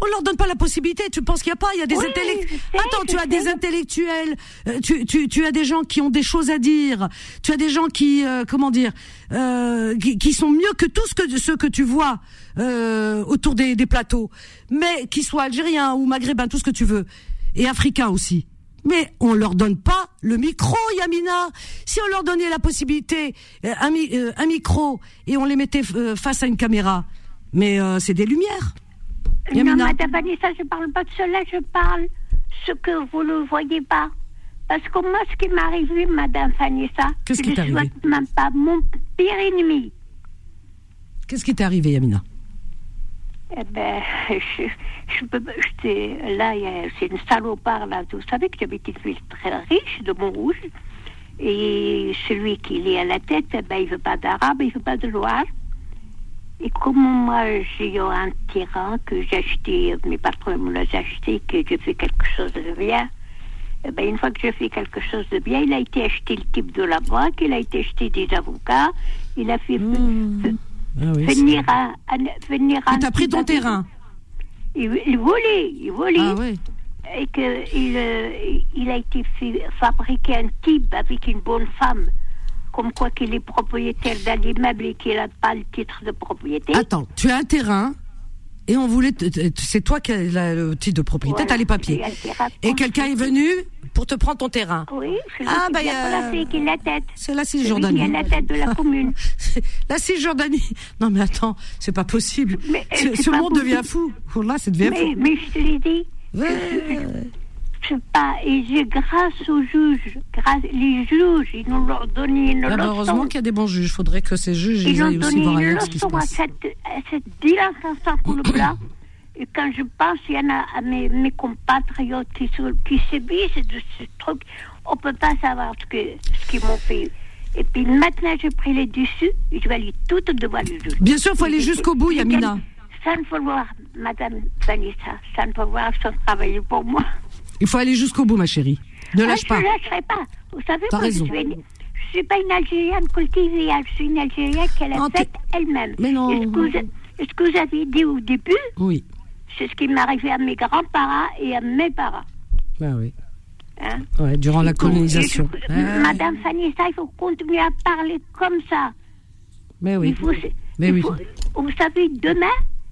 [SPEAKER 2] on leur donne pas la possibilité. Tu penses qu'il y a pas? Il y a des
[SPEAKER 8] Oui,
[SPEAKER 2] intellectuels. Attends, tu as des intellectuels. euh, tu, tu, tu as des gens qui ont des choses à dire. Tu as des gens qui, euh, comment dire, euh, qui, qui sont mieux que tous que ceux que tu vois euh, autour des, des plateaux, mais qui soient algériens ou maghrébins, tout ce que tu veux, et africains aussi. Mais on leur donne pas le micro, Yamina. Si on leur donnait la possibilité, euh, un, euh, un micro, et on les mettait euh, face à une caméra, mais euh, c'est des lumières.
[SPEAKER 8] Non,
[SPEAKER 2] Yamina.
[SPEAKER 8] Madame Vanessa, je parle pas de cela, je parle ce que vous ne voyez pas. Parce que moi, ce qui m'est arrivé, Madame Vanessa,
[SPEAKER 2] Qu'est-ce
[SPEAKER 8] je ne souhaite même pas mon pire ennemi.
[SPEAKER 2] Qu'est-ce qui t'est arrivé, Yamina?
[SPEAKER 8] Eh ben, je, je peux, là, c'est une salopard, là. Vous savez que j'habite une ville très riche de Montrouge. Et celui qui est à la tête, eh ben, il veut pas d'arabe, il veut pas de noir. Et comme moi, j'ai un terrain que j'ai acheté, mes patrons me l'ont acheté, que j'ai fait quelque chose de bien, eh ben, une fois que j'ai fait quelque chose de bien, il a été acheté le type de la banque, il a été acheté des avocats, il a fait
[SPEAKER 2] Mmh. Ah oui,
[SPEAKER 8] venir un, un- venir
[SPEAKER 2] Il t'a pris ton terrain.
[SPEAKER 8] il, il volait, il volait.
[SPEAKER 2] Ah oui.
[SPEAKER 8] Et que il, euh, il a été fait fabriquer un type avec une bonne femme, comme quoi qu'il est propriétaire d'un immeuble et qu'il n'a pas le titre de propriété.
[SPEAKER 2] Attends, tu as un terrain et on voulait. C'est toi qui as le titre de propriété,
[SPEAKER 8] Voilà,
[SPEAKER 2] t'as les papiers. Et quelqu'un est venu pour te prendre ton terrain.
[SPEAKER 8] Oui, c'est
[SPEAKER 2] Ah,
[SPEAKER 8] ah,
[SPEAKER 2] bah, y
[SPEAKER 8] a placé, qui a la tête.
[SPEAKER 2] C'est la Cisjordanie.
[SPEAKER 8] qui a la tête de la commune.
[SPEAKER 2] la Cisjordanie. Non mais attends, c'est pas possible.
[SPEAKER 8] Mais, euh,
[SPEAKER 2] ce
[SPEAKER 8] pas
[SPEAKER 2] monde
[SPEAKER 8] possible.
[SPEAKER 2] devient fou. Oh là, ça devient
[SPEAKER 8] Mais,
[SPEAKER 2] fou.
[SPEAKER 8] mais je te l'ai dit,
[SPEAKER 2] Ouais.
[SPEAKER 8] je sais pas, et j'ai grâce aux juges, grâce, les juges, ils nous ont donné une
[SPEAKER 2] Ah bah,
[SPEAKER 8] leçon.
[SPEAKER 2] heureusement qu'il y a des bons juges. Faudrait que ces juges ils,
[SPEAKER 8] Ils ont
[SPEAKER 2] aillent aussi
[SPEAKER 8] donné
[SPEAKER 2] voir
[SPEAKER 8] une
[SPEAKER 2] ailleurs ce qui se
[SPEAKER 8] leçon à
[SPEAKER 2] passe.
[SPEAKER 8] cette, à cette délinquance en coule blanc. Et quand je pense, il y en a à mes, mes compatriotes qui, sont, qui subissent de ce truc, on peut pas savoir ce qu'ils m'ont fait. Et puis maintenant, j'ai pris les dessus, et je vais aller tout devant le juge.
[SPEAKER 2] Bien sûr, faut aller jusqu'au bout, Yamina.
[SPEAKER 8] Ça ne faut voir, Madame Vanessa, ça ne faut voir sans travailler pour moi.
[SPEAKER 2] Il faut aller jusqu'au bout, ma chérie. Ne lâche
[SPEAKER 8] ah,
[SPEAKER 2] pas.
[SPEAKER 8] Je ne lâcherai pas. Vous savez, moi,
[SPEAKER 2] raison.
[SPEAKER 8] je suis, une- je suis pas une Algérienne cultivée, je suis une Algérienne qu'elle a faite elle-même.
[SPEAKER 2] Mais non.
[SPEAKER 8] Et ce que, vous, et ce que vous avez dit au début,
[SPEAKER 2] Oui.
[SPEAKER 8] C'est ce qui m'est arrivé à mes grands-parents et à mes parents.
[SPEAKER 2] Ben oui.
[SPEAKER 8] Hein?
[SPEAKER 2] Ouais, durant la colonisation. Ouais.
[SPEAKER 8] Madame Fanissa, il faut continuer à parler comme ça.
[SPEAKER 2] Mais oui.
[SPEAKER 8] Il faut,
[SPEAKER 2] Mais
[SPEAKER 8] il
[SPEAKER 2] oui.
[SPEAKER 8] faut- vous savez, demain,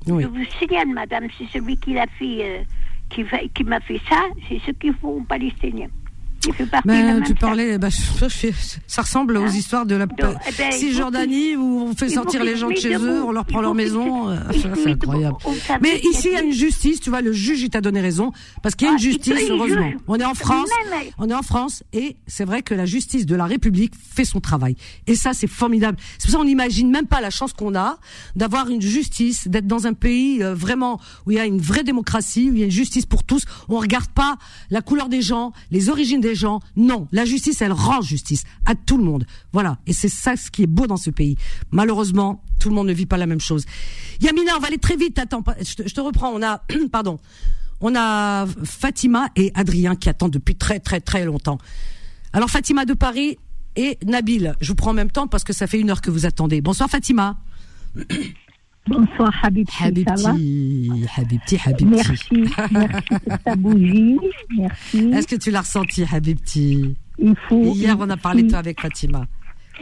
[SPEAKER 2] Oui.
[SPEAKER 8] je vous signale, madame, c'est celui qui l'a fait, euh, qui, qui m'a fait ça, c'est ce qu'il faut aux Palestiniens. Il
[SPEAKER 2] Ben,
[SPEAKER 8] même
[SPEAKER 2] tu parlais, bah, je- je- ça ressemble aux histoires de la
[SPEAKER 8] Donc, eh ben,
[SPEAKER 2] Cisjordanie où on fait sortir les gens de chez eux, on leur prend leur maison. euh, C'est incroyable. Mais ici, il y a une justice, tu vois, le juge, il t'a donné raison, parce qu'il y a une
[SPEAKER 8] Ah,
[SPEAKER 2] justice, heureusement. On est en France, on est en France, et c'est vrai que la justice de la République fait son travail. Et ça, c'est formidable. C'est pour ça qu'on n'imagine même pas la chance qu'on a d'avoir une justice, d'être dans un pays euh, vraiment où il y a une vraie démocratie, où il y a une justice pour tous. On regarde pas la couleur des gens, les origines des gens. Non, la justice, elle rend justice à tout le monde. Voilà. Et c'est ça ce qui est beau dans ce pays. Malheureusement, tout le monde ne vit pas la même chose. Yamina, on va aller très vite. Attends, je te, je te reprends. On a, pardon. On a Fatima et Adrien qui attendent depuis très très très longtemps. Alors Fatima de Paris et Nabil, je vous prends en même temps parce que ça fait une heure que vous attendez. Bonsoir Fatima.
[SPEAKER 10] Bonsoir Habibti,
[SPEAKER 2] Habibti, Habibti, Habibti.
[SPEAKER 10] Merci, merci pour ta bougie, merci.
[SPEAKER 2] Est-ce que tu l'as ressenti, Habibti?
[SPEAKER 10] Il faut.
[SPEAKER 2] Hier, on a parlé de toi avec Fatima.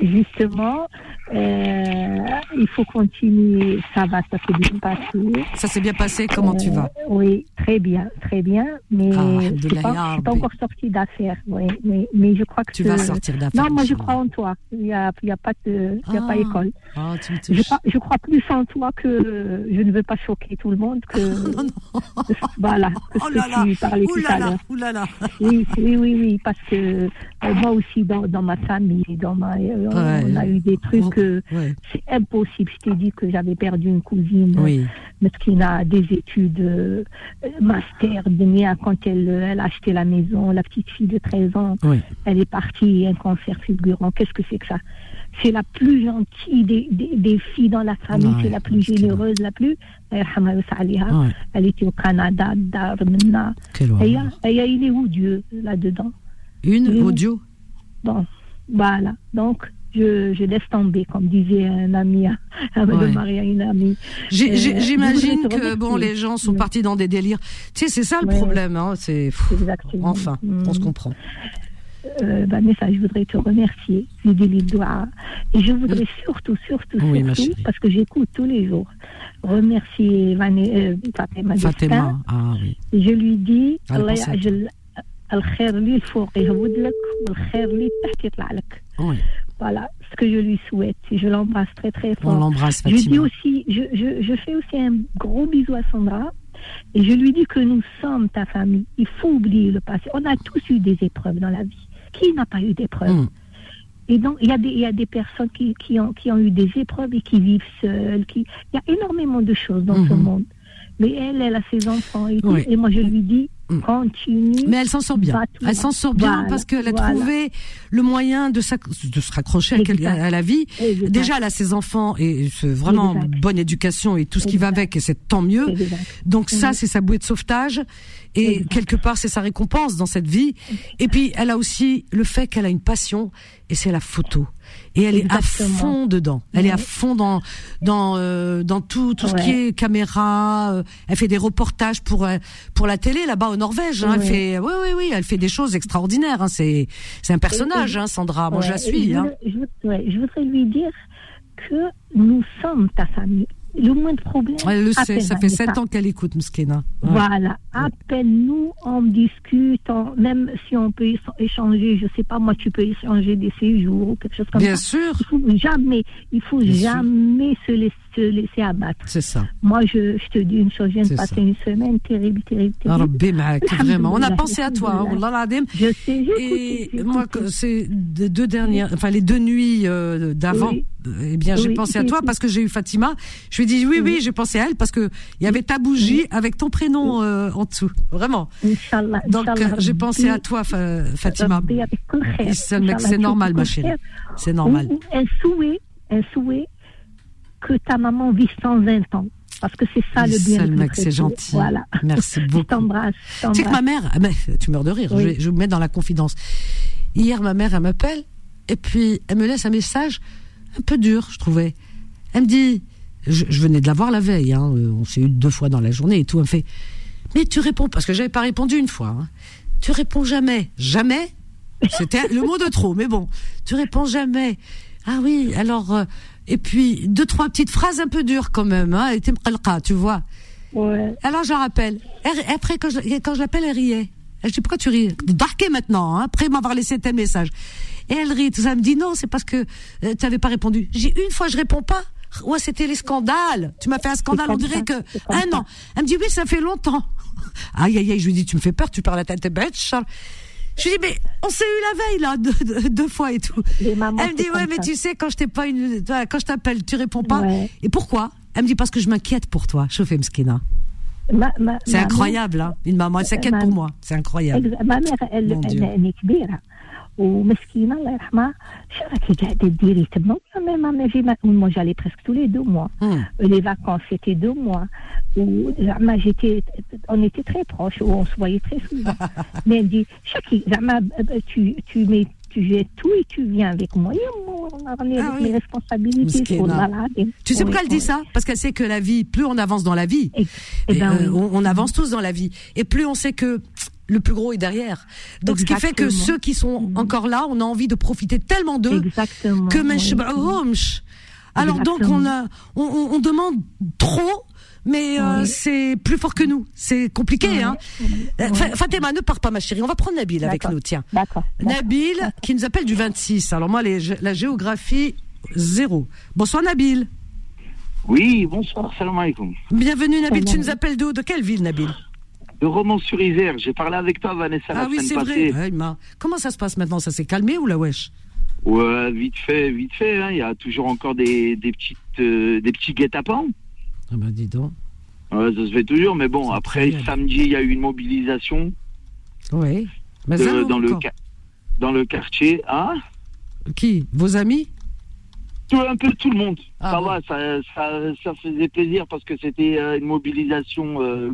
[SPEAKER 10] Justement, euh, il faut continuer. Ça va, ça s'est bien passé.
[SPEAKER 2] Ça s'est bien passé Comment tu
[SPEAKER 10] Euh,
[SPEAKER 2] vas
[SPEAKER 10] Oui, très bien, très bien. Mais
[SPEAKER 2] Ah,
[SPEAKER 10] je
[SPEAKER 2] Alhamdoulilah,
[SPEAKER 10] suis pas, encore sortie d'affaires. Oui, mais, mais je crois que
[SPEAKER 2] Tu vas sortir d'affaires,
[SPEAKER 10] Non, moi je crois en toi. Il n'y a, il y a pas de, il y a pas école.
[SPEAKER 2] Tu me
[SPEAKER 10] Je crois, je crois plus en toi que je ne veux pas choquer tout le monde que voilà que
[SPEAKER 2] Oh là là, ouh
[SPEAKER 10] tout
[SPEAKER 2] là
[SPEAKER 10] à
[SPEAKER 2] là,
[SPEAKER 10] l'heure.
[SPEAKER 2] ouh là là.
[SPEAKER 10] Oui, oui, oui, oui, parce que euh, moi aussi dans, dans ma famille, dans ma, euh, on
[SPEAKER 2] Ouais.
[SPEAKER 10] a eu des trucs. euh,
[SPEAKER 2] Ouais.
[SPEAKER 10] c'est impossible. Je t'ai dit que j'avais perdu une cousine,
[SPEAKER 2] Oui.
[SPEAKER 10] mais qui a des études euh, master, Denia, quand elle, elle a acheté la maison, la petite fille de 13 ans,
[SPEAKER 2] Oui.
[SPEAKER 10] elle est partie, un cancer fulgurant. Qu'est-ce que c'est que ça? C'est la plus gentille des, des, des filles dans la famille, c'est la plus généreuse, la plus. Elle était au Canada, Dar, Menna.
[SPEAKER 2] Quelle
[SPEAKER 10] Et il est où Dieu là-dedans?
[SPEAKER 2] Une audio?
[SPEAKER 10] Bon, voilà. Donc, je, je laisse tomber, comme disait un ami, à, à
[SPEAKER 2] Ouais.
[SPEAKER 10] de Maria, une amie.
[SPEAKER 2] J'ai-
[SPEAKER 10] Euh,
[SPEAKER 2] j'ai-
[SPEAKER 10] je
[SPEAKER 2] J'imagine
[SPEAKER 10] voudrais te
[SPEAKER 2] que bon,
[SPEAKER 10] remercier.
[SPEAKER 2] les gens sont
[SPEAKER 10] Oui.
[SPEAKER 2] partis dans des délires. Tu sais, c'est ça le
[SPEAKER 10] Ouais,
[SPEAKER 2] problème. Hein, c'est pff,
[SPEAKER 10] Exactement.
[SPEAKER 2] enfin, on se
[SPEAKER 10] Mm.
[SPEAKER 2] comprend.
[SPEAKER 10] Euh, Vanessa, je voudrais te remercier. J'ai des livres doigts. Et je voudrais surtout, surtout,
[SPEAKER 2] Oui, ma
[SPEAKER 10] surtout,
[SPEAKER 2] chérie.
[SPEAKER 10] parce que j'écoute tous les jours, remercier Vané- euh, Fatima. Destin.
[SPEAKER 2] Fatima, ah oui.
[SPEAKER 10] Et je lui dis,
[SPEAKER 2] Elle
[SPEAKER 10] Allah
[SPEAKER 2] pense à
[SPEAKER 10] يعجل الخير اللي الفوق يهود لك والخير اللي تحت يطلع لك. voilà ce que je lui souhaite. Et je l'embrasse très très fort.
[SPEAKER 2] On l'embrasse,
[SPEAKER 10] Je dis
[SPEAKER 2] Fatima.
[SPEAKER 10] aussi, je, je, je fais aussi un gros bisou à Sandra. Et je lui dis que nous sommes ta famille. Il faut oublier le passé. On a tous eu des épreuves dans la vie. Qui n'a pas eu d'épreuves
[SPEAKER 2] Mm.
[SPEAKER 10] Et donc, il y, a des, il y a des personnes qui, qui, ont, qui ont eu des épreuves et qui vivent seules. Qui... Il y a énormément de choses dans ce
[SPEAKER 2] Mhm.
[SPEAKER 10] monde. Mais elle, elle a ses enfants et, tout.
[SPEAKER 2] Oui.
[SPEAKER 10] et moi, je lui dis,
[SPEAKER 2] Mm.
[SPEAKER 10] continue.
[SPEAKER 2] Mais elle s'en sort bien. Elle s'en sort bien
[SPEAKER 10] Voilà,
[SPEAKER 2] parce qu'elle a
[SPEAKER 10] voilà.
[SPEAKER 2] trouvé le moyen de, se raccrocher à, la vie.
[SPEAKER 10] Exact.
[SPEAKER 2] Déjà, elle a ses enfants et c'est vraiment
[SPEAKER 10] Exact.
[SPEAKER 2] bonne éducation et tout ce qui va avec et c'est tant mieux. Donc ça,
[SPEAKER 10] Mhm.
[SPEAKER 2] c'est sa bouée de sauvetage et quelque part, c'est sa récompense dans cette vie. Et puis, elle a aussi le fait qu'elle a une passion et c'est la photo. Et elle est à fond dedans. Elle est à fond dans dans euh, dans tout tout ce qui est caméra. euh, Elle fait des reportages pour euh, pour la télé là-bas au Norvège. Hein. Elle
[SPEAKER 10] Ouais.
[SPEAKER 2] fait oui oui oui. Elle fait des choses extraordinaires. Hein. C'est c'est un personnage,
[SPEAKER 10] Et- et-
[SPEAKER 2] hein, Sandra. Moi, je la suis.
[SPEAKER 10] Je,
[SPEAKER 2] Hein.
[SPEAKER 10] voudrais- je voudrais- ouais, je voudrais lui dire que nous sommes ta famille. Le moindre problème.
[SPEAKER 2] Elle le sait. Ça fait sept ans qu'elle écoute, Mskena. Ouais.
[SPEAKER 10] Voilà, appelle-nous, on discute, on- même si on peut éch- échanger, je sais pas, moi tu peux échanger des séjours ou quelque chose comme
[SPEAKER 2] Bien
[SPEAKER 10] ça.
[SPEAKER 2] sûr.
[SPEAKER 10] Il faut jamais, il faut
[SPEAKER 2] Bien
[SPEAKER 10] jamais se laisser, se laisser abattre.
[SPEAKER 2] C'est ça.
[SPEAKER 10] Moi, je, je te dis une chose, je viens de passer
[SPEAKER 2] ça.
[SPEAKER 10] une semaine terrible, terrible, terrible.
[SPEAKER 2] Vraiment. On a pensé à toi.
[SPEAKER 10] Je sais,
[SPEAKER 2] Et moi, c'est les deux dernières, enfin les deux nuits euh, d'avant,
[SPEAKER 10] Oui.
[SPEAKER 2] Eh bien j'ai
[SPEAKER 10] Oui,
[SPEAKER 2] pensé à toi parce que j'ai eu Fatima. Je lui ai dit oui, oui, j'ai pensé à elle parce que il y avait ta bougie avec ton prénom euh, en dessous, vraiment.
[SPEAKER 10] Inch'Allah,
[SPEAKER 2] Donc euh, j'ai pensé à toi, Fa- Fatima. C'est normal, ma chérie. C'est normal.
[SPEAKER 10] Un souhait, un souhait que ta maman vit 120 ans. Parce que c'est ça le bien.
[SPEAKER 2] C'est gentil.
[SPEAKER 10] Voilà.
[SPEAKER 2] Merci beaucoup.
[SPEAKER 10] Je t'embrasse.
[SPEAKER 2] Tu sais que ma mère, tu meurs de rire,
[SPEAKER 10] Oui.
[SPEAKER 2] je, je vous mets dans la confidence. Hier, ma mère, elle m'appelle, et puis elle me laisse un message un peu dur, je trouvais. Elle me dit, je, je venais de la voir la veille, hein, euh, on s'est eu deux fois dans la journée et tout, elle me fait, mais tu réponds, parce que j'avais pas répondu une fois, hein. tu réponds jamais, jamais, c'était le mot de trop, mais bon, tu réponds jamais. Ah oui, alors, euh, et puis deux, trois petites phrases un peu dures quand même, hein, mqalqa, tu vois.
[SPEAKER 10] Ouais.
[SPEAKER 2] Alors je rappelle. Elle- après, quand je, quand je l'appelle, elle riait. Je dis pourquoi tu ris? Darké maintenant, hein, après m'avoir laissé tel message. Et elle rit, tout ça. Elle me dit non, c'est parce que tu n'avais pas répondu. J'ai une fois, je réponds pas. Ouais, c'était les scandales. Tu m'as fait un scandale, on dirait
[SPEAKER 10] ça,
[SPEAKER 2] que un an. Elle me dit oui, ça fait longtemps. Aïe aïe aïe, je lui dis tu me fais peur, tu parles à ta tête bête, Charles. Je lui dis mais on s'est eu la veille là deux, deux- fois et tout.
[SPEAKER 10] Les mamans,
[SPEAKER 2] Elle me dit ouais, mais
[SPEAKER 10] ça.
[SPEAKER 2] tu sais quand je t'ai pas une, quand je t'appelle, tu réponds pas.
[SPEAKER 10] Ouais.
[SPEAKER 2] Et pourquoi? Elle me dit parce que je m'inquiète pour toi. Chauffez Mskina.
[SPEAKER 10] Ma- ma-
[SPEAKER 2] C'est
[SPEAKER 10] ma
[SPEAKER 2] incroyable, hein. Une maman, elle s'inquiète
[SPEAKER 10] ma-
[SPEAKER 2] pour moi. C'est incroyable.
[SPEAKER 10] mère- Ma mère, elle,
[SPEAKER 2] Mon
[SPEAKER 10] elle,
[SPEAKER 2] Dieu.
[SPEAKER 10] elle est كبيرة ومسكينة الله يرحمها شو راكي قاعدة ديري تما ما ما ما في ما moi j'allais presque tous les deux mois
[SPEAKER 2] Hmm.
[SPEAKER 10] les vacances c'était deux mois où زعما j'étais on était très proches où on se voyait très souvent mais elle dit Chaki زعما tu tu mets tu jettes tout et tu viens avec moi. on a
[SPEAKER 2] ah
[SPEAKER 10] mes responsabilités.
[SPEAKER 2] Tu sais pourquoi elle dit ça? Parce qu'elle sait que la vie, plus on avance dans la vie,
[SPEAKER 10] eh ben
[SPEAKER 2] euh, on, avance tous dans la vie, et plus on sait que le plus gros est derrière. Donc ce qui fait que ceux qui sont encore là, on a envie de profiter tellement d'eux que
[SPEAKER 10] oui.
[SPEAKER 2] Oh, oh, Alors Exactement. donc on, a, on, on, demande trop mais euh,
[SPEAKER 10] Oui.
[SPEAKER 2] c'est plus fort que nous. C'est compliqué, hein. Euh, Fa- Fatima, ne pars pas, ma chérie. On va prendre Nabil avec nous, tiens.
[SPEAKER 10] D'accord.
[SPEAKER 2] Nabil, qui nous appelle du 26. Alors moi, les, la géographie, zéro. Bonsoir Nabil.
[SPEAKER 11] Oui, bonsoir, salam alaikum.
[SPEAKER 2] Bienvenue Nabil, tu nous appelles d'où De quelle ville Nabil?
[SPEAKER 11] De Romans-sur-Isère, j'ai parlé avec toi, Vanessa,
[SPEAKER 2] Ah
[SPEAKER 11] la
[SPEAKER 2] oui, c'est vrai. Ouais, Comment ça se passe maintenant? Ça s'est calmé ou la wesh?
[SPEAKER 11] Ouais, vite fait, vite fait. hein, Il y a toujours encore des, des petites, euh, des petits guet-apens.
[SPEAKER 2] Ah bah dis donc.
[SPEAKER 11] Ouais, ça se fait toujours, mais bon, après samedi, il y a eu une mobilisation
[SPEAKER 2] Oui. Mais
[SPEAKER 11] de-
[SPEAKER 2] ça, nous,
[SPEAKER 11] dans le dans quartier. Hein
[SPEAKER 2] Qui? Vos amis?
[SPEAKER 11] Tout, un peu tout le monde.
[SPEAKER 2] Ah
[SPEAKER 11] ça va, ça, ça, ça faisait plaisir parce que c'était euh, une mobilisation, euh,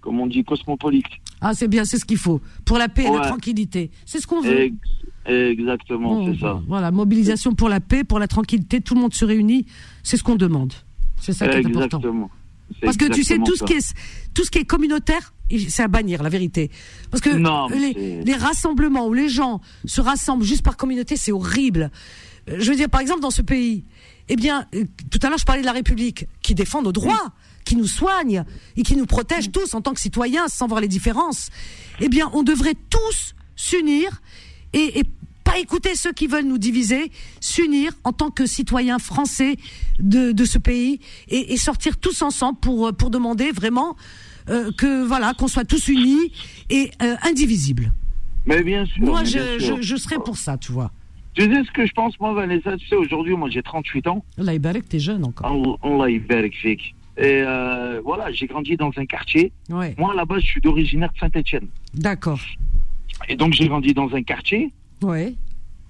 [SPEAKER 11] comme on dit, cosmopolite.
[SPEAKER 2] Ah, c'est bien, c'est ce qu'il faut. Pour la paix et la tranquillité. C'est ce qu'on veut.
[SPEAKER 11] Ex- exactement,
[SPEAKER 2] Bon,
[SPEAKER 11] c'est ça.
[SPEAKER 2] Voilà, mobilisation pour la paix, pour la tranquillité, tout le monde se réunit. C'est ce qu'on demande. C'est ça qui est important.
[SPEAKER 11] Exactement.
[SPEAKER 2] Parce que tu sais, tout ce, qui est, tout ce qui est communautaire, c'est à bannir, la vérité. Parce que
[SPEAKER 11] Non,
[SPEAKER 2] les, rassemblements où les gens se rassemblent juste par communauté, c'est horrible. Euh, Je veux dire, par exemple, dans ce pays, eh bien, euh, tout à l'heure, je parlais de la République, qui défend nos droits, qui nous soigne et qui nous protège tous en tant que citoyens, sans voir les différences. Eh bien, on devrait tous s'unir et, et pas écouter ceux qui veulent nous diviser, s'unir en tant que citoyens français de, de ce pays et, et sortir tous ensemble pour, euh, pour demander vraiment euh, que voilà qu'on soit tous unis et euh, indivisibles.
[SPEAKER 11] Mais bien sûr.
[SPEAKER 2] Moi,
[SPEAKER 11] mais
[SPEAKER 2] je,
[SPEAKER 11] bien sûr.
[SPEAKER 2] je, je serais pour ça, tu vois.
[SPEAKER 11] Tu sais ce que je pense, moi, Vanessa? Tu sais, aujourd'hui, moi, j'ai 38 ans.
[SPEAKER 2] Paraît que t'es jeune encore.
[SPEAKER 11] Allah Allah yabarak fik. Et euh, voilà, j'ai grandi dans un quartier.
[SPEAKER 2] Ouais,
[SPEAKER 11] Moi, à la base, je suis d'originaire de Saint-Etienne.
[SPEAKER 2] d'accord.
[SPEAKER 11] Et donc, j'ai grandi dans un quartier.
[SPEAKER 2] Ouais.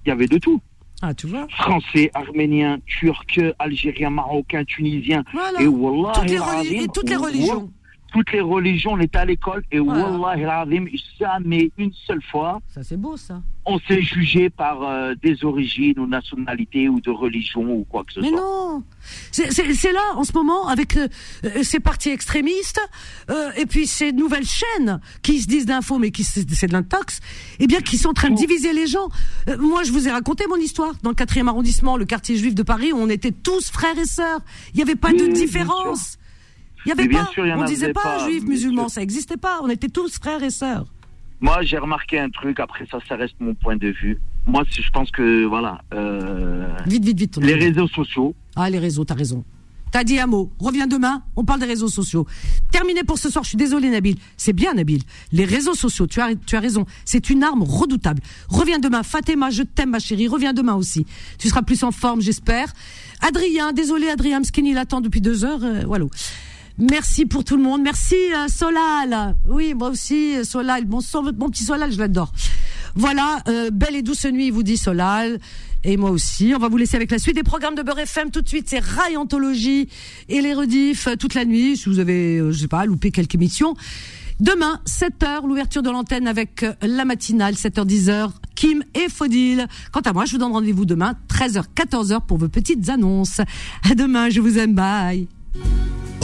[SPEAKER 11] Il y avait de tout.
[SPEAKER 2] Ah, tu vois.
[SPEAKER 11] Français, arméniens, turcs, algériens, marocains, tunisiens.
[SPEAKER 2] Voilà.
[SPEAKER 11] Et wallah,
[SPEAKER 2] Toutes les,
[SPEAKER 11] el
[SPEAKER 2] reli-
[SPEAKER 11] azim,
[SPEAKER 2] et toutes les religions.
[SPEAKER 11] Toutes les religions, on était à l'école. Et
[SPEAKER 2] Voilà.
[SPEAKER 11] wallah, jamais une seule fois,
[SPEAKER 2] Ça, c'est beau, ça.
[SPEAKER 11] On s'est jugé par euh, des origines ou nationalités ou de religion ou quoi que ce
[SPEAKER 2] Mais
[SPEAKER 11] soit.
[SPEAKER 2] non C'est- là, en ce moment, avec euh, ces partis extrémistes, euh, et puis ces nouvelles chaînes qui se disent d'infos, mais qui c'est de l'intox, eh bien, qui sont en train de diviser les gens. Euh, moi, je vous ai raconté mon histoire. Dans le quatrième arrondissement, le quartier juif de Paris, où on était tous frères et sœurs. Il n'y avait pas
[SPEAKER 11] Oui,
[SPEAKER 2] de différence. Il n'y avait
[SPEAKER 11] Mais
[SPEAKER 2] pas.
[SPEAKER 11] sûr, y
[SPEAKER 2] on disait pas, musulmans,
[SPEAKER 11] sûr.
[SPEAKER 2] ça n'existait pas. On était tous frères et sœurs.
[SPEAKER 11] Moi, j'ai remarqué un truc. Après ça, ça reste mon point de vue. Moi, je pense que voilà, euh,
[SPEAKER 2] Vite, vite, vite.
[SPEAKER 11] les réseaux sociaux.
[SPEAKER 2] Ah, les réseaux, t'as raison. T'as dit un mot. Reviens demain, on parle des réseaux sociaux. Terminé pour ce soir, je suis désolé Nabil. C'est bien Nabil. Les réseaux sociaux, tu as, tu as raison. C'est une arme redoutable. Reviens demain. Fatima, je t'aime ma chérie. Reviens demain aussi. Tu seras plus en forme, j'espère. Adrien, désolé Adrien, Mskini, il attend depuis deux heures. euh, voilà. Merci pour tout le monde. Merci euh, Solal. Oui, moi aussi, euh, Solal. Bon, mon petit Solal, je l'adore. Voilà, euh, belle et douce nuit, vous dit Solal. Et moi aussi. On va vous laisser avec la suite des programmes de Beurre FM. Tout de suite, c'est Rai Anthologie et les rediffs toute la nuit. Si vous avez, je sais pas, loupé quelques émissions. Demain, 7h, l'ouverture de l'antenne avec la matinale, 7h-10h, Kim et Fodil. Quant à moi, je vous donne rendez-vous demain, 13h, 14h pour vos petites annonces. À demain, je vous aime, bye.